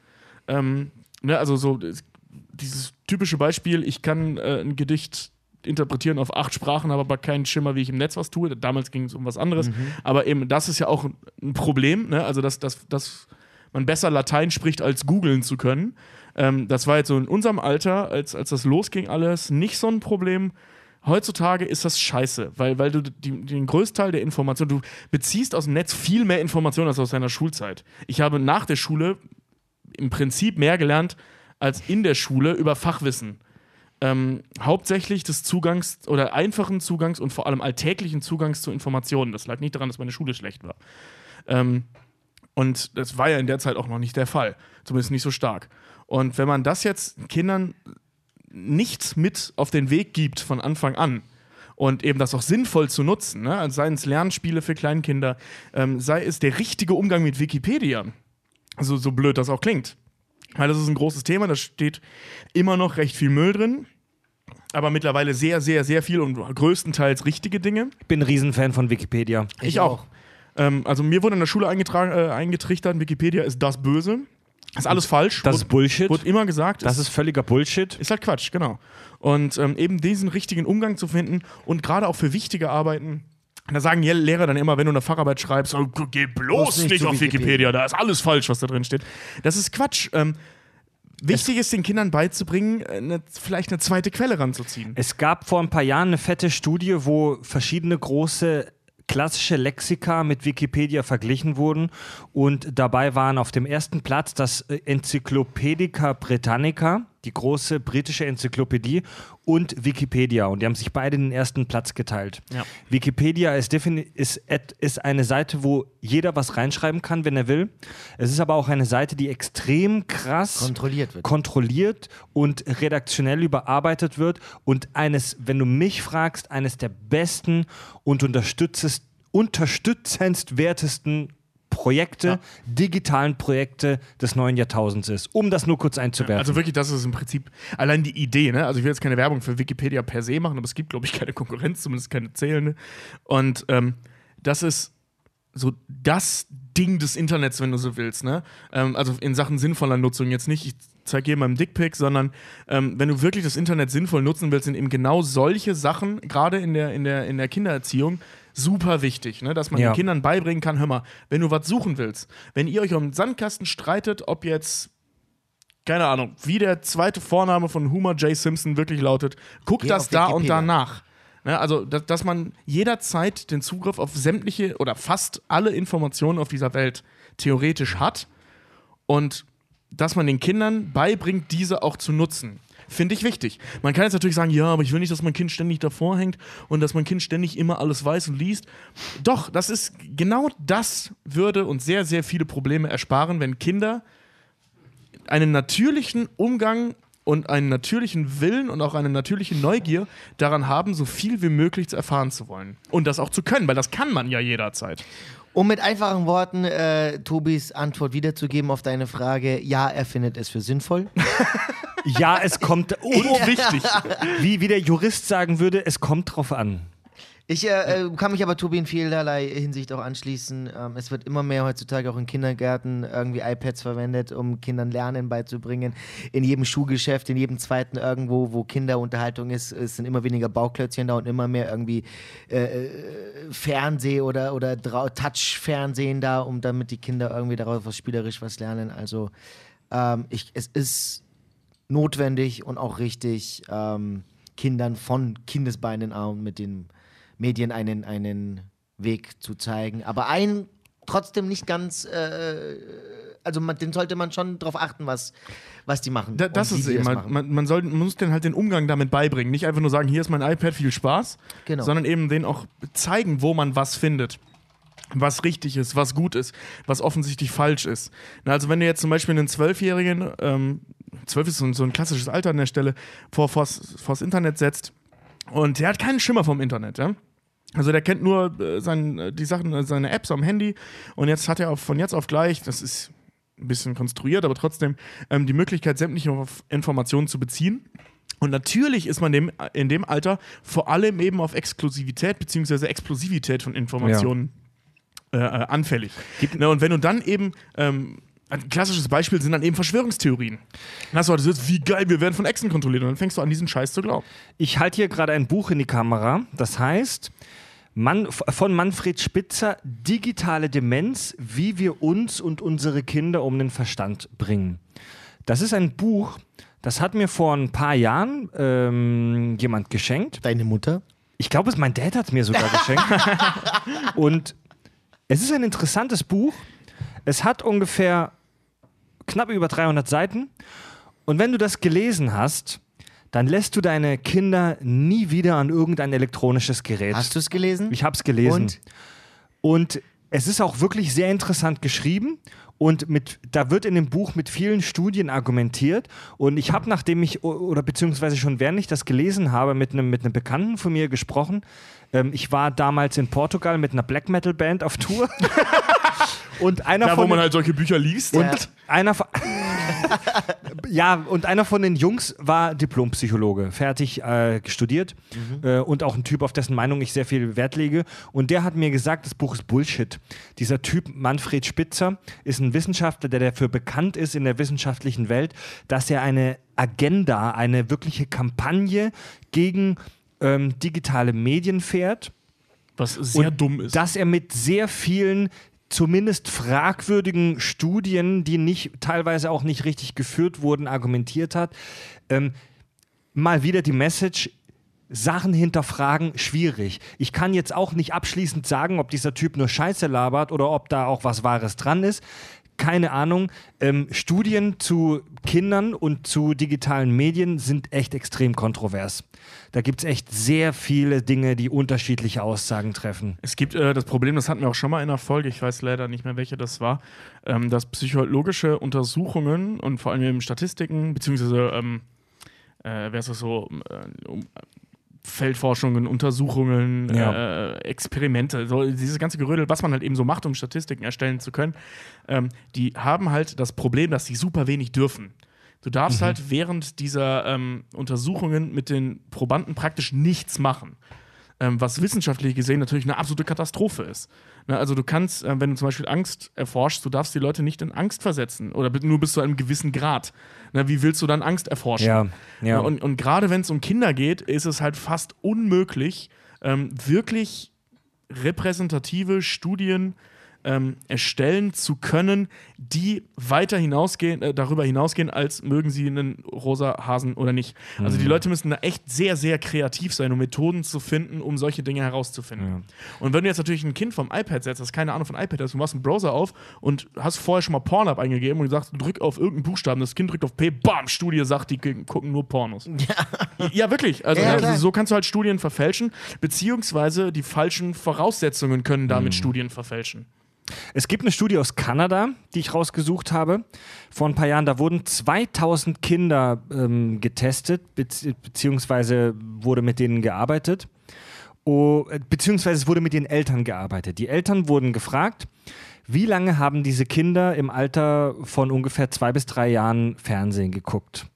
Ähm, ne, also so es- dieses typische Beispiel, ich kann äh, ein Gedicht interpretieren auf acht Sprachen, habe aber keinen Schimmer, wie ich im Netz was tue. Damals ging es um was anderes. Aber eben, das ist ja auch ein- ein Problem, ne? also dass, dass, dass man besser Latein spricht, als googeln zu können. Ähm, das war jetzt so in unserem Alter, als, als das losging alles, nicht so ein Problem. Heutzutage ist das scheiße, weil, weil du die, den Größteil der Informationen, du beziehst aus dem Netz viel mehr Informationen als aus deiner Schulzeit. Ich habe nach der Schule im Prinzip mehr gelernt als in der Schule über Fachwissen. Ähm, hauptsächlich des Zugangs oder einfachen Zugangs und vor allem alltäglichen Zugangs zu Informationen. Das lag nicht daran, dass meine Schule schlecht war. Ähm, und das war ja in der Zeit auch noch nicht der Fall. Zumindest nicht so stark. Und wenn man das jetzt Kindern nicht mit auf den Weg gibt von Anfang an und eben das auch sinnvoll zu nutzen, ne? seien es Lernspiele für Kleinkinder, ähm, sei es der richtige Umgang mit Wikipedia, also so blöd das auch klingt. Weil das ist ein großes Thema, da steht immer noch recht viel Müll drin, aber mittlerweile sehr, sehr, sehr viel und größtenteils richtige Dinge. Ich bin ein Riesenfan von Wikipedia. Ich, auch. Ähm, also mir wurde in der Schule eingetragen, äh, eingetrichtert, Wikipedia ist das Böse. Ist alles falsch. Das ist Bullshit. Wurde immer gesagt. Das ist völliger Bullshit. Ist halt Quatsch, genau. Und ähm, eben diesen richtigen Umgang zu finden und gerade auch für wichtige Arbeiten. Da sagen die Lehrer dann immer, wenn du eine Facharbeit schreibst, oh, geh bloß nicht nicht, auf Wikipedia. Wikipedia. da ist alles falsch, was da drin steht. Das ist Quatsch. Ähm, wichtig ist, den Kindern beizubringen, äh, eine, vielleicht eine zweite Quelle ranzuziehen. Es gab vor ein paar Jahren eine fette Studie, wo verschiedene große klassische Lexika mit Wikipedia verglichen wurden und dabei waren auf dem ersten Platz das äh, Enzyklopädica Britannica, die große britische Enzyklopädie und Wikipedia und die haben sich beide den ersten Platz geteilt. Ja. Wikipedia ist, ist, ist eine Seite, wo jeder was reinschreiben kann, wenn er will. Es ist aber auch eine Seite, die extrem krass Kontrolliert wird. kontrolliert und redaktionell überarbeitet wird und eines, wenn du mich fragst, eines der besten und unterstützest, unterstützendwertesten Projekte, digitalen Projekte des neuen Jahrtausends ist, um das nur kurz einzuwerfen. Also wirklich, das ist im Prinzip allein die Idee, ne? Also ich will jetzt keine Werbung für Wikipedia per se machen, aber es gibt, glaube ich, keine Konkurrenz, zumindest keine zählende. Und ähm, das ist so das Ding des Internets, wenn du so willst, ne? Ähm, also in Sachen sinnvoller Nutzung jetzt nicht, ich zeige hier meinem Dickpick, sondern ähm, wenn du wirklich das Internet sinnvoll nutzen willst, sind eben genau solche Sachen, gerade in der, in der, in der Kindererziehung, super wichtig, ne? dass man Ja. den Kindern beibringen kann, hör mal, wenn du was suchen willst, wenn ihr euch um den Sandkasten streitet, ob jetzt keine Ahnung, wie der zweite Vorname von Homer J. Simpson wirklich lautet, guckt Geh das da und Wikipedia. da nach. Ne, also, dass, dass man jederzeit den Zugriff auf sämtliche oder fast alle Informationen auf dieser Welt theoretisch hat und dass man den Kindern beibringt, diese auch zu nutzen. Finde ich wichtig. Man kann jetzt natürlich sagen, ja, aber ich will nicht, dass mein Kind ständig davor hängt und dass mein Kind ständig immer alles weiß und liest. Doch, das ist genau das würde uns sehr, sehr viele Probleme ersparen, wenn Kinder einen natürlichen Umgang und einen natürlichen Willen und auch eine natürliche Neugier daran haben, so viel wie möglich zu erfahren zu wollen. Und das auch zu können, weil das kann man ja jederzeit. Um mit einfachen Worten äh, Tobis Antwort wiederzugeben auf deine Frage, ja, er findet es für sinnvoll. Ja, es kommt, Und wichtig. wie, wie der Jurist sagen würde, es kommt drauf an. Ich äh, äh, kann mich aber Tobi in vielerlei Hinsicht auch anschließen. Ähm, es wird immer mehr heutzutage auch in Kindergärten irgendwie iPads verwendet, um Kindern Lernen beizubringen. In jedem Schuhgeschäft, in jedem zweiten irgendwo, wo Kinderunterhaltung ist, es sind immer weniger Bauklötzchen da und immer mehr irgendwie äh, äh, Fernseh oder, oder Touch-Fernsehen da, um damit die Kinder irgendwie daraus was spielerisch was lernen. Also ähm, ich, es ist notwendig und auch richtig, ähm, Kindern von Kindesbeinen an mit den Medien einen, einen Weg zu zeigen. Aber ein trotzdem nicht ganz, äh, also man, den sollte man schon darauf achten, was, was die machen. Da, das ist eben, halt, man, man, soll, man muss denen halt den Umgang damit beibringen. Nicht einfach nur sagen, hier ist mein iPad, viel Spaß, Genau. sondern eben denen auch zeigen, wo man was findet. Was richtig ist, was gut ist, was offensichtlich falsch ist. Na, also, wenn du jetzt zum Beispiel einen Zwölfjährigen, ähm, zwölf ist so ein, so ein klassisches Alter an der Stelle, vor, vors, vors Internet setzt und der hat keinen Schimmer vom Internet, ja. Also der kennt nur äh, sein, äh, die Sachen, äh, seine Apps am Handy und jetzt hat er auf, von jetzt auf gleich, das ist ein bisschen konstruiert, aber trotzdem ähm, die Möglichkeit, sämtliche Inf- Informationen zu beziehen. Und natürlich ist man dem, in dem Alter vor allem eben auf Exklusivität bzw. Explosivität von Informationen äh, äh, anfällig. Ne, und wenn du dann eben ähm, ein klassisches Beispiel sind dann eben Verschwörungstheorien. Dann hast du halt das, wie geil, wir werden von Echsen kontrolliert. Und dann fängst du an, diesen Scheiß zu glauben. Ich halte hier gerade ein Buch in die Kamera, das heißt Mann, von Manfred Spitzer Digitale Demenz, wie wir uns und unsere Kinder um den Verstand bringen. Das ist ein Buch, das hat mir vor ein paar Jahren ähm, jemand geschenkt. Deine Mutter? Ich glaube, es- mein Dad hat es mir sogar geschenkt. Und es ist ein interessantes Buch. Es hat ungefähr knapp über 300 Seiten. Und wenn du das gelesen hast, dann lässt du deine Kinder nie wieder an irgendein elektronisches Gerät. Hast du es gelesen? Ich habe es gelesen. Und? Und es ist auch wirklich sehr interessant geschrieben. Und mit, da wird in dem Buch mit vielen Studien argumentiert. Und ich habe, nachdem ich, oder beziehungsweise schon während ich das gelesen habe, mit einem mit einem Bekannten von mir gesprochen. Ähm, ich war damals in Portugal mit einer Black Metal Band auf Tour. und einer Da, von wo man den- halt solche Bücher liest. Ja. einer von, ja, und einer von den Jungs war Diplompsychologe, fertig äh, studiert äh, und auch ein Typ, auf dessen Meinung ich sehr viel Wert lege. Und der hat mir gesagt, das Buch ist Bullshit. Dieser Typ, Manfred Spitzer, ist ein Wissenschaftler, der dafür bekannt ist in der wissenschaftlichen Welt, dass er eine Agenda, eine wirkliche Kampagne gegen ähm, digitale Medien fährt Was sehr und dumm ist. Dass er mit sehr vielen zumindest fragwürdigen Studien, die nicht, teilweise auch nicht richtig geführt wurden, argumentiert hat. Ähm, mal wieder die Message. Sachen hinterfragen, schwierig. Ich kann jetzt auch nicht abschließend sagen, ob dieser Typ nur Scheiße labert oder ob da auch was Wahres dran ist. Keine Ahnung. Ähm, Studien zu Kindern und zu digitalen Medien sind echt extrem kontrovers. Da gibt es echt sehr viele Dinge, die unterschiedliche Aussagen treffen. Es gibt äh, das Problem, das hatten wir auch schon mal in einer Folge, ich weiß leider nicht mehr, welche das war, ähm, dass psychologische Untersuchungen und vor allem eben Statistiken, beziehungsweise, ähm, äh, ist das so, äh, um, Feldforschungen, Untersuchungen, Ja. äh, Experimente, so dieses ganze Gerödel, was man halt eben so macht, um Statistiken erstellen zu können, ähm, die haben halt das Problem, dass sie super wenig dürfen. Du darfst halt während dieser ähm, Untersuchungen mit den Probanden praktisch nichts machen ähm, was wissenschaftlich gesehen natürlich eine absolute Katastrophe ist. Ne, also du kannst, äh, wenn du zum Beispiel Angst erforschst, du darfst die Leute nicht in Angst versetzen oder nur bis zu einem gewissen Grad. Ne, wie willst du dann Angst erforschen? Ja, ja. Ne, Und, und gerade wenn es um Kinder geht, ist es halt fast unmöglich, ähm, wirklich repräsentative Studien ähm, erstellen zu können, die weiter hinausgehen, äh, darüber hinausgehen, als mögen sie einen rosa Hasen oder nicht. Also die Leute müssen da echt sehr, sehr kreativ sein, um Methoden zu finden, um solche Dinge herauszufinden. Und wenn du jetzt natürlich ein Kind vom iPad setzt, das keine Ahnung von iPad hast, du machst einen Browser auf und hast vorher schon mal Pornhub eingegeben und gesagt, drück auf irgendeinen Buchstaben, das Kind drückt auf P, bam, Studie sagt, die gucken nur Pornos. Ja, ja wirklich. Also, Ja, also so kannst du halt Studien verfälschen, beziehungsweise die falschen Voraussetzungen können damit Studien verfälschen. Es gibt eine Studie aus Kanada, die ich rausgesucht habe. Vor ein paar Jahren, da wurden 2000 Kinder ähm, getestet, bezieh beziehungsweise wurde mit denen gearbeitet. Oh, äh, beziehungsweise es wurde mit den Eltern gearbeitet. Die Eltern wurden gefragt, wie lange haben diese Kinder im Alter von ungefähr zwei bis drei Jahren Fernsehen geguckt?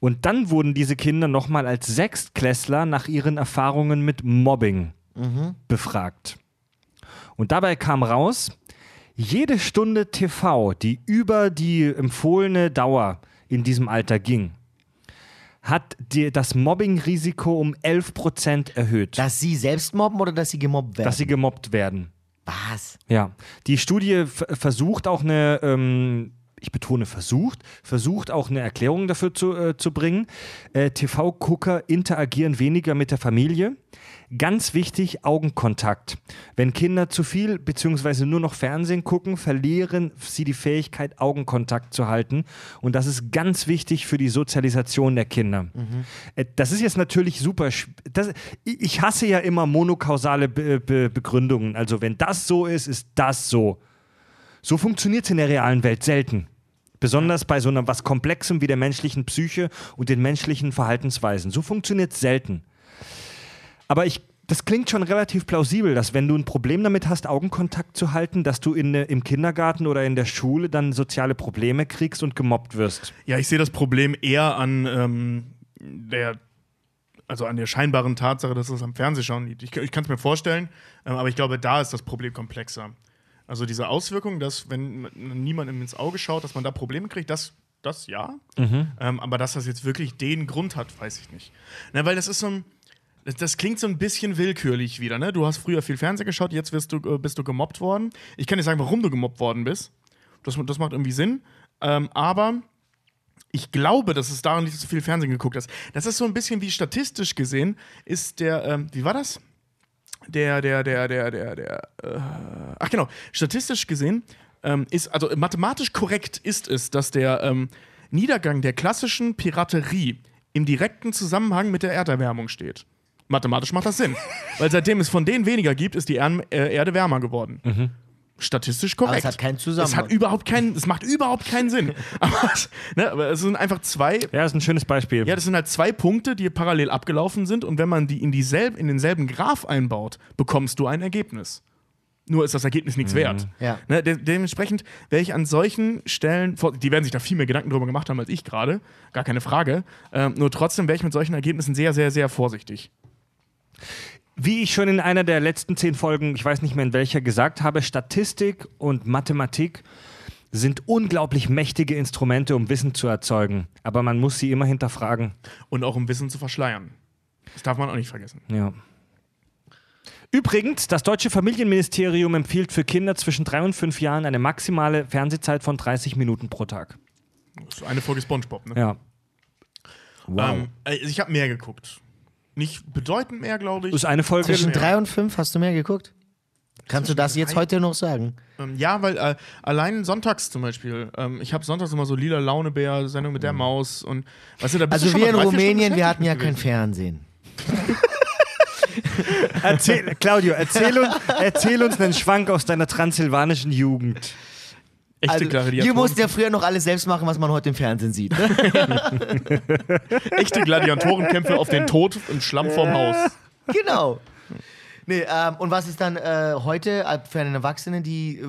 Und dann wurden diese Kinder nochmal als Sechstklässler nach ihren Erfahrungen mit Mobbing befragt. Und dabei kam raus, jede Stunde TV, die über die empfohlene Dauer in diesem Alter ging, hat die, das Mobbing-Risiko um 11% erhöht, Dass sie selbst mobben oder dass sie gemobbt werden? dass sie gemobbt werden. Was? Ja, die Studie versucht auch eine, ähm, ich betone versucht, versucht auch eine Erklärung dafür zu, äh, zu bringen. Äh, TV-Gucker interagieren weniger mit der Familie. Ganz wichtig, Augenkontakt. Wenn Kinder zu viel bzw. nur noch Fernsehen gucken, verlieren sie die Fähigkeit, Augenkontakt zu halten. Und das ist ganz wichtig für die Sozialisation der Kinder. Äh, Das ist jetzt natürlich super. Das, ich ich hasse ja immer monokausale Be Be Begründungen. Also, wenn das so ist, ist das so. So funktioniert es in der realen Welt selten. Besonders bei so einer was Komplexem wie der menschlichen Psyche und den menschlichen Verhaltensweisen. So funktioniert es selten. Aber ich, das klingt schon relativ plausibel, dass wenn du ein Problem damit hast, Augenkontakt zu halten, dass du in, im Kindergarten oder in der Schule dann soziale Probleme kriegst und gemobbt wirst. Ja, ich sehe das Problem eher an ähm, der, also an der scheinbaren Tatsache, dass es am Fernsehschauen liegt. Ich, ich kann es mir vorstellen, ähm, aber ich glaube, da ist das Problem komplexer. Also diese Auswirkung, dass wenn man niemandem ins Auge schaut, dass man da Probleme kriegt, das, das ja. Ähm, aber dass das jetzt wirklich den Grund hat, weiß ich nicht. Na, weil das ist so ein, das, das klingt so ein bisschen willkürlich wieder. Ne? Du hast früher viel Fernsehen geschaut, jetzt wirst du, äh, bist du gemobbt worden. Ich kann dir sagen, warum du gemobbt worden bist. Das, das macht irgendwie Sinn. Ähm, aber ich glaube, dass es daran dass du viel Fernsehen geguckt hast. Das ist so ein bisschen wie statistisch gesehen, ist der, ähm, wie war das? Der, der, der, der, der, der, äh, ach genau, statistisch gesehen ähm, ist, also mathematisch korrekt ist es, dass der ähm, Niedergang der klassischen Piraterie im direkten Zusammenhang mit der Erderwärmung steht. Mathematisch macht das Sinn. Weil seitdem es von denen weniger gibt, ist die Ern äh, Erde wärmer geworden. Statistisch korrekt. Aber es hat keinen Es Zusammenhang. hat überhaupt keinen, es macht überhaupt keinen Sinn. Aber, es- ne, aber es sind einfach zwei, Ja, ist ein schönes Beispiel. ja, das sind halt zwei Punkte, die parallel abgelaufen sind und wenn man die in, dieselb, in denselben Graph einbaut, bekommst du ein Ergebnis. Nur ist das Ergebnis nichts wert. Ja. Ne, de dementsprechend wäre ich an solchen Stellen, vor- die werden sich da viel mehr Gedanken drüber gemacht haben als ich gerade, gar keine Frage. Ähm, nur trotzdem wäre ich mit solchen Ergebnissen sehr, sehr, sehr vorsichtig. Wie ich schon in einer der letzten zehn Folgen, ich weiß nicht mehr in welcher, gesagt habe, Statistik und Mathematik sind unglaublich mächtige Instrumente, um Wissen zu erzeugen. Aber man muss sie immer hinterfragen. Und auch um Wissen zu verschleiern. Das darf man auch nicht vergessen. Ja. Übrigens, das deutsche Familienministerium empfiehlt für Kinder zwischen drei und fünf Jahren eine maximale Fernsehzeit von 30 Minuten pro Tag. Das ist eine Folge Spongebob, ne? Ja. Wow. Ähm, äh, ich habe mehr geguckt. Nicht bedeutend mehr, glaube ich. Das ist eine Folge. Zwischen ja. drei und fünf hast du mehr geguckt? Kannst du das jetzt heute noch sagen? Ähm, ja, weil äh, allein sonntags zum Beispiel, ähm, ich habe sonntags immer so lila Launebär, Sendung mit der Maus und weißt du, da bist Also du schon wir in Rumänien, wir hatten ja beschäftigt kein Fernsehen. Erzähl, Claudio, erzähl uns, erzähl uns einen Schwank aus deiner transsilvanischen Jugend. Echte Also, Gladiatoren. hier musste ja früher noch alles selbst machen, was man heute im Fernsehen sieht. Ne? Echte Gladiatorenkämpfe auf den Tod im Schlamm vorm Haus. genau. Nee, ähm, und was ist dann äh, heute äh, für einen Erwachsenen die äh,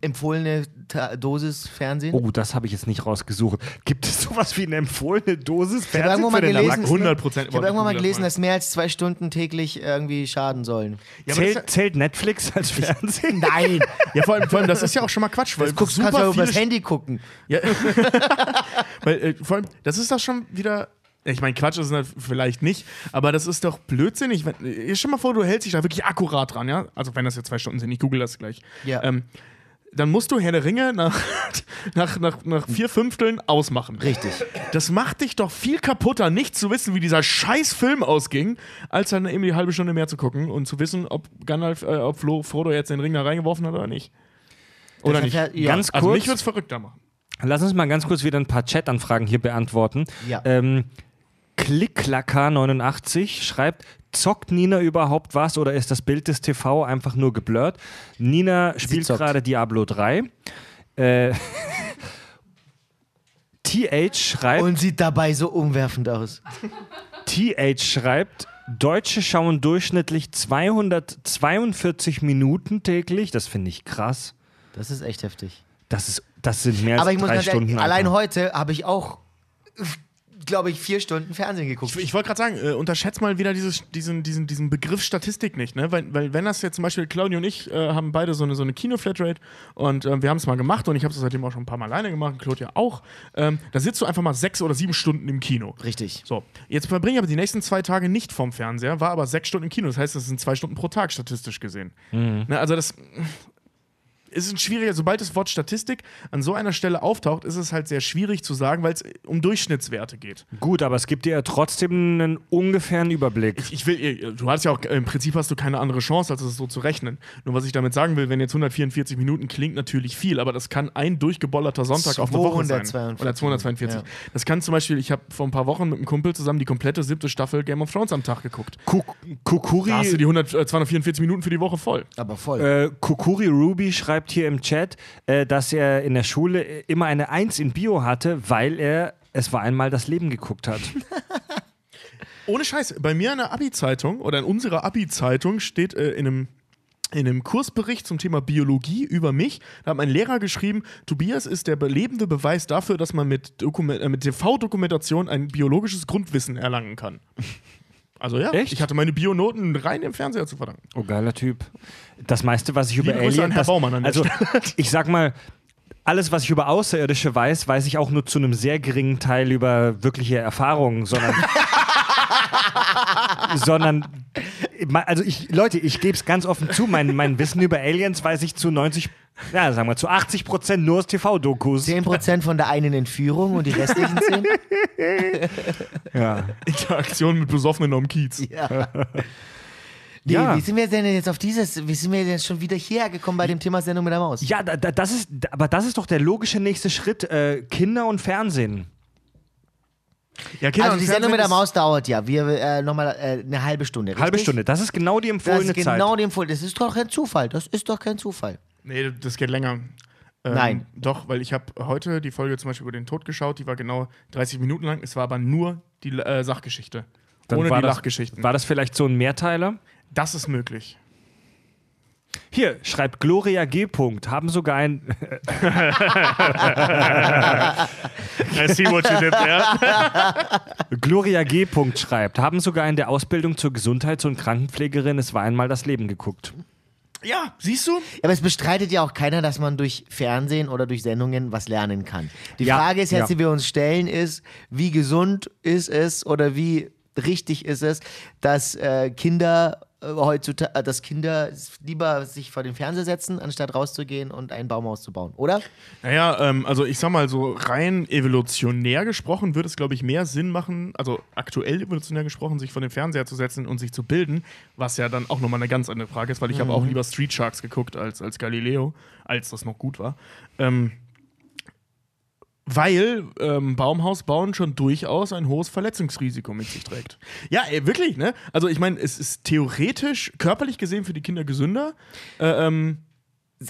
empfohlene Ta Dosis Fernsehen? Oh, das habe ich jetzt nicht rausgesucht. Gibt es sowas wie eine empfohlene Dosis Ich habe irgendwo mal den gelesen, Erwachsenen? 100 Prozent. ich habe irgendwann mal gelesen, dass mehr als zwei Stunden täglich irgendwie schaden sollen. Ja, das, Zählt, zählt Netflix als Fernsehen? Nein, ja vor, allem, vor allem, das ist ja auch schon mal Quatsch, weil das guckst, kannst du übers viele Handy gucken. Ja. Weil, äh, vor allem, das ist doch schon wieder Ich meine, Quatsch ist es vielleicht nicht, aber das ist doch blödsinnig. Wenn, äh, stell mal vor, du hältst dich da wirklich akkurat dran, ja? Also, wenn das jetzt zwei Stunden sind, ich google das gleich. Ja. Ähm, dann musst du Herr der Ringe nach, nach, nach, nach vier Fünfteln ausmachen. Richtig. Das macht dich doch viel kaputter, nicht zu wissen, wie dieser scheiß Film ausging, als dann eben die halbe Stunde mehr zu gucken und zu wissen, ob Gandalf, äh, ob Flo, Frodo jetzt den Ring da reingeworfen hat oder nicht. Oder nicht. Deshalb- ja. Ganz Also kurz. mich würde es verrückter machen. Lass uns mal ganz kurz wieder ein paar Chat-Anfragen hier beantworten. Ja. Ähm, Klicklacker89 schreibt, zockt Nina überhaupt was oder ist das Bild des TV einfach nur geblurrt? Nina spielt gerade Diablo 3. Äh, TH schreibt, Und sieht dabei so umwerfend aus. TH schreibt, Deutsche schauen durchschnittlich 242 Minuten täglich. Das finde ich krass. Das ist echt heftig. Das, ist, das sind mehr als Aber ich muss drei ehrlich, Stunden. allein Alter. heute habe ich auch, glaube ich, vier Stunden Fernsehen geguckt. Ich, ich wollte gerade sagen, äh, unterschätzt mal wieder dieses, diesen, diesen, diesen Begriff Statistik nicht, ne? Weil, weil wenn das jetzt zum Beispiel Claudio und ich äh, haben beide so eine, so eine Kino-Flatrate und äh, wir haben es mal gemacht und ich habe es seitdem auch schon ein paar Mal alleine gemacht, und Claudia auch. Ähm, da sitzt du einfach mal sechs oder sieben Stunden im Kino. Richtig. So, jetzt verbringe ich aber die nächsten zwei Tage nicht vorm Fernseher, war aber sechs Stunden im Kino. Das heißt, das sind zwei Stunden pro Tag statistisch gesehen. Ne, also das ist ein schwieriger, sobald das Wort Statistik an so einer Stelle auftaucht, ist es halt sehr schwierig zu sagen, weil es um Durchschnittswerte geht. Gut, aber es gibt dir ja trotzdem einen ungefähren Überblick. Ich will, äh, du hast ja auch, im Prinzip hast du keine andere Chance, als es so zu rechnen. Nur was ich damit sagen will, wenn jetzt 144 Minuten klingt natürlich viel, aber das kann ein durchgebollerter Sonntag auf der Woche sein. 242. Oder 242. Ja. Das kann zum Beispiel, ich habe vor ein paar Wochen mit einem Kumpel zusammen die komplette siebte Staffel Game of Thrones am Tag geguckt. Ku- Kukuri, Da hast du die 100, äh, 244 Minuten für die Woche voll. Aber voll. äh, Kukuri Ruby schreibt hier im Chat, äh, dass er in der Schule äh, immer eine Eins in Bio hatte, weil er Es war einmal das Leben geguckt hat. Ohne Scheiß, bei mir in der Abi-Zeitung oder in unserer Abi-Zeitung steht äh, in einem in einem Kursbericht zum Thema Biologie über mich, da hat mein Lehrer geschrieben, Tobias ist der lebende Beweis dafür, dass man mit, äh, mit TV-Dokumentation ein biologisches Grundwissen erlangen kann. Also ja, Echt? ich hatte meine Bionoten rein im Fernseher zu verdanken. Oh, geiler Typ. Das meiste, was ich über Liebe Grüße Alien... an Herr das, Baumann an der also, ich sag mal, alles, was ich über Außerirdische weiß, weiß ich auch nur zu einem sehr geringen Teil über wirkliche Erfahrungen, sondern... sondern... Also ich, Leute, ich gebe es ganz offen zu, mein, mein Wissen über Aliens weiß ich zu 90, ja, sagen wir zu 80 Prozent nur aus TV-Dokus. 10% von der einen Entführung und die restlichen 10? Ja. Interaktion mit Besoffenen am Kiez. Ja. Nee, Ja. Wie sind wir denn jetzt auf dieses, wie sind wir denn schon wieder hierher gekommen bei dem Thema Sendung mit der Maus? Ja, da, da, das ist, da- aber das ist doch der logische nächste Schritt. Äh, Kinder und Fernsehen. Ja, Kinder also und die Sendung mit der Maus dauert ja, wir äh, nochmal äh, eine halbe Stunde. Richtig? Halbe Stunde. Das ist genau die Das empfohlene ist genau Zeit. dem Fall. Das ist doch kein Zufall. Das ist doch kein Zufall. Nee, das geht länger. Ähm, Nein. Doch, weil ich habe heute die Folge zum Beispiel über den Tod geschaut, die war genau 30 Minuten lang. Es war aber nur die äh, Sachgeschichte. Dann ohne war die das, Lachgeschichten. War das vielleicht so ein Mehrteiler? das ist möglich. Hier, schreibt Gloria G. Punkt, haben sogar ein. I see what you did there. Gloria G. Punkt schreibt, haben sogar in der Ausbildung zur Gesundheits- und Krankenpflegerin Es war einmal das Leben geguckt. Ja, siehst du? Aber es bestreitet ja auch keiner, dass man durch Fernsehen oder durch Sendungen was lernen kann. Die Ja, Frage ist jetzt, ja. die wir uns stellen, ist, wie gesund ist es oder wie richtig ist es, dass äh, Kinder heutzutage, äh, dass Kinder lieber sich vor den Fernseher setzen, anstatt rauszugehen und ein Baumhaus zu bauen, oder? Naja, ähm, also ich sag mal so rein evolutionär gesprochen würde es, glaube ich, mehr Sinn machen, also aktuell evolutionär gesprochen, sich vor den Fernseher zu setzen und sich zu bilden, was ja dann auch nochmal eine ganz andere Frage ist, weil ich habe auch lieber Street Sharks geguckt als, als Galileo, als das noch gut war. Ähm, weil ähm, Baumhaus bauen schon durchaus ein hohes Verletzungsrisiko mit sich trägt. Ja, ey, wirklich, ne? Also ich meine, es ist theoretisch, körperlich gesehen für die Kinder gesünder, äh, ähm,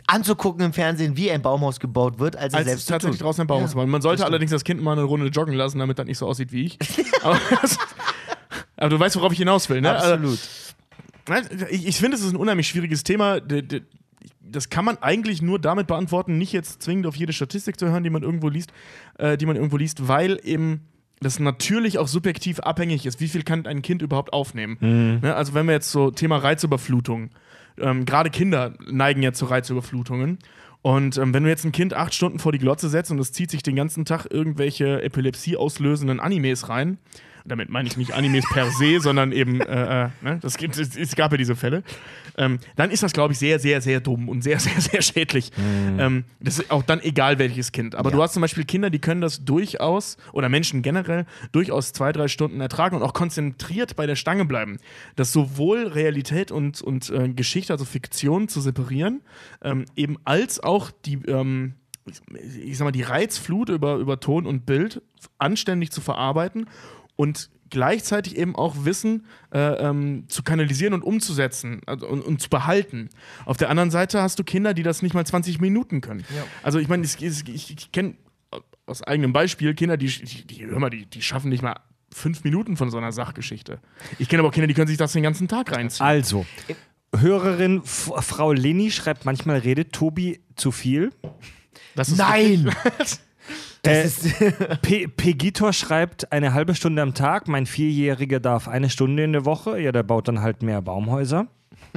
Anzugucken im Fernsehen, wie ein Baumhaus gebaut wird, als, als selbst tatsächlich draußen ein Baum Ja, ist. Man sollte das allerdings das Kind mal eine Runde joggen lassen, damit das nicht so aussieht wie ich. aber, aber du weißt, worauf ich hinaus will, ne? Absolut. Also, ich ich finde, es ist ein unheimlich schwieriges Thema. Das kann man eigentlich nur damit beantworten, nicht jetzt zwingend auf jede Statistik zu hören, die man irgendwo liest, äh, die man irgendwo liest, weil eben das natürlich auch subjektiv abhängig ist. Wie viel kann ein Kind überhaupt aufnehmen? Ne? Also wenn wir jetzt so Thema Reizüberflutung, ähm, gerade Kinder neigen ja zu Reizüberflutungen. Und ähm, wenn du jetzt ein Kind acht Stunden vor die Glotze setzt und es zieht sich den ganzen Tag irgendwelche Epilepsie auslösenden Animes rein, damit meine ich nicht Animes per se, sondern eben, äh, äh, ne? das gibt, es, es gab ja diese Fälle, ähm, dann ist das, glaube ich, sehr, sehr, sehr dumm und sehr, sehr, sehr schädlich. Ähm, das ist auch dann egal, welches Kind. Aber du hast zum Beispiel Kinder, die können das durchaus, oder Menschen generell, durchaus zwei, drei Stunden ertragen und auch konzentriert bei der Stange bleiben. Das sowohl Realität und, und äh, Geschichte, also Fiktion zu separieren, ähm, eben als auch die, ähm, ich sag mal, die Reizflut über, über Ton und Bild anständig zu verarbeiten und gleichzeitig eben auch Wissen äh, ähm, zu kanalisieren und umzusetzen also, und, und zu behalten. Auf der anderen Seite hast du Kinder, die das nicht mal 20 Minuten können. Also ich meine, ich, ich, ich kenne aus eigenem Beispiel Kinder, die, die, die, hör mal, die, die schaffen nicht mal fünf Minuten von so einer Sachgeschichte. Ich kenne aber auch Kinder, die können sich das den ganzen Tag reinziehen. Also, Hörerin F Frau Leni schreibt, manchmal redet Tobi zu viel. Das ist Nein! Äh, Pegitor schreibt eine halbe Stunde am Tag. Mein Vierjähriger darf eine Stunde in der Woche. Ja, der baut dann halt mehr Baumhäuser.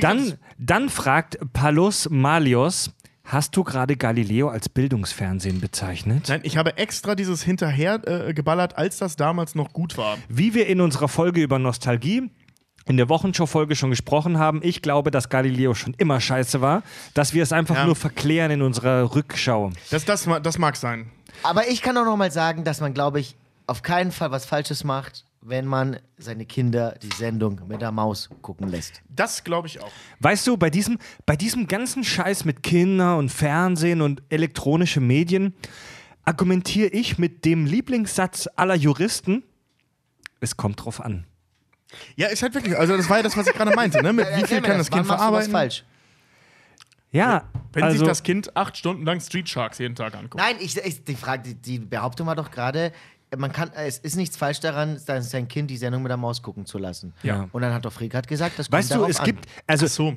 Dann, dann fragt Palos Malios, hast du gerade Galileo als Bildungsfernsehen bezeichnet? Nein, ich habe extra dieses hinterher äh, geballert, als das damals noch gut war. Wie wir in unserer Folge über Nostalgie in der Wochenshow-Folge schon gesprochen haben, ich glaube, dass Galileo schon immer scheiße war, dass wir es einfach Ja. nur verklären in unserer Rückschau. Das, das, das mag sein. Aber ich kann auch noch mal sagen, dass man, glaube ich, auf keinen Fall was Falsches macht, wenn man seine Kinder die Sendung mit der Maus gucken lässt. Das glaube ich auch. Weißt du, bei diesem, bei diesem ganzen Scheiß mit Kinder und Fernsehen und elektronische Medien argumentiere ich mit dem Lieblingssatz aller Juristen, es kommt drauf an. Ja, ist halt wirklich, also das war ja das, was ich gerade meinte, ne? Mit wie viel kann das Kind du was verarbeiten? falsch? Ja, Wenn also, sich das Kind acht Stunden lang Street Sharks jeden Tag anguckt. Nein, ich, ich, die, Frage, die, die Behauptung war doch gerade, man kann, es ist nichts falsch daran, sein Kind die Sendung mit der Maus gucken zu lassen. Ja. Und dann hat doch Frickert gesagt, das kommt weißt du, es an. gibt, also Ach so.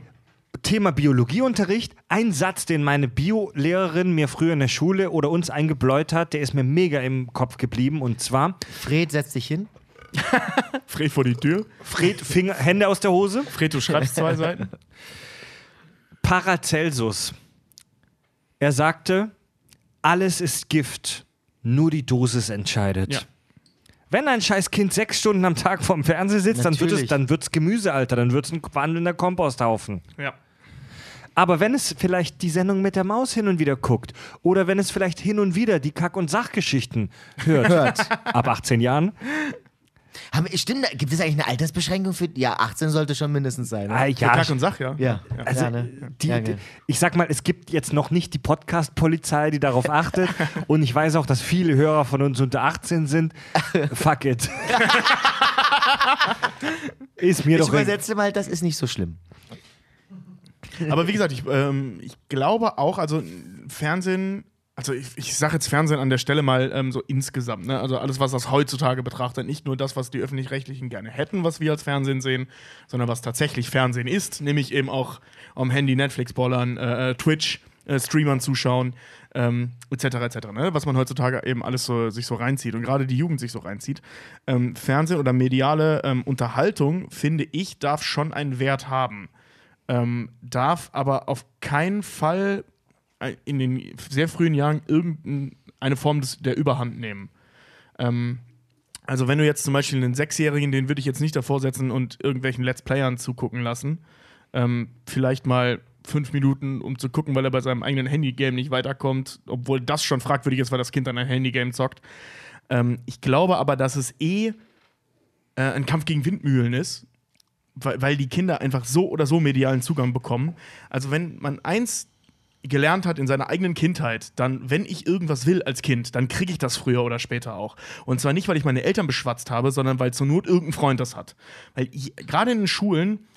Thema Biologieunterricht, ein Satz, den meine Biolehrerin mir früher in der Schule oder uns eingebläut hat, der ist mir mega im Kopf geblieben und zwar Fred, setz dich hin. Fred vor die Tür. Fred Finger, Hände aus der Hose, Fred, du schreibst zwei Seiten. Paracelsus. Er sagte, alles ist Gift, nur die Dosis entscheidet. Ja. Wenn ein scheiß Kind sechs Stunden am Tag vorm Fernseher sitzt, dann wird es Natürlich. dann wird's Gemüse, Alter. Dann wird es ein wandelnder Komposthaufen. Ja. Aber wenn es vielleicht die Sendung mit der Maus hin und wieder guckt oder wenn es vielleicht hin und wieder die Kack- und Sachgeschichten hört, ab 18 Jahren, Haben, stimmt, gibt es eigentlich eine Altersbeschränkung für. Ja, 18 sollte schon mindestens sein. Ne? ah, Für ja, und Sach, ja. ja. also ja, ne? die, ja, die, ich sag mal, es gibt jetzt noch nicht die Podcast-Polizei, die darauf achtet und ich weiß auch, dass viele Hörer von uns unter 18 sind. Fuck it. Ist mir Ich doch egal. übersetze mal, das ist nicht so schlimm. Aber wie gesagt, ich, ähm, ich glaube auch, also Fernsehen, also ich, ich sage jetzt Fernsehen an der Stelle mal ähm, so insgesamt, ne? also alles, was das heutzutage betrachtet, nicht nur das, was die Öffentlich-Rechtlichen gerne hätten, was wir als Fernsehen sehen, sondern was tatsächlich Fernsehen ist, nämlich eben auch am Handy, Netflix-Bollern, äh, äh, Twitch, äh, Streamern zuschauen, ähm, etc. etc. Ne? Was man heutzutage eben alles so, sich so reinzieht und gerade die Jugend sich so reinzieht. Ähm, Fernsehen oder mediale ähm, Unterhaltung, finde ich, darf schon einen Wert haben ähm, darf aber auf keinen Fall in den sehr frühen Jahren irgendeine Form des, der Überhand nehmen. Ähm, also wenn du jetzt zum Beispiel einen Sechsjährigen, den würde ich jetzt nicht davor setzen und irgendwelchen Let's Playern zugucken lassen. Ähm, vielleicht mal fünf Minuten, um zu gucken, weil er bei seinem eigenen Handygame nicht weiterkommt, obwohl das schon fragwürdig ist, weil das Kind dann ein Handygame zockt. Ähm, ich glaube aber, dass es eh äh, ein Kampf gegen Windmühlen ist, weil, weil die Kinder einfach so oder so medialen Zugang bekommen. Also wenn man eins gelernt hat in seiner eigenen Kindheit, dann, wenn ich irgendwas will als Kind, dann kriege ich das früher oder später auch. Und zwar nicht, weil ich meine Eltern beschwatzt habe, sondern weil zur Not irgendein Freund das hat. Weil gerade in den Schulen,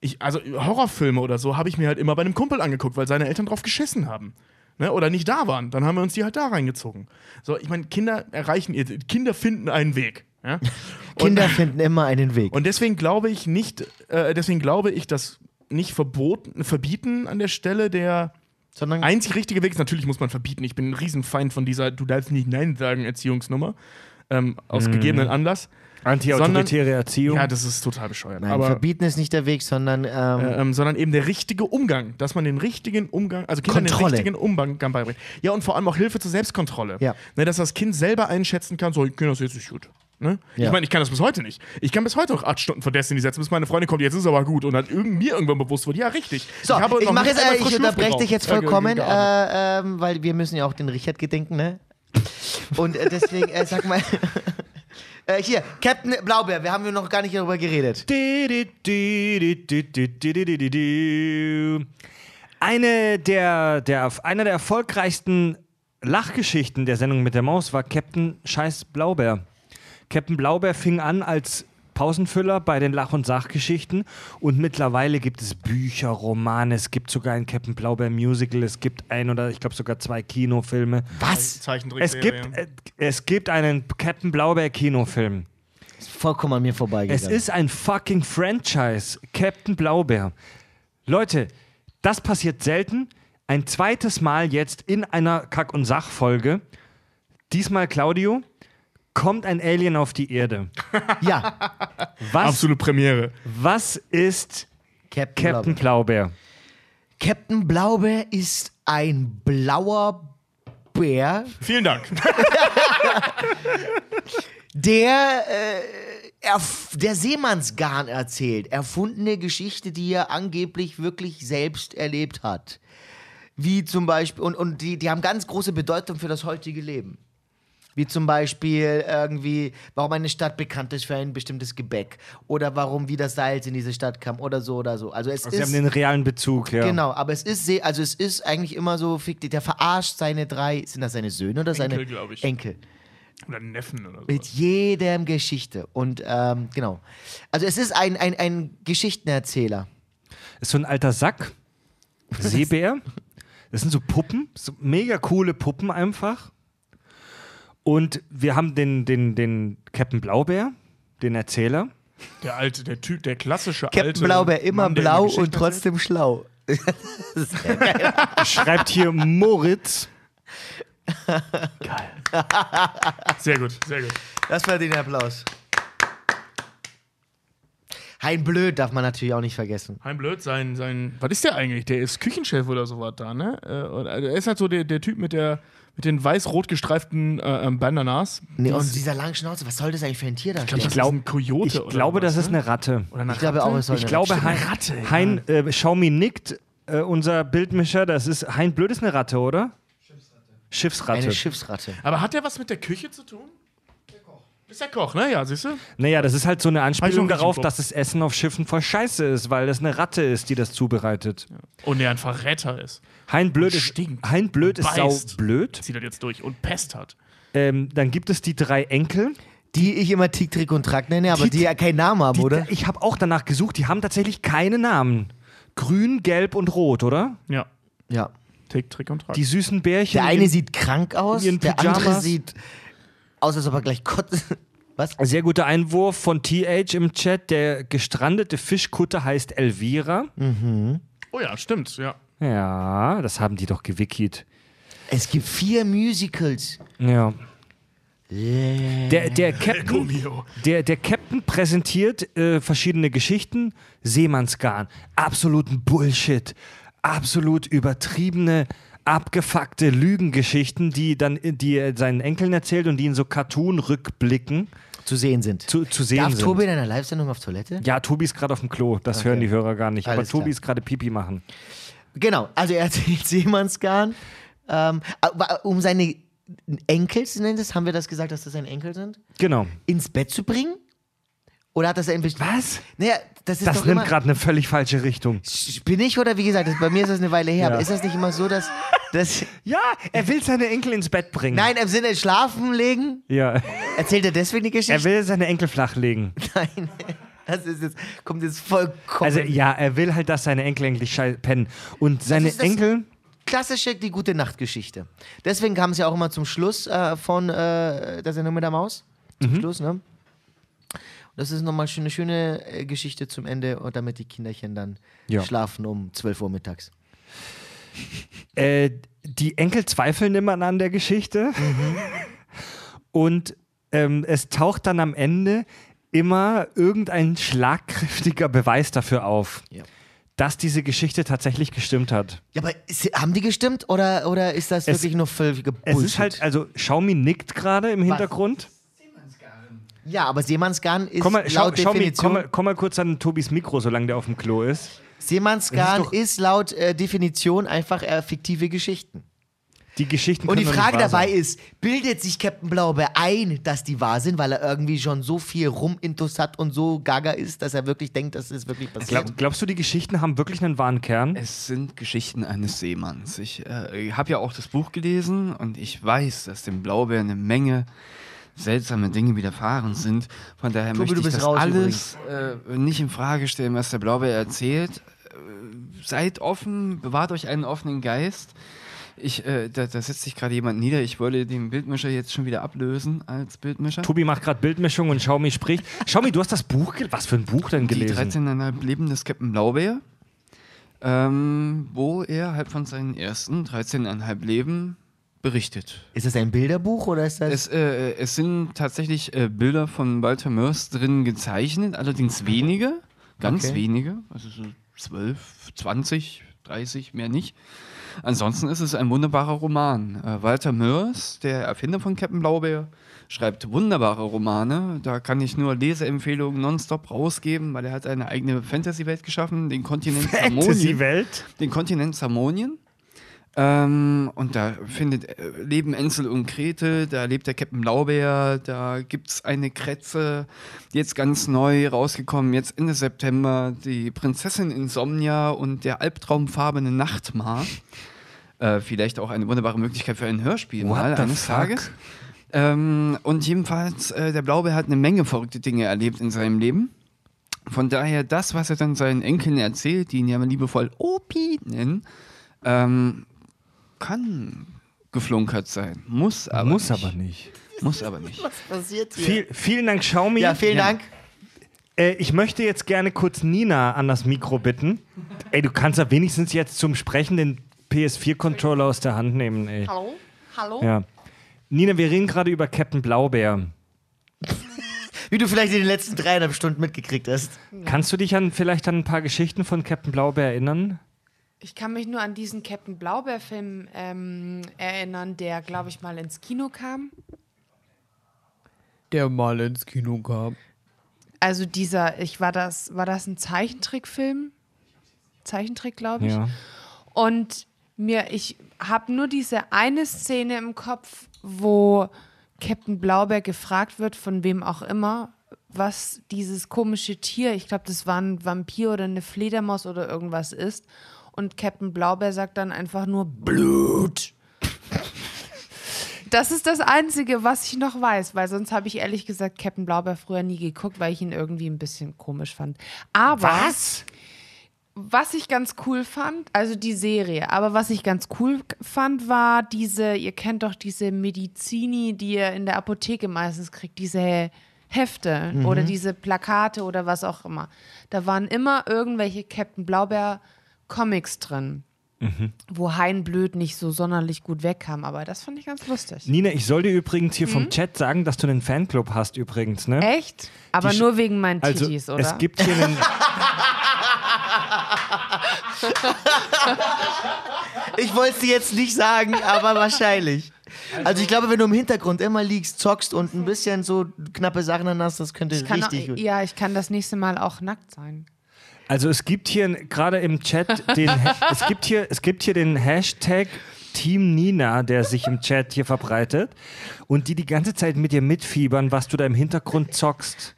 ich, also Horrorfilme oder so, habe ich mir halt immer bei einem Kumpel angeguckt, weil seine Eltern drauf geschissen haben. Ne, oder nicht da waren, dann haben wir uns die halt da reingezogen. So, ich meine, Kinder erreichen ihr, Kinder finden einen Weg. Ja? Kinder finden immer einen Weg. Und deswegen glaube ich nicht, äh, deswegen glaube ich, dass nicht verboten, verbieten an der Stelle der Sondern einzig richtige Weg ist. Natürlich muss man verbieten. Ich bin ein Riesenfeind von dieser Du darfst nicht Nein sagen Erziehungsnummer. Ähm, aus gegebenen Anlass. Anti-autoritäre Erziehung. Ja, das ist total bescheuert. Nein, Aber, verbieten ist nicht der Weg, sondern ähm, äh, ähm, sondern eben der richtige Umgang, dass man den richtigen Umgang, also Kindern den richtigen Umgang beibringt. Ja, und vor allem auch Hilfe zur Selbstkontrolle. Ja. Ne, dass das Kind selber einschätzen kann, so, ich kann das jetzt nicht gut. Ne? Ja. Ich meine, ich kann das bis heute nicht. Ich kann bis heute noch acht Stunden vor Destiny setzen, bis meine Freundin kommt, jetzt ist es aber gut. Und dann irgend, mir irgendwann bewusst wird, ja, richtig. So, ich, noch mache nicht jetzt, äh, ich unterbreche dich jetzt Äh, ge- vollkommen, äh, ähm, weil wir müssen ja auch den Richard gedenken, ne? Und äh, deswegen, äh, sag mal, äh, hier, Captain Blaubeer, wir haben ja noch gar nicht darüber geredet. Eine der, der, einer der erfolgreichsten Lachgeschichten der Sendung mit der Maus war Captain Scheiß Blaubeer. Captain Blaubeer fing an als Pausenfüller bei den Lach- und Sachgeschichten und mittlerweile gibt es Bücher, Romane, es gibt sogar ein Captain Blaubeer Musical, es gibt ein oder ich glaube sogar zwei Kinofilme. Was? Es gibt, äh, es gibt einen Captain Blaubeer Kinofilm. Vollkommen an mir vorbeigegangen. Es ist ein fucking Franchise. Captain Blaubeer. Leute, das passiert selten. Ein zweites Mal jetzt in einer Kack- und Sach-Folge. Diesmal, Claudio, kommt ein Alien auf die Erde. Ja, Was, Absolute Premiere. was ist Captain, Captain Blaubeer. Blaubeer? Captain Blaubeer ist ein blauer Bär, Vielen Dank. der, äh, der Seemannsgarn erzählt. Erfundene Geschichte, die er angeblich wirklich selbst erlebt hat. Wie zum Beispiel, und, und die, die haben ganz große Bedeutung für das heutige Leben. Wie zum Beispiel irgendwie, warum eine Stadt bekannt ist für ein bestimmtes Gebäck. Oder warum wie das Salz in diese Stadt kam oder so oder so. Also es Sie ist. haben den realen Bezug, ja. Genau, aber es ist sehr, also es ist eigentlich immer so fiktiv. Der verarscht seine drei, sind das seine Söhne oder seine Enkel, ich. Enkel? Oder Neffen oder so. Mit jedem Geschichte. Und ähm, genau. Also es ist ein, ein, ein Geschichtenerzähler. Ist so ein alter Sack. Seebär. Das sind so Puppen, so mega coole Puppen einfach. Und wir haben den, den, den Captain Blaubeer, den Erzähler. Der alte, der Typ, der klassische Captain alte. Blaubeer, immer Mann, blau und trotzdem schlau. Schreibt hier Moritz. erzählt. Sehr gut, sehr gut. Das war den Applaus. Hein Blöd darf man natürlich auch nicht vergessen. Hein Blöd, sein, sein. Was ist der eigentlich? Der ist Küchenchef oder sowas da, ne? Äh, Er ist halt so der, der Typ mit der mit den weiß-rot gestreiften äh, ähm, Bandanas. Nee, und dieser langen Schnauze, was soll das eigentlich für ein Tier darstellen? Ich glaub- ein Kojote Ich oder glaube, was, das ist ne? eine Ratte. Oder eine Ich glaube auch, es soll Ich eine glaube, Ratte Hein, Ratte, ja. hein äh, Xiaomi nickt, äh, unser Bildmischer, das ist, Hein Blöd ist eine Ratte, oder? Schiffsratte. Eine Schiffsratte. Aber hat der was mit der Küche zu tun? Der Koch. Ist der Koch, ne? Ja, siehst du? Naja, das ist halt so eine Anspielung darauf, dass das Essen auf Schiffen voll scheiße ist, weil das eine Ratte ist, die das zubereitet. Und der ein Verräter ist. Hein Blöd ist, Stinkt. hein Blöd ist saublöd. Zieht er jetzt durch und Pest hat. Ähm, dann gibt es die drei Enkel. Die ich immer Tick, Trick und Track nenne, aber Die- die ja keinen Namen haben, Die, oder? Ich habe auch danach gesucht, die haben tatsächlich keine Namen. Grün, gelb und rot, oder? Ja. Ja. Tick, Trick und Track. Die süßen Bärchen. Der eine in- sieht krank aus, ihren der andere sieht aus, als ob er gleich kotzt. Was? Sehr guter Einwurf von TH im Chat. Der gestrandete Fischkutter heißt Elvira. oh ja, stimmt, ja. Ja, das haben die doch gewikit. Es gibt vier Musicals. Ja. Der, der, Captain, der, der Captain präsentiert äh, verschiedene Geschichten. Seemannsgarn. Absoluten Bullshit. Absolut übertriebene, abgefuckte Lügengeschichten, die dann die er seinen Enkeln erzählt und die in so Cartoon-Rückblicken Zu sehen sind. zu, zu sehen Darf sind. Tobi in einer Live-Sendung auf Toilette? ja, Tobi ist gerade auf dem Klo. Das Okay. hören die Hörer gar nicht. Aber Alles Tobi klar. ist gerade Pipi machen. Genau, also er erzählt Seemannsgarn. Ähm, aber um seine Enkel, nennen das, haben wir das gesagt, dass das seine Enkel sind, Genau. ins Bett zu bringen? Oder hat das ein Was? Naja, das Das nimmt gerade eine völlig falsche Richtung. Bin ich oder wie gesagt, das, bei mir ist das eine Weile her, Ja. aber ist das nicht immer so, dass... dass Ja, er will seine Enkel ins Bett bringen. nein, im Sinne schlafen legen? Ja. Erzählt er deswegen die Geschichte? Er will seine Enkel flachlegen. Nein, das ist jetzt, kommt jetzt vollkommen... Also ja, er will halt, dass seine Enkel endlich pennen. Und seine Enkel, klassische die gute Nachtgeschichte. Deswegen kam es ja auch immer zum Schluss äh, von äh, der Sendung mit der Maus. Zum Mhm. Schluss, ne? Das ist nochmal eine schöne äh, Geschichte zum Ende, und damit die Kinderchen dann Ja. schlafen um 12 Uhr mittags. äh, die Enkel zweifeln immer an der Geschichte. Und ähm, es taucht dann am Ende immer irgendein schlagkräftiger Beweis dafür auf, Ja. dass diese Geschichte tatsächlich gestimmt hat. Ja, aber ist, haben die gestimmt oder, oder ist das Es- wirklich nur völlige Es Bullshit? ist halt, also Xiaomi nickt gerade im Hintergrund. Ja, aber Seemannsgarn ist Komm mal, schau, laut schau mir, Definition. komm, mal, komm mal kurz an Tobis Mikro, solange der auf dem Klo ist. Seemannsgarn ist, ist laut äh, Definition einfach äh, fiktive Geschichten. Die Geschichten Und die Frage nicht wahr dabei sein. ist, bildet sich Captain Blaubeer ein, dass die wahr sind, weil er irgendwie schon so viel Rumintus hat und so gaga ist, dass er wirklich denkt, dass es wirklich passiert? Glaub, glaubst du, die Geschichten haben wirklich einen wahren Kern? Es sind Geschichten eines Seemanns. Ich äh, habe ja auch das Buch gelesen und ich weiß, dass dem Blaubeer eine Menge seltsame Dinge widerfahren sind. Von daher Tobi, möchte ich das raus alles äh, nicht in Frage stellen, was der Blaubeer erzählt. Äh, seid offen, bewahrt euch einen offenen Geist. Ich, äh, da, da setzt sich gerade jemand nieder. Ich wollte den Bildmischer jetzt schon wieder ablösen als Bildmischer. Tobi macht gerade Bildmischung und Xiaomi spricht. Xiaomi, du hast das Buch gelesen. Was für ein Buch denn Die gelesen? 13,5 Leben des Captain Blaubeer, ähm, wo er halt von seinen ersten 13,5 Leben berichtet. ist das ein Bilderbuch oder ist das. Es, äh, es sind tatsächlich äh, Bilder von Walter Mörs drin gezeichnet, allerdings wenige, ganz Okay. wenige, also so 12, 20, 30, mehr nicht. Ansonsten ist es ein wunderbarer Roman. Äh, Walter Mörs, der Erfinder von Captain Blaubeer, schreibt wunderbare Romane. Da kann ich nur Leseempfehlungen nonstop rausgeben, weil er hat eine eigene Fantasy-Welt geschaffen, den Kontinent Samonien Fantasy-Welt? den Kontinent Samonien. Ähm, und da findet, äh, leben Ensel und Krete, da lebt der Captain Blaubeer, da gibt es eine Kretze, jetzt ganz neu rausgekommen, jetzt Ende September, die Prinzessin Insomnia und der albtraumfarbene Nachtmar. Äh, vielleicht auch eine wunderbare Möglichkeit für ein Hörspiel What mal eines fuck? Tages. Ähm, und jedenfalls, äh, der Blaubeer hat eine Menge verrückte Dinge erlebt in seinem Leben. Von daher, das, was er dann seinen Enkeln erzählt, die ihn ja liebevoll Opi nennen, ähm, kann geflunkert sein. Muss aber Muss nicht. aber nicht. Muss aber nicht. passiert hier? Viel, vielen Dank, Xiaomi. ja, vielen Dank. Äh, ich möchte jetzt gerne kurz Nina an das Mikro bitten. Ey, du kannst ja wenigstens jetzt zum Sprechen den PS4-Controller aus der Hand nehmen, ey. Hallo? Hallo? Ja. Nina, wir reden gerade über Captain Blaubeer. Wie du vielleicht in den letzten dreieinhalb Stunden mitgekriegt hast. Kannst du dich an vielleicht an ein paar Geschichten von Captain Blaubeer erinnern? Ich kann mich nur an diesen Captain Blaubeer-Film ähm, erinnern, der, glaube ich, mal ins Kino kam. Der mal ins Kino kam. Also dieser, ich war das, war das ein Zeichentrickfilm? Zeichentrick, glaube ich. Ja. Und mir, ich habe nur diese eine Szene im Kopf, wo Captain Blaubeer gefragt wird, von wem auch immer, was dieses komische Tier, ich glaube, das war ein Vampir oder eine Fledermaus oder irgendwas ist. Und Captain Blaubeer sagt dann einfach nur Blut. Das ist das Einzige, was ich noch weiß, weil sonst habe ich ehrlich gesagt Captain Blaubeer früher nie geguckt, weil ich ihn irgendwie ein bisschen komisch fand. Aber Was? was ich ganz cool fand, also die Serie, aber was ich ganz cool fand, war diese, ihr kennt doch diese Medizini, die ihr in der Apotheke meistens kriegt, diese Hefte oder diese Plakate oder was auch immer. Da waren immer irgendwelche Captain Blaubeer Comics drin, wo Hein Blöd nicht so sonderlich gut wegkam, aber das fand ich ganz lustig. Nina, ich soll dir übrigens hier vom Chat sagen, dass du einen Fanclub hast übrigens, ne? Echt? Aber Die nur wegen meinen Also, Titis, oder? es gibt hier einen. Ich wollte es dir jetzt nicht sagen, aber wahrscheinlich. Also ich glaube, wenn du im Hintergrund immer liegst, zockst und ein bisschen so knappe Sachen dann hast, das könnte richtig auch, gut. ja, ich kann das nächste Mal auch nackt sein. Also es gibt hier gerade im Chat den es gibt hier es gibt hier den Hashtag Team Nina, der sich im Chat hier verbreitet und die die ganze Zeit mit dir mitfiebern, was du da im Hintergrund zockst.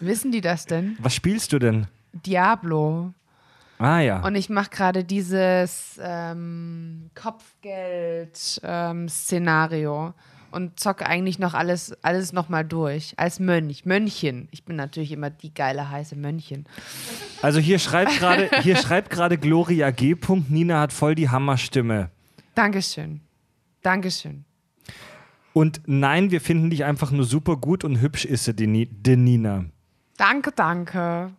Wissen die das denn? Was spielst du denn? Diablo. Ah ja. Und ich mache gerade dieses ähm, Kopfgeld-Szenario und zocke eigentlich noch alles, alles nochmal durch. Als Mönch, Mönchen. Ich bin natürlich immer die geile, heiße Mönchin. Also hier schreibt gerade hier schreibt gerade Gloria G. Nina hat voll die Hammerstimme. Dankeschön. Dankeschön. Und nein, wir finden dich einfach nur super gut und hübsch ist sie, die, die Nina. Danke, danke.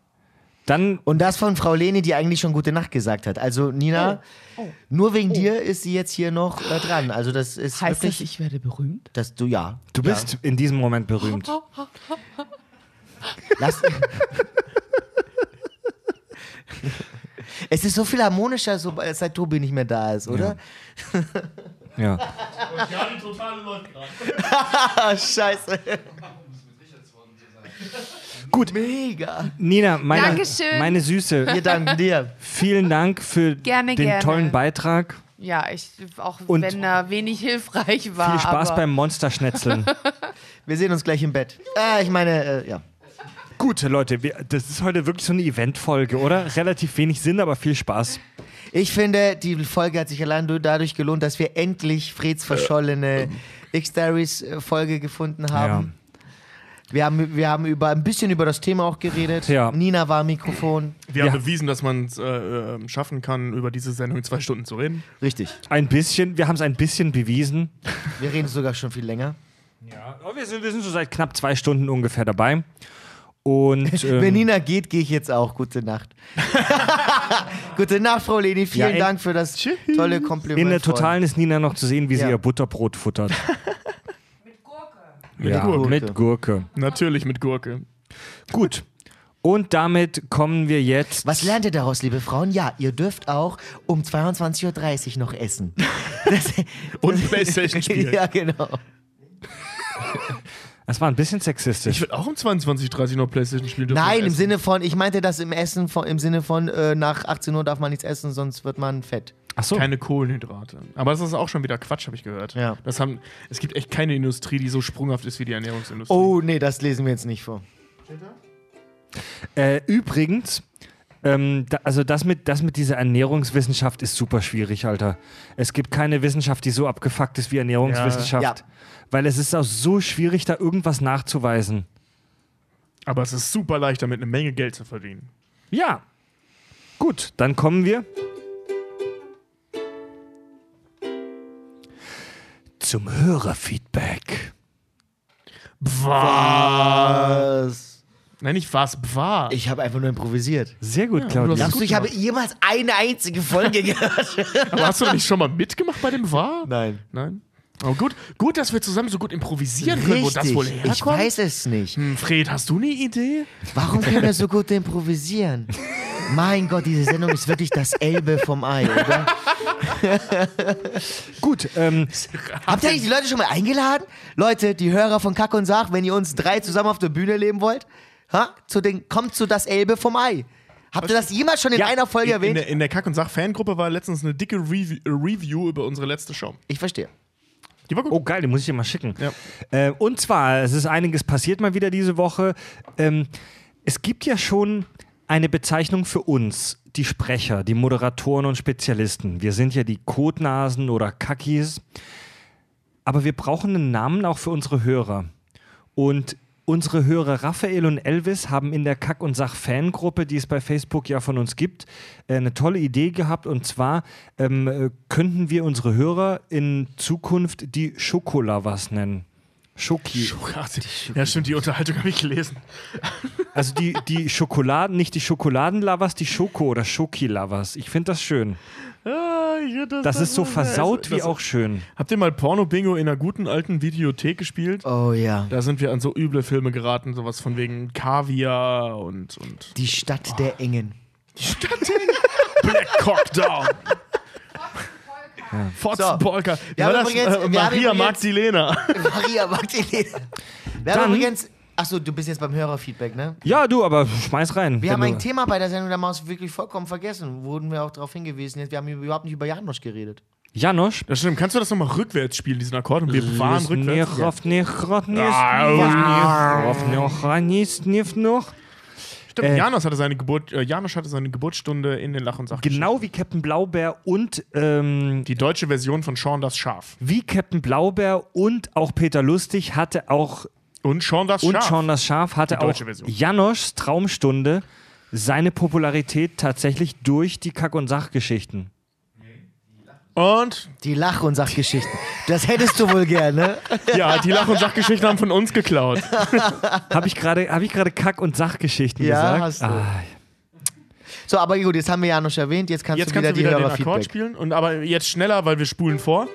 Dann Und das von Frau Leni, die eigentlich schon gute Nacht gesagt hat. Also Nina, Oh. nur wegen dir ist sie jetzt hier noch äh, dran. Also das ist Heißt das, wirklich, ich werde berühmt? dass du ja. du bist in diesem Moment berühmt. Lass. es ist so viel harmonischer, so, seit Tobi nicht mehr da ist, oder? Ja. Ja, die totale läuft gerade. Scheiße. Gut, Mega. Nina, meine, Dankeschön. meine Süße, Wir danken dir. vielen Dank für Gerne, den gerne. tollen Beitrag. Ja, ich, auch Und wenn er wenig hilfreich war. Viel Spaß aber beim Monsterschnetzeln. Wir sehen uns gleich im Bett. Äh, ich meine, äh, ja. Gut, Leute, wir, das ist heute wirklich so eine Eventfolge, oder? Relativ wenig Sinn, aber viel Spaß. Ich finde, die Folge hat sich allein nur dadurch gelohnt, dass wir endlich Freds verschollene X-Diaries-Folge gefunden haben. Wir haben, wir haben über, ein bisschen über das Thema auch geredet. Ja. Nina war am Mikrofon. Wir Ja. haben bewiesen, dass man es äh, äh, schaffen kann, über diese Sendung in zwei Stunden zu reden. Richtig. Ein bisschen, wir haben es ein bisschen bewiesen. Wir reden sogar schon viel länger. Ja, aber wir sind, wir sind so seit knapp zwei Stunden ungefähr dabei. Und ähm, Wenn Nina geht, gehe ich jetzt auch. Gute Nacht. Gute Nacht, Frau Leni. Vielen Ja, in- Dank für das tolle Kompliment. in der. Totalen ist Nina noch zu sehen, wie sie Ja. ihr Butterbrot futtert. Mit ja, Gurke. mit Gurke. Natürlich mit Gurke. Gut. Und damit kommen wir jetzt. Was lernt ihr daraus, liebe Frauen? Ja, ihr dürft auch um 22.30 Uhr noch essen. Das, Und Playstation spielen. ja, genau. Das war ein bisschen Ich sexistisch. würde auch um 22.30 noch Playstation spielen dürfen. Nein, im. Sinne von, ich meinte das im Essen, von, im Sinne von, äh, nach 18 Uhr darf man nichts essen, sonst wird man fett. Ach so. Keine Kohlenhydrate. Aber das ist auch schon wieder Quatsch, habe ich gehört. Ja. Das haben, es gibt echt keine Industrie, die so sprunghaft ist wie die Ernährungsindustrie. Oh, nee, das lesen wir jetzt nicht vor. Äh, übrigens, ähm, da, also das mit, das mit dieser Ernährungswissenschaft ist super schwierig, Alter. Es gibt keine Wissenschaft, die so abgefuckt ist wie Ernährungswissenschaft. Ja. Weil es ist auch so schwierig, da irgendwas nachzuweisen. Aber es ist super leicht, damit eine Menge Geld zu verdienen. Ja. Gut, dann kommen wir zum Hörerfeedback. Was? Nein, nicht was, war. Ich habe einfach nur improvisiert. Sehr gut, Ja, Claudia. du Glaubst du, ich habe jemals eine einzige Folge gehört? Aber hast du nicht schon mal mitgemacht bei dem war? Nein. Nein. Aber gut, gut, dass wir zusammen so gut improvisieren können, wo das wohl herkommt. ich weiß es nicht. Hm, Fred, hast du eine Idee? Warum können wir so gut improvisieren? Mein Gott, diese Sendung ist wirklich das Elbe vom Ei, oder? Gut, ähm, Habt ihr eigentlich die Leute schon mal eingeladen? Leute, die Hörer von Kack und Sach, wenn ihr uns drei zusammen auf der Bühne leben wollt, ha? Zu den, kommt zu das Elbe vom Ei. Habt ihr das jemals schon in einer Folge in, in, erwähnt? der, in der Kack- und Sach-Fangruppe war letztens eine dicke Review, Review über unsere letzte Show. Ich verstehe. Die war gut. oh geil, den muss ich dir mal schicken. Ja. Äh, und zwar, es ist einiges passiert mal wieder diese Woche. Ähm, es gibt ja schon eine Bezeichnung für uns, die Sprecher, die Moderatoren und Spezialisten. Wir sind ja die Kotnasen oder Kackis. Aber wir brauchen einen Namen auch für unsere Hörer. Und unsere Hörer Raphael und Elvis haben in der Kack- und Sach-Fangruppe, die es bei Facebook ja von uns gibt, äh, eine tolle Idee gehabt. Und zwar ähm, äh, könnten wir unsere Hörer in Zukunft die Schokolavas nennen. Schoki. Ja, stimmt, die Unterhaltung habe ich gelesen. Also die, die Schokoladen, nicht die Schokoladenlavas, die Schoko- oder Schoki-Lavas. Ich finde das schön. Ah, ich find Das ist so versaut das- wie das- auch schön. Habt ihr mal Porno-Bingo in einer guten alten Videothek gespielt? Oh ja. Da sind wir an so üble Filme geraten, sowas von wegen Kaviar und, und Die Stadt der Engen. Black Cock Down. Fotzenpolka. Wir haben das übrigens- äh, wir haben Maria übrigens- Magdalena. Maria Magdalena. Wir Dann- haben übrigens. Achso, du bist jetzt beim Hörerfeedback, ne? Ja, du, aber schmeiß rein. Wir haben ein Thema bei der Sendung der Maus wirklich vollkommen vergessen. Wurden wir auch darauf hingewiesen. Jetzt, Wir haben überhaupt nicht über Janosch geredet. Janosch. Das stimmt. Kannst du das nochmal rückwärts spielen, diesen Akkord? Und wir waren rückwärts. noch. Stimmt, Äh, Janos hatte seine Geburt, äh, Janosch hatte seine Geburtsstunde in den Lach- und Sach. Genau wie Captain Blaubeer und ähm, Die deutsche Version von Sean das Schaf. wie Captain Blaubeer und auch Peter Lustig hatte auch Und Sean das und Schaf. Sean das Schaf hatte auch Version. Janoschs Traumstunde seine Popularität tatsächlich durch die Kack- und Sachgeschichten. Und Die Lach- und Sachgeschichten. Das hättest du wohl gerne. ja, die Lach- und Sachgeschichten haben von uns geklaut. Habe ich gerade hab ich Kack- und Sachgeschichten Ja, gesagt? hast du. Ah, So, aber gut, jetzt haben wir Janosch erwähnt. Jetzt kannst Jetzt du kannst wieder du wieder die den Akkord spielen. Und aber jetzt schneller, weil wir spulen vor.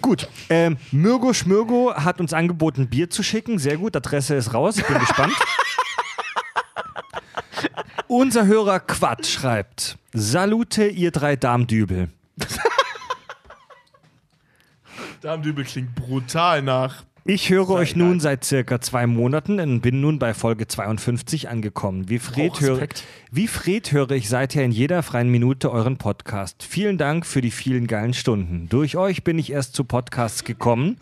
Gut, ähm, Mürgo Schmürgo hat uns angeboten, Bier zu schicken. Sehr gut, Adresse ist raus. Ich bin gespannt. Unser Hörer Quat schreibt: Salute, ihr drei Darmdübel. Darmdübel klingt brutal nach Ich höre euch nun seit circa zwei Monaten und bin nun bei Folge 52 angekommen. Wie Fred, Oh, höre, wie Fred höre ich seither in jeder freien Minute euren Podcast. Vielen Dank für die vielen geilen Stunden. Durch euch bin ich erst zu Podcasts gekommen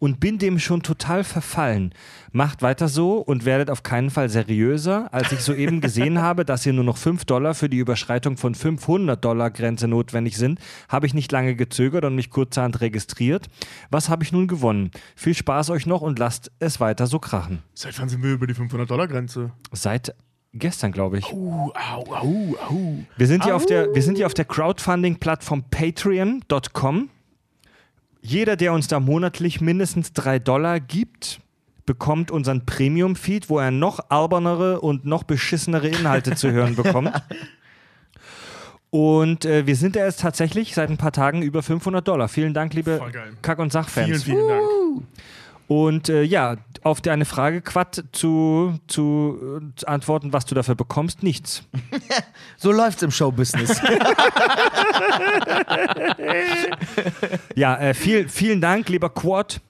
und bin dem schon total verfallen. Macht weiter so und werdet auf keinen Fall seriöser. Als ich soeben gesehen habe, dass hier nur noch 5 Dollar für die Überschreitung von 500 Dollar Grenze notwendig sind, habe ich nicht lange gezögert und mich kurzerhand registriert. Was habe ich nun gewonnen? Viel Spaß euch noch und lasst es weiter so krachen. Seit wann sind wir über die 500-Dollar-Grenze? Seit gestern, glaube ich. Uh, au, au, au. Wir sind hier auf der, wir sind hier auf der Crowdfunding-Plattform patreon.com. Jeder, der uns da monatlich mindestens 3 Dollar gibt, bekommt unseren Premium-Feed, wo er noch albernere und noch beschissenere Inhalte zu hören bekommt. Und äh, wir sind ja jetzt tatsächlich seit ein paar Tagen über 500 Dollar. Vielen Dank, liebe. Kack- und Vielen, Sachfans. vielen Dank. Und äh, ja, auf deine Frage, Quat, zu, zu, äh, zu antworten, was du dafür bekommst, nichts. So läuft's im Showbusiness. Ja, äh, viel, vielen Dank, lieber Quad.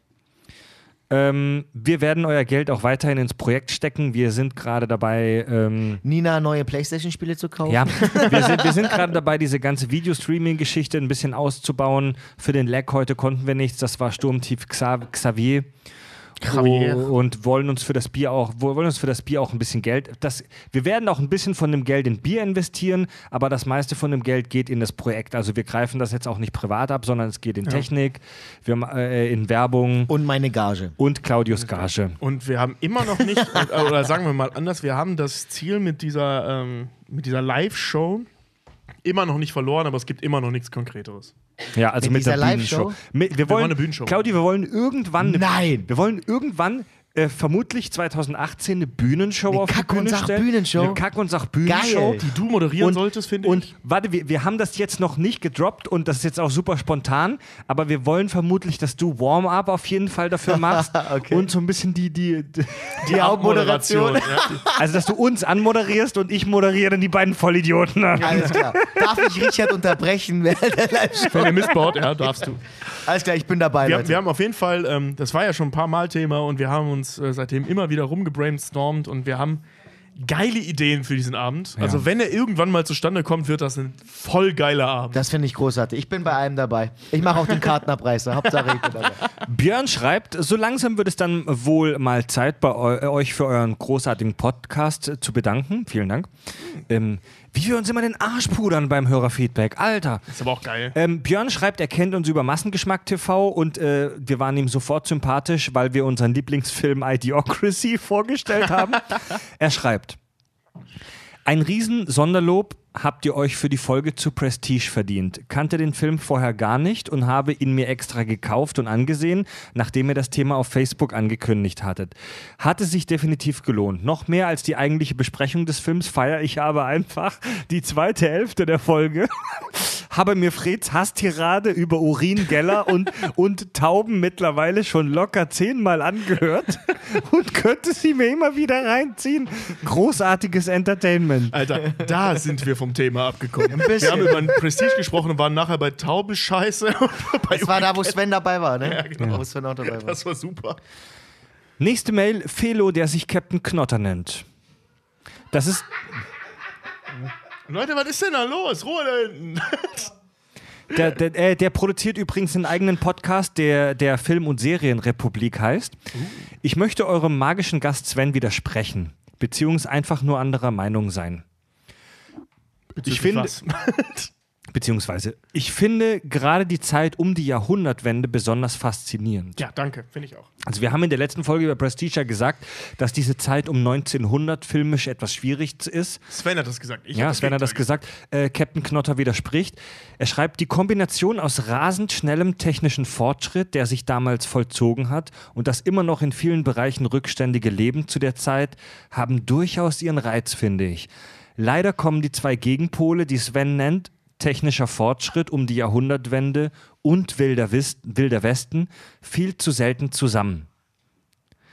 Ähm, wir werden euer Geld auch weiterhin ins Projekt stecken. Wir sind gerade dabei, ähm, Nina neue Playstation-Spiele zu kaufen. ja, wir sind, wir sind gerade dabei, diese ganze Videostreaming-Geschichte ein bisschen auszubauen. Für den Lag heute konnten wir nichts. Das war Sturmtief Xa- Xavier. Xavier. Oh, und wollen uns für das Bier auch, wo- wollen uns für das Bier auch ein bisschen Geld. Das, wir werden auch ein bisschen von dem Geld in Bier investieren, aber das meiste von dem Geld geht in das Projekt. Also wir greifen das jetzt auch nicht privat ab, sondern es geht in Technik, wir, ma- äh, in Werbung Und meine Gage. und Claudius Gage. Und wir haben immer noch nicht, oder sagen wir mal anders, wir haben das Ziel mit dieser, ähm, mit dieser Live-Show immer noch nicht verloren, aber es gibt immer noch nichts Konkreteres. Ja, also Mit mit, der. Live-Show? Mit, wir, wollen, eine Bühnenshow. Claudia, wir wollen irgendwann eine, Nein. Wir wollen irgendwann äh, vermutlich 2018 eine Bühnenshow Eine auf die Kack- und Bühne stellen. Sach-Bühnenshow? Eine Kack- und Sach-Bühnenshow. Geil. Die du moderieren Und- solltest, finde Und ich. warte, wir, wir haben das jetzt noch nicht gedroppt und das ist jetzt auch super spontan, aber wir wollen vermutlich, dass du Warm-up auf jeden Fall dafür machst Okay. und so ein bisschen die, die, die Die Hauptmoderation. Ja. also dass du uns anmoderierst und ich moderiere dann die beiden Vollidioten. Alles klar. Darf ich Richard unterbrechen? während der Live-Show? Wenn ihr Mist baut, ja, darfst du. Alles klar, ich bin dabei, Wir, Leute. wir haben auf jeden Fall, ähm, das war ja schon ein paar Mal Thema und wir haben uns äh, seitdem immer wieder rumgebrainstormt und wir haben geile Ideen für diesen Abend. Also wenn er irgendwann mal zustande kommt, wird das ein voll geiler Abend. das finde ich großartig. Ich bin bei einem dabei. Ich mache auch den Kartenabreißer. Hauptsache ich bin dabei. Björn schreibt, so langsam wird es dann wohl mal Zeit, bei eu euch für euren großartigen Podcast zu bedanken. Vielen Dank. Ähm, wie wir uns immer den Arsch pudern beim Hörerfeedback. Alter. ist aber auch geil. Ähm, Björn schreibt, er kennt uns über Massengeschmack TV und äh, wir waren ihm sofort sympathisch, weil wir unseren Lieblingsfilm Idiocracy vorgestellt haben. er schreibt, ein riesen Sonderlob habt ihr euch für die Folge zu Prestige verdient. Kannte den Film vorher gar nicht und habe ihn mir extra gekauft und angesehen, nachdem ihr das Thema auf Facebook angekündigt hattet. Hatte sich definitiv gelohnt. Noch mehr als die eigentliche Besprechung des Films feiere ich aber einfach die zweite Hälfte der Folge. habe mir Freds Hasstirade über Urin, Geller und, und Tauben mittlerweile schon locker zehnmal angehört und könnte sie mir immer wieder reinziehen. Großartiges Entertainment. Alter, da sind wir vom Thema abgekommen. bisschen. Wir haben über ein Prestige gesprochen und waren nachher bei Taubenscheiße. bei Das war da, wo Sven dabei war, ne? Ja, genau. Wo Sven auch dabei war. Das war super. Nächste Mail, Felo, der sich Captain Knotter nennt. Das ist, Leute, was ist denn da los? Ruhe da hinten. der, der, äh, der produziert übrigens einen eigenen Podcast, der, der Film- und Serienrepublik heißt. Ich möchte eurem magischen Gast Sven widersprechen, beziehungsweise einfach nur anderer Meinung sein. Ich finde, beziehungsweise, ich finde gerade die Zeit um die Jahrhundertwende besonders faszinierend. Ja, danke. Finde ich auch. Also wir haben in der letzten Folge über Prestige gesagt, dass diese Zeit um 1900 filmisch etwas schwierig ist. Sven hat das gesagt. Ich ja, hab Sven hat das gesagt. Äh, Captain Knotter widerspricht. Er schreibt, die Kombination aus rasend schnellem technischen Fortschritt, der sich damals vollzogen hat, und das immer noch in vielen Bereichen rückständige Leben zu der Zeit, haben durchaus ihren Reiz, finde ich. Leider kommen die zwei Gegenpole, die Sven nennt, technischer Fortschritt um die Jahrhundertwende und Wilder, Wist, Wilder Westen, viel zu selten zusammen.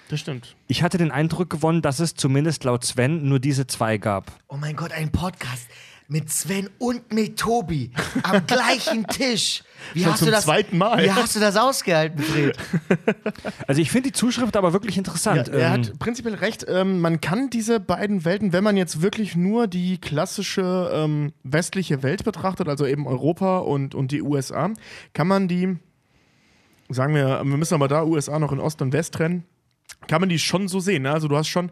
Das stimmt. Ich hatte den Eindruck gewonnen, dass es zumindest laut Sven nur diese zwei gab. Oh mein Gott, ein Podcast. Mit Sven und mit Tobi am gleichen Tisch. Wie Schon hast zum du das, zweiten Mal. Wie hast du das ausgehalten, Fred? Also ich finde die Zuschrift aber wirklich interessant. Ja, er Ähm, hat prinzipiell recht. Ähm, man kann diese beiden Welten, wenn man jetzt wirklich nur die klassische ähm, westliche Welt betrachtet, also eben Europa und, und die USA, kann man die, sagen wir, wir müssen aber da USA noch in Ost und West trennen, kann man die schon so sehen. Ne? Also du hast schon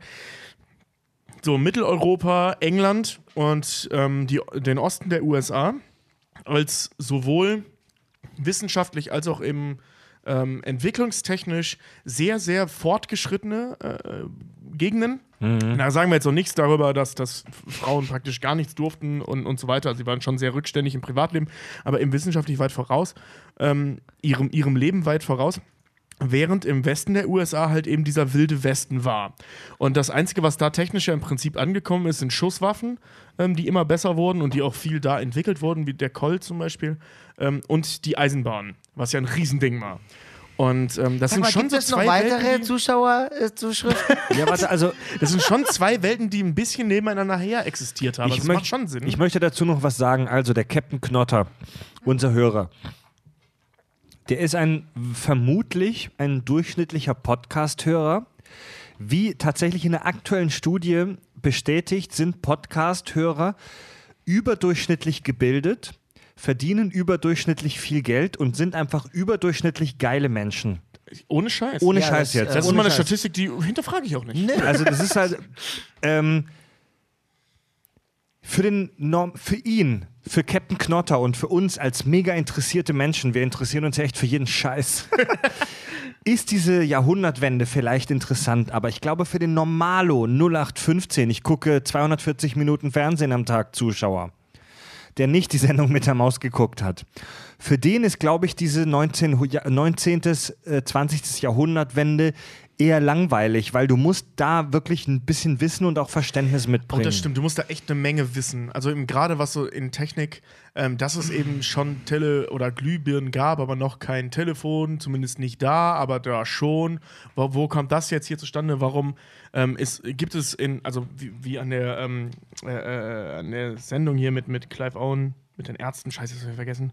so Mitteleuropa, England und ähm, die, den Osten der USA als sowohl wissenschaftlich als auch eben ähm, entwicklungstechnisch sehr, sehr fortgeschrittene äh, Gegenden. Da sagen wir jetzt noch nichts darüber, dass, dass Frauen praktisch gar nichts durften und, und so weiter. Also sie waren schon sehr rückständig im Privatleben, aber eben wissenschaftlich weit voraus, ähm, ihrem, ihrem Leben weit voraus. Während im Westen der USA halt eben dieser wilde Westen war. Und das Einzige, was da technisch ja im Prinzip angekommen ist, sind Schusswaffen, ähm, die immer besser wurden und die auch viel da entwickelt wurden, wie der Colt zum Beispiel, ähm, und die Eisenbahn, was ja ein Riesending war. Und ähm, das Sag sind mal, schon gibt so es noch zwei weitere Welten, die, Zuschauerzuschriften? ja, warte, also das sind schon zwei Welten, die ein bisschen nebeneinander her existiert haben. ich, das möcht- macht schon Sinn. ich möchte dazu noch was sagen. Also der Captain Knotter, unser Hörer, der ist ein vermutlich ein durchschnittlicher Podcast-Hörer. Wie tatsächlich in der aktuellen Studie bestätigt, sind Podcast-Hörer überdurchschnittlich gebildet, verdienen überdurchschnittlich viel Geld und sind einfach überdurchschnittlich geile Menschen. Ohne Scheiß. Ohne Ja, Scheiß das, jetzt. äh, das ist mal eine Scheiß. Statistik, die hinterfrage ich auch nicht. Also das ist halt ähm, für den Norm für ihn, für Captain Knotter und für uns als mega interessierte Menschen, wir interessieren uns ja echt für jeden Scheiß. ist diese Jahrhundertwende vielleicht interessant, aber ich glaube für den Normalo 0815, ich gucke 240 Minuten Fernsehen am Tag Zuschauer, der nicht die Sendung mit der Maus geguckt hat. Für den ist, glaube ich, diese 19, Hu- ja- 19. Äh, 20. Jahrhundertwende eher langweilig, weil du musst da wirklich ein bisschen Wissen und auch Verständnis mitbringen. Und das stimmt, du musst da echt eine Menge wissen. Also eben gerade was so in Technik, ähm, dass es eben schon Tele- oder Glühbirnen gab, aber noch kein Telefon, zumindest nicht da, aber da schon. Wo, wo kommt das jetzt hier zustande? Warum ähm, ist, gibt es in, also wie, wie an, der, ähm, äh, äh, an der Sendung hier mit, mit Clive Owen, mit den Ärzten, scheiße, das hab ich vergessen.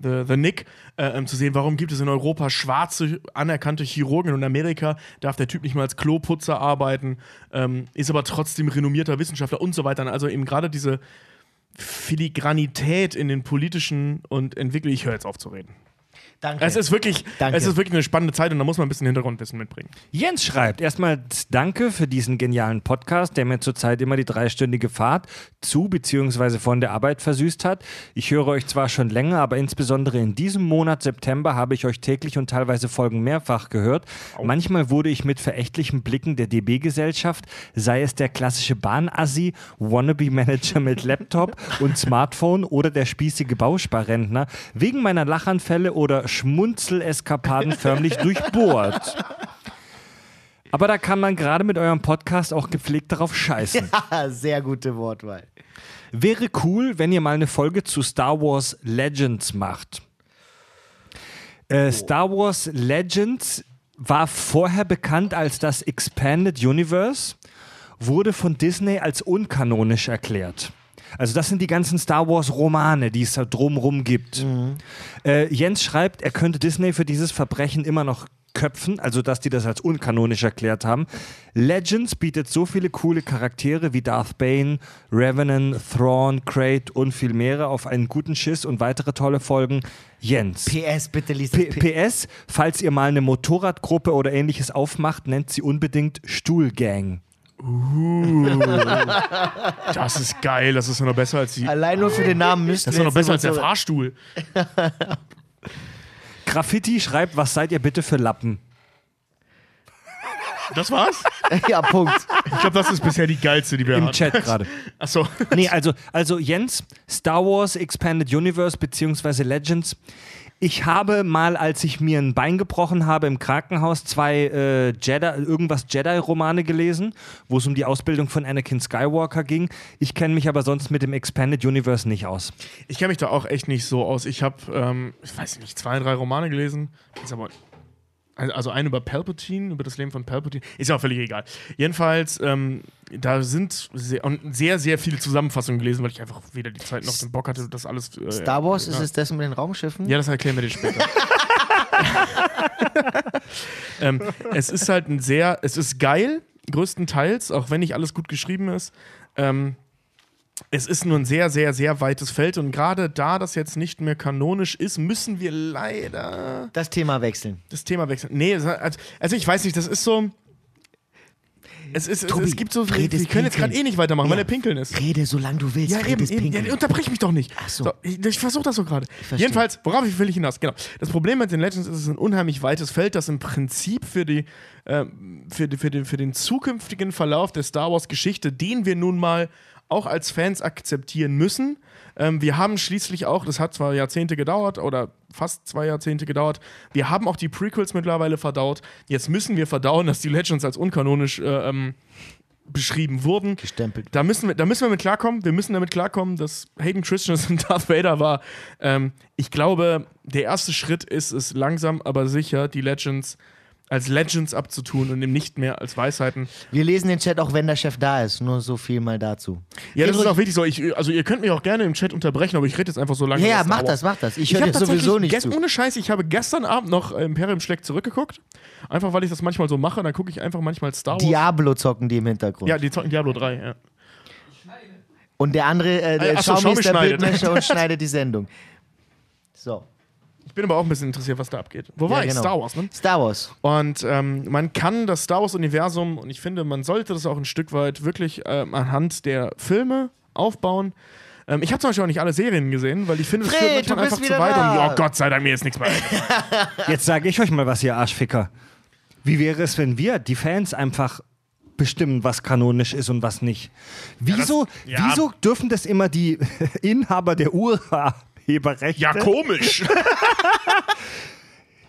The, The Nick, äh, ähm, zu sehen, warum gibt es in Europa schwarze, anerkannte Chirurgen und in Amerika darf der Typ nicht mal als Kloputzer arbeiten, ähm, ist aber trotzdem renommierter Wissenschaftler und so weiter. Also eben gerade diese Filigranität in den politischen und Entwicklung. Ich höre jetzt auf zu reden. Danke. Es ist wirklich, Danke. es ist wirklich eine spannende Zeit und da muss man ein bisschen Hintergrundwissen mitbringen. Jens schreibt erstmal Danke für diesen genialen Podcast, der mir zurzeit immer die dreistündige Fahrt zu bzw. von der Arbeit versüßt hat. Ich höre euch zwar schon länger, aber insbesondere in diesem Monat September habe ich euch täglich und teilweise Folgen mehrfach gehört. Manchmal wurde ich mit verächtlichen Blicken der DB-Gesellschaft, sei es der klassische Bahnassi, Wannabe-Manager mit Laptop und Smartphone oder der spießige Bausparrentner, wegen meiner Lachanfälle oder Schmunzeleskapaden förmlich durchbohrt. Aber da kann man gerade mit eurem Podcast auch gepflegt darauf scheißen. Ah, Sehr gute Wortwahl. Wäre cool, wenn ihr mal eine Folge zu Star Wars Legends macht. Äh, Star Wars Legends war vorher bekannt als das Expanded Universe, wurde von Disney als unkanonisch erklärt. Also das sind die ganzen Star Wars Romane, die es da drumrum gibt. Äh, Jens schreibt, er könnte Disney für dieses Verbrechen immer noch köpfen, also dass die das als unkanonisch erklärt haben. Legends bietet so viele coole Charaktere wie Darth Bane, Revenant, Thrawn, Crate und viel mehr auf einen guten Schiss und weitere tolle Folgen. Jens. PS, bitte lies P das P PS, falls ihr mal eine Motorradgruppe oder ähnliches aufmacht, nennt sie unbedingt Stuhlgang. Das ist geil, das ist ja noch besser als die. Allein nur für den Namen müssten Das ist ja noch besser als der Fahrstuhl. Graffiti schreibt, was seid ihr bitte für Lappen? Das war's? Ja, Punkt. Ich glaube, das ist bisher die geilste, die wir Im hatten. Chat gerade. Achso. Nee, also, also Jens, Star Wars Expanded Universe beziehungsweise Legends. Ich habe mal, als ich mir ein Bein gebrochen habe im Krankenhaus, zwei äh, Jedi, irgendwas Jedi-Romane gelesen, wo es um die Ausbildung von Anakin Skywalker ging. Ich kenne mich aber sonst mit dem Expanded Universe nicht aus. Ich kenne mich da auch echt nicht so aus. Ich habe, ähm, ich weiß nicht, zwei, drei Romane gelesen. Ist aber. Also einen über Palpatine, über das Leben von Palpatine. Ist ja auch völlig egal. Jedenfalls, ähm, da sind sehr, und sehr, sehr viele Zusammenfassungen gelesen, weil ich einfach weder die Zeit noch den Bock hatte, das alles. Äh, Star Wars, ja. ist es das mit den Raumschiffen? Ja, das erklären wir dir später. ähm, es ist halt ein sehr, es ist geil, größtenteils, auch wenn nicht alles gut geschrieben ist. Ähm, es ist nur ein sehr, sehr, sehr weites Feld und gerade da das jetzt nicht mehr kanonisch ist, müssen wir leider Das Thema wechseln. das Thema wechseln. Nee, es- also also ich weiß nicht, das ist so. Es, ist, es, Tobi, es gibt so. Wir können jetzt gerade eh nicht weitermachen, weil Ja. der Pinkeln ist. Rede, solange du willst. Ja, eben, eben. Pinkeln. Ja, unterbrich mich doch nicht. Ach so. ich ich versuche das so gerade. Jedenfalls, worauf ich will ich hinaus? Genau. Das Problem mit den Legends ist, es ist ein unheimlich weites Feld, das im Prinzip für, die, ähm, für, die, für, den, für den zukünftigen Verlauf der Star Wars-Geschichte, den wir nun mal auch als Fans akzeptieren müssen. Ähm, wir haben schließlich auch, das hat zwar Jahrzehnte gedauert oder fast zwei Jahrzehnte gedauert, wir haben auch die Prequels mittlerweile verdaut. Jetzt müssen wir verdauen, dass die Legends als unkanonisch äh, ähm, beschrieben wurden. Gestempelt. Da müssen, wir, da müssen wir mit klarkommen. Wir müssen damit klarkommen, dass Hayden Christensen Darth Vader war. Ähm, ich glaube, der erste Schritt ist es langsam, aber sicher, die Legends als Legends abzutun und eben nicht mehr als Weisheiten. Wir lesen den Chat auch, wenn der Chef da ist. Nur so viel mal dazu. Ja, das ist auch wichtig so. Ich, also ihr könnt mich auch gerne im Chat unterbrechen, aber ich rede jetzt einfach so lange. Ja, ja, mach das, mach das. Ich Ich höre sowieso nicht zu. Ohne Scheiß, ich habe gestern Abend noch Imperium schlägt zurückgeguckt. Einfach weil ich das manchmal so mache. Dann gucke ich einfach manchmal Star Wars. Diablo zocken die im Hintergrund. ja, die zocken Diablo 3, ja. Und der andere, äh, der Ach so, Xiaomi ist der und schneidet die Sendung. So. Ich bin aber auch ein bisschen interessiert, was da abgeht. Wo war Ja, ich? genau. Star Wars, ne? Star Wars. Und ähm, man kann das Star Wars-Universum, und ich finde, man sollte das auch ein Stück weit wirklich ähm, anhand der Filme aufbauen. Ähm, ich habe zum Beispiel auch nicht alle Serien gesehen, weil ich finde, das Fred, führt manchmal einfach zu weit. da. Und oh Gott sei Dank, mir ist nichts mehr. Jetzt sage ich euch mal was, ihr Arschficker. Wie wäre es, wenn wir, die Fans, einfach bestimmen, was kanonisch ist und was nicht? Wieso, ja. wieso dürfen das immer die Inhaber der Urheberrechte? ja, komisch.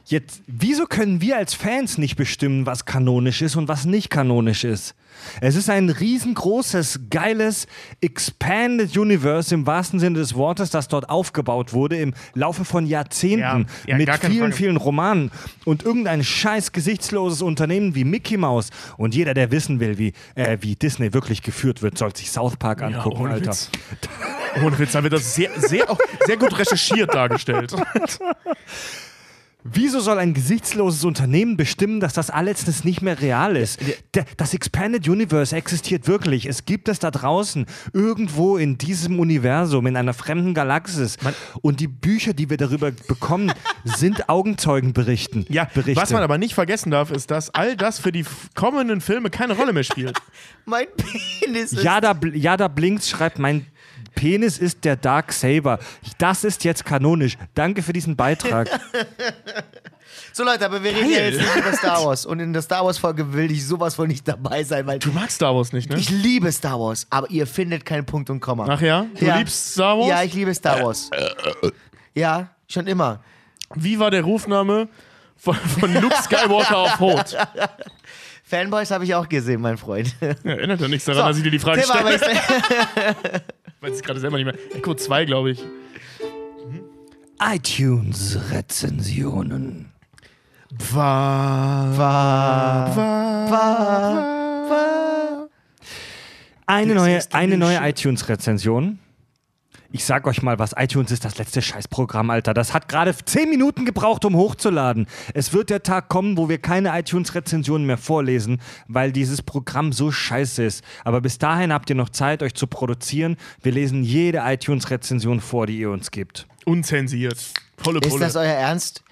Jetzt, wieso können wir als Fans nicht bestimmen, was kanonisch ist und was nicht kanonisch ist? Es ist ein riesengroßes, geiles, expanded Universe im wahrsten Sinne des Wortes, das dort aufgebaut wurde im Laufe von Jahrzehnten Ja, ja, mit vielen, Frage. vielen Romanen und irgendein scheiß gesichtsloses Unternehmen wie Mickey Mouse und jeder, der wissen will, wie, äh, wie Disney wirklich geführt wird, soll sich South Park angucken, ohne Alter. Witz. Ohne Witz, da wird das sehr, sehr, auch sehr gut recherchiert dargestellt. Wieso soll ein gesichtsloses Unternehmen bestimmen, dass das alles nicht mehr real ist? Das Expanded Universe existiert wirklich. Es gibt es da draußen, irgendwo in diesem Universum, in einer fremden Galaxis. Und die Bücher, die wir darüber bekommen, sind Augenzeugenberichten. Ja, Berichte. was man aber nicht vergessen darf, ist, dass all das für die kommenden Filme keine Rolle mehr spielt. Mein Penis ist. Jada, Bl- Jada Blinks schreibt, mein Penis ist der Dark Saber. Das ist jetzt kanonisch. Danke für diesen Beitrag. So Leute, aber wir reden ja jetzt nicht über Star Wars. Und in der Star Wars Folge will ich sowas von nicht dabei sein, weil Du magst Star Wars nicht, ne? ich liebe Star Wars, aber ihr findet keinen Punkt und Komma. Ach ja? Du Ja. liebst Star Wars? Ja, ich liebe Star Wars. Ja, schon immer. Wie war der Rufname von, von Luke Skywalker auf Hoth? Fanboys habe ich auch gesehen, mein Freund. Ja, erinnert ja nichts daran, dass ich dir die Frage stelle. Weiß ich gerade selber nicht mehr. Echo 2, glaube ich. iTunes-Rezensionen. Eine neue, eine neue iTunes-Rezension. Ich sag euch mal was, iTunes ist das letzte Scheißprogramm, Alter. Das hat gerade 10 Minuten gebraucht, um hochzuladen. Es wird der Tag kommen, wo wir keine iTunes-Rezensionen mehr vorlesen, weil dieses Programm so scheiße ist. Aber bis dahin habt ihr noch Zeit, euch zu produzieren. Wir lesen jede iTunes-Rezension vor, die ihr uns gibt. unzensiert. Volle ist Pulle. das euer Ernst?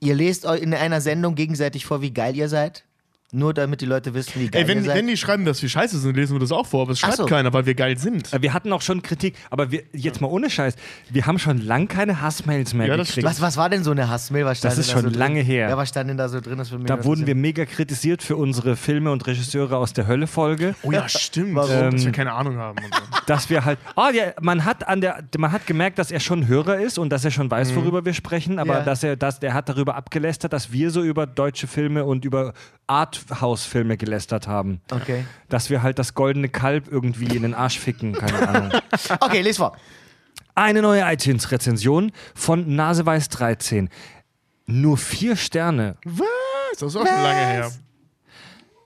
Ihr lest euch in einer Sendung gegenseitig vor, wie geil ihr seid? Nur damit die Leute wissen, wie geil Ey, wenn, ihr seid? wenn die schreiben, dass wir scheiße sind, lesen wir das auch vor. Aber es schreibt so. keiner, weil wir geil sind. Äh, Wir hatten auch schon Kritik, aber wir, jetzt mal ohne Scheiß, wir haben schon lang keine Hassmails mehr Ja, das gekriegt. was, was war denn so eine Hassmail? Was stand Das ist da schon so lange drin? her. Ja, was stand denn da so drin? Das würde mich Da wurden wir mega kritisiert für unsere Filme und Regisseure aus der Hölle-Folge. Oh ja, stimmt. Warum? Dass wir keine Ahnung haben. Und so. dass wir halt, oh ja, man hat an der, man hat gemerkt, dass er schon Hörer ist und dass er schon weiß, worüber wir sprechen, aber Ja. dass er, dass der hat darüber abgelästert, dass wir so über deutsche Filme und über Arthouse-Filme gelästert haben, Okay. dass wir halt das goldene Kalb irgendwie in den Arsch ficken, keine Ahnung. Okay, les vor. Eine neue iTunes-Rezension von Naseweiß 13. Nur vier Sterne. Was? Das ist auch schon lange her.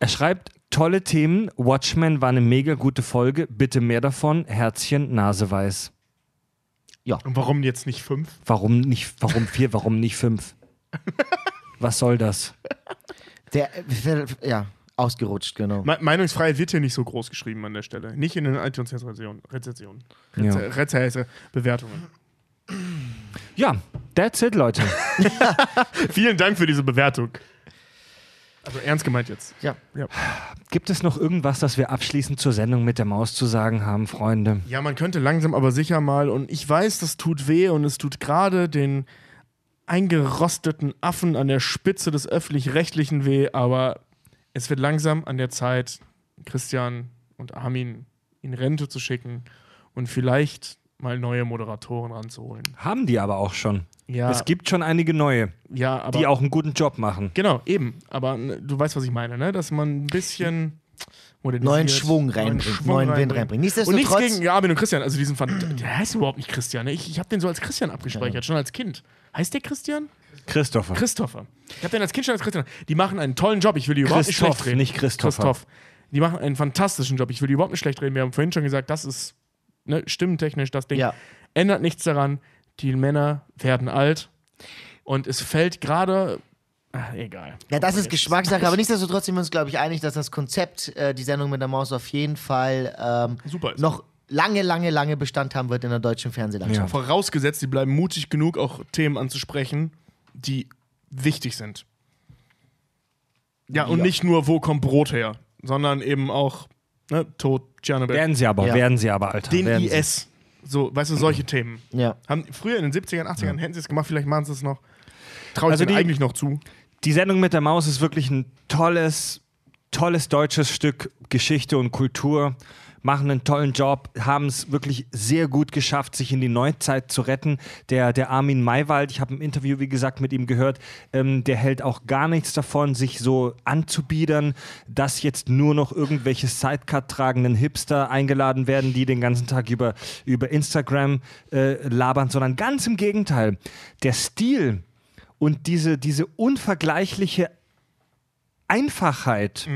Er schreibt, Tolle Themen. Watchmen war eine mega gute Folge. Bitte mehr davon. Herzchen, Nase weiß. Und warum jetzt nicht fünf? Warum nicht, warum vier, warum nicht fünf? Was soll das? Der, ja, ausgerutscht, genau. Me Meinungsfreiheit wird hier nicht so groß geschrieben an der Stelle. Nicht in den iTunes-Rezensionen. Rezensionen. Ja. Reze Reze Bewertungen. Ja, that's it, Leute. Vielen Dank für diese Bewertung. Also ernst gemeint jetzt. Ja. Ja. Gibt es noch irgendwas, das wir abschließend zur Sendung mit der Maus zu sagen haben, Freunde? Ja, man könnte langsam aber sicher mal, und ich weiß, das tut weh und es tut gerade den eingerosteten Affen an der Spitze des öffentlich-rechtlichen weh, aber es wird langsam an der Zeit, Christian und Armin in Rente zu schicken und vielleicht mal neue Moderatoren ranzuholen. Haben die aber auch schon. Ja, Es gibt schon einige neue, ja aber die auch einen guten Job machen. Genau, eben. Aber ne, du weißt, was ich meine, ne? Dass man ein bisschen Neuen Schwung reinbringt, neuen Wind reinbringt. Und nichts gegen ja, Armin und Christian. Also diesen Fand der heißt überhaupt nicht Christian. Ne? Ich, ich habe den so als Christian abgespeichert, schon als Kind. Heißt der Christian? Christopher. Christopher. Ich habe den als Kind schon als Christian. Die machen einen tollen Job. Ich will die überhaupt nicht schlecht reden. nicht Christopher. Christoph. Die machen einen fantastischen Job. Ich will die überhaupt nicht schlecht reden. Wir haben vorhin schon gesagt, das ist ne, stimmtechnisch das Ding. Ja. Ändert nichts daran. Die Männer werden alt. Und es fällt gerade. Ach, egal. Ja, das ist Geschmackssache, aber nichtsdestotrotz sind wir uns, glaube ich, einig, dass das Konzept, äh, die Sendung mit der Maus auf jeden Fall ähm, Super ist. noch lange, lange, lange Bestand haben wird in der deutschen Fernsehlandschaft. Vorausgesetzt, sie bleiben mutig genug, auch Themen anzusprechen, die wichtig sind. Ja, und Ja. nicht nur, wo kommt Brot her, sondern eben auch ne, Tod, Tschernobyl, Werden sie aber, Ja. werden sie aber, Alter. den werden sie. IS. So, weißt du, solche Themen. Ja. Haben, früher in den 70ern, 80ern hätten sie es gemacht, vielleicht machen sie es noch. Traue ich Also also die- eigentlich noch zu. Die Sendung mit der Maus ist wirklich ein tolles, tolles deutsches Stück Geschichte und Kultur. Machen einen tollen Job, haben es wirklich sehr gut geschafft, sich in die Neuzeit zu retten. Der, der Armin Maywald, ich habe ein Interview, wie gesagt, mit ihm gehört, ähm, der hält auch gar nichts davon, sich so anzubiedern, dass jetzt nur noch irgendwelche Sidecut tragenden Hipster eingeladen werden, die den ganzen Tag über, über Instagram äh, labern, sondern ganz im Gegenteil. Der Stil und diese, diese unvergleichliche Einfachheit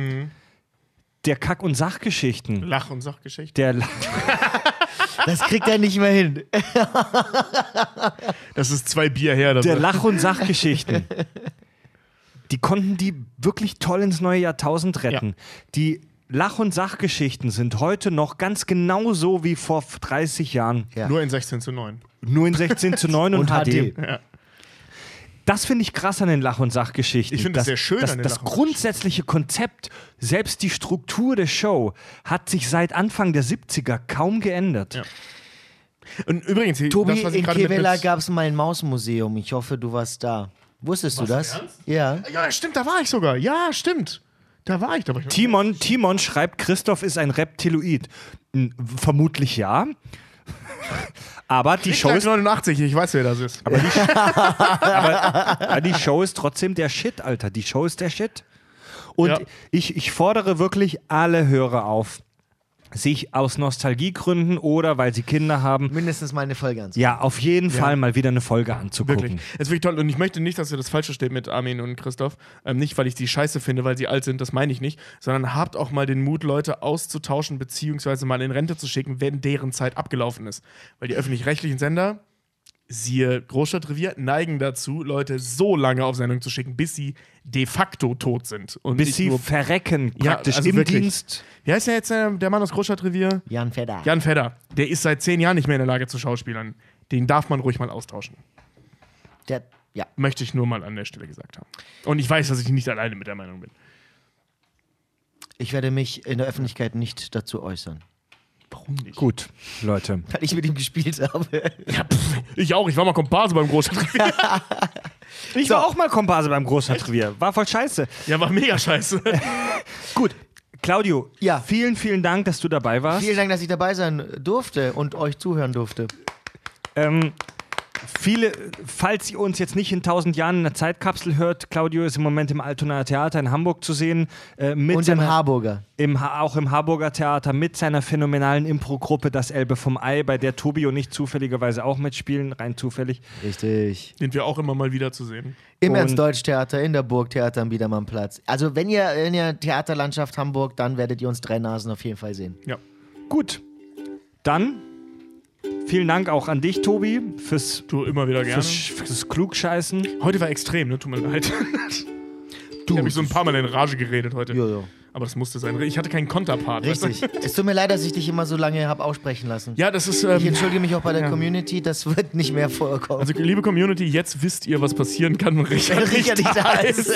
der Kack- und Sachgeschichten, Lach- und Sachgeschichte. der, Das kriegt er nicht mehr hin. Das ist zwei Bier her. Das der Lach- und Sachgeschichten, die konnten die wirklich toll ins neue Jahrtausend retten. Die Lach- und Sachgeschichten sind heute noch ganz genauso wie vor 30 Jahren, Ja. Nur in 16 zu 9. nur in 16 zu 9 und, Und HD. HD. Ja. Das finde ich krass an den Lach- und Sachgeschichten. Ich finde es Das- sehr schön Das, an den das Lach- und grundsätzliche Konzept, selbst die Struktur der Show, hat sich seit Anfang der 70er kaum geändert. Ja. Und übrigens, Tobi, das, was ich in Kevela gab es mal ein Mausmuseum. Ich hoffe, du warst da. Wusstest du das? Ja. Ja, stimmt, da war ich sogar. Ja, stimmt. Da war ich. Da war ich Timon, Timon schreibt, Christoph ist ein Reptiloid. Vermutlich ja. Aber die Show, ist, 89, ich weiß, wer das ist. aber die, aber die Show ist trotzdem der Shit, Alter. Die Show ist der Shit. Und Ja. ich, ich fordere wirklich alle Hörer auf, sich aus Nostalgiegründen oder weil sie Kinder haben, Mindestens mal eine Folge anzusehen. ja, auf jeden Fall mal wieder eine Folge anzugucken. Wirklich. Es ist wirklich toll. Und ich möchte nicht, dass ihr das falsch versteht mit Armin und Christoph. Ähm, nicht, weil ich die scheiße finde, weil sie alt sind, das meine ich nicht. Sondern habt auch mal den Mut, Leute auszutauschen, beziehungsweise mal in Rente zu schicken, wenn deren Zeit abgelaufen ist. Weil die öffentlich-rechtlichen Sender, siehe Großstadtrevier, neigen dazu, Leute so lange auf Sendung zu schicken, bis sie de facto tot sind. Und Bis sie nur, verrecken, Ja, praktisch also im wirklich. Dienst. Wie heißt der jetzt, äh, der Mann aus Großstadtrevier? Jan Fedder. Jan Fedder. Der ist seit zehn Jahren nicht mehr in der Lage zu schauspielern. Den darf man ruhig mal austauschen. Der, ja. Möchte ich nur mal an der Stelle gesagt haben. Und ich weiß, dass ich nicht alleine mit der Meinung bin. Ich werde mich in der Öffentlichkeit nicht dazu äußern. Warum nicht? Gut, Leute. Weil ich mit ihm gespielt habe. Ja, pff, ich auch. Ich war mal Komparse beim Großstadtrevier. Ich war auch mal Komparse beim Großstadtrevier. War voll scheiße. ja, war mega scheiße. Gut. Claudio, Ja. vielen, vielen Dank, dass du dabei warst. Vielen Dank, dass ich dabei sein durfte und euch zuhören durfte. Ähm, viele, falls ihr uns jetzt nicht in tausend Jahren in der Zeitkapsel hört, Claudio ist im Moment im Altonaer Theater in Hamburg zu sehen. Äh, mit Und im seiner, Harburger. im auch im Harburger Theater mit seiner phänomenalen Impro-Gruppe Das Elbe vom Ei, bei der Tobi und ich zufälligerweise auch mitspielen, rein zufällig. Richtig. Sind wir auch immer mal wieder zu sehen. Im Ernst-Deutsch-Theater, in der Burgtheater am Biedermannplatz. Also wenn ihr in der Theaterlandschaft Hamburg, dann werdet ihr uns drei Nasen auf jeden Fall sehen. Ja. Gut, dann vielen Dank auch an dich, Tobi, fürs, Du immer wieder gerne. fürs, fürs Klugscheißen. Heute war extrem, ne? Tut mir leid. Du, Ich habe mich so ein paar Mal in Rage geredet heute. Jojo. Aber das musste sein. Ich hatte keinen Konterpart. weißt du? Richtig. es tut mir leid, dass ich dich immer so lange habe aussprechen lassen. Ja, das ist. Ich Ähm, entschuldige mich auch bei der ja. Community, das wird nicht mehr vorkommen. also, liebe Community, jetzt wisst ihr, was passieren kann, wenn Richard, Wenn Richard nicht da ist.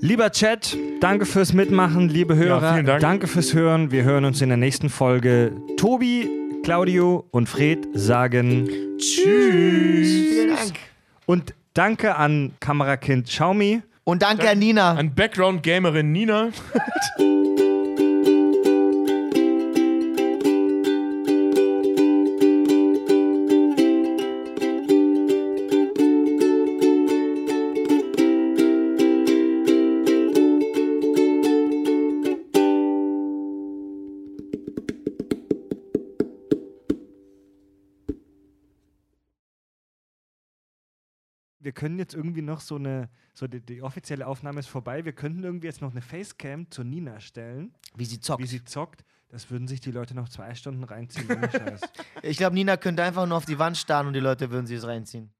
Lieber Chat, danke fürs Mitmachen, liebe Hörer. vielen Dank. Danke fürs Hören. Wir hören uns in der nächsten Folge. Tobi, Claudio und Fred sagen Tschüss. Vielen Dank. Und danke an Kamerakind Xiaomi. Und danke an Nina. An Background-Gamerin Nina. Wir können jetzt irgendwie noch so eine, so die, die offizielle Aufnahme ist vorbei. Wir könnten irgendwie jetzt noch eine Facecam zur Nina stellen, Wie sie zockt. wie sie zockt. Das würden sich die Leute noch zwei Stunden reinziehen. Ich glaube, Nina könnte einfach nur auf die Wand starren und die Leute würden sie es reinziehen.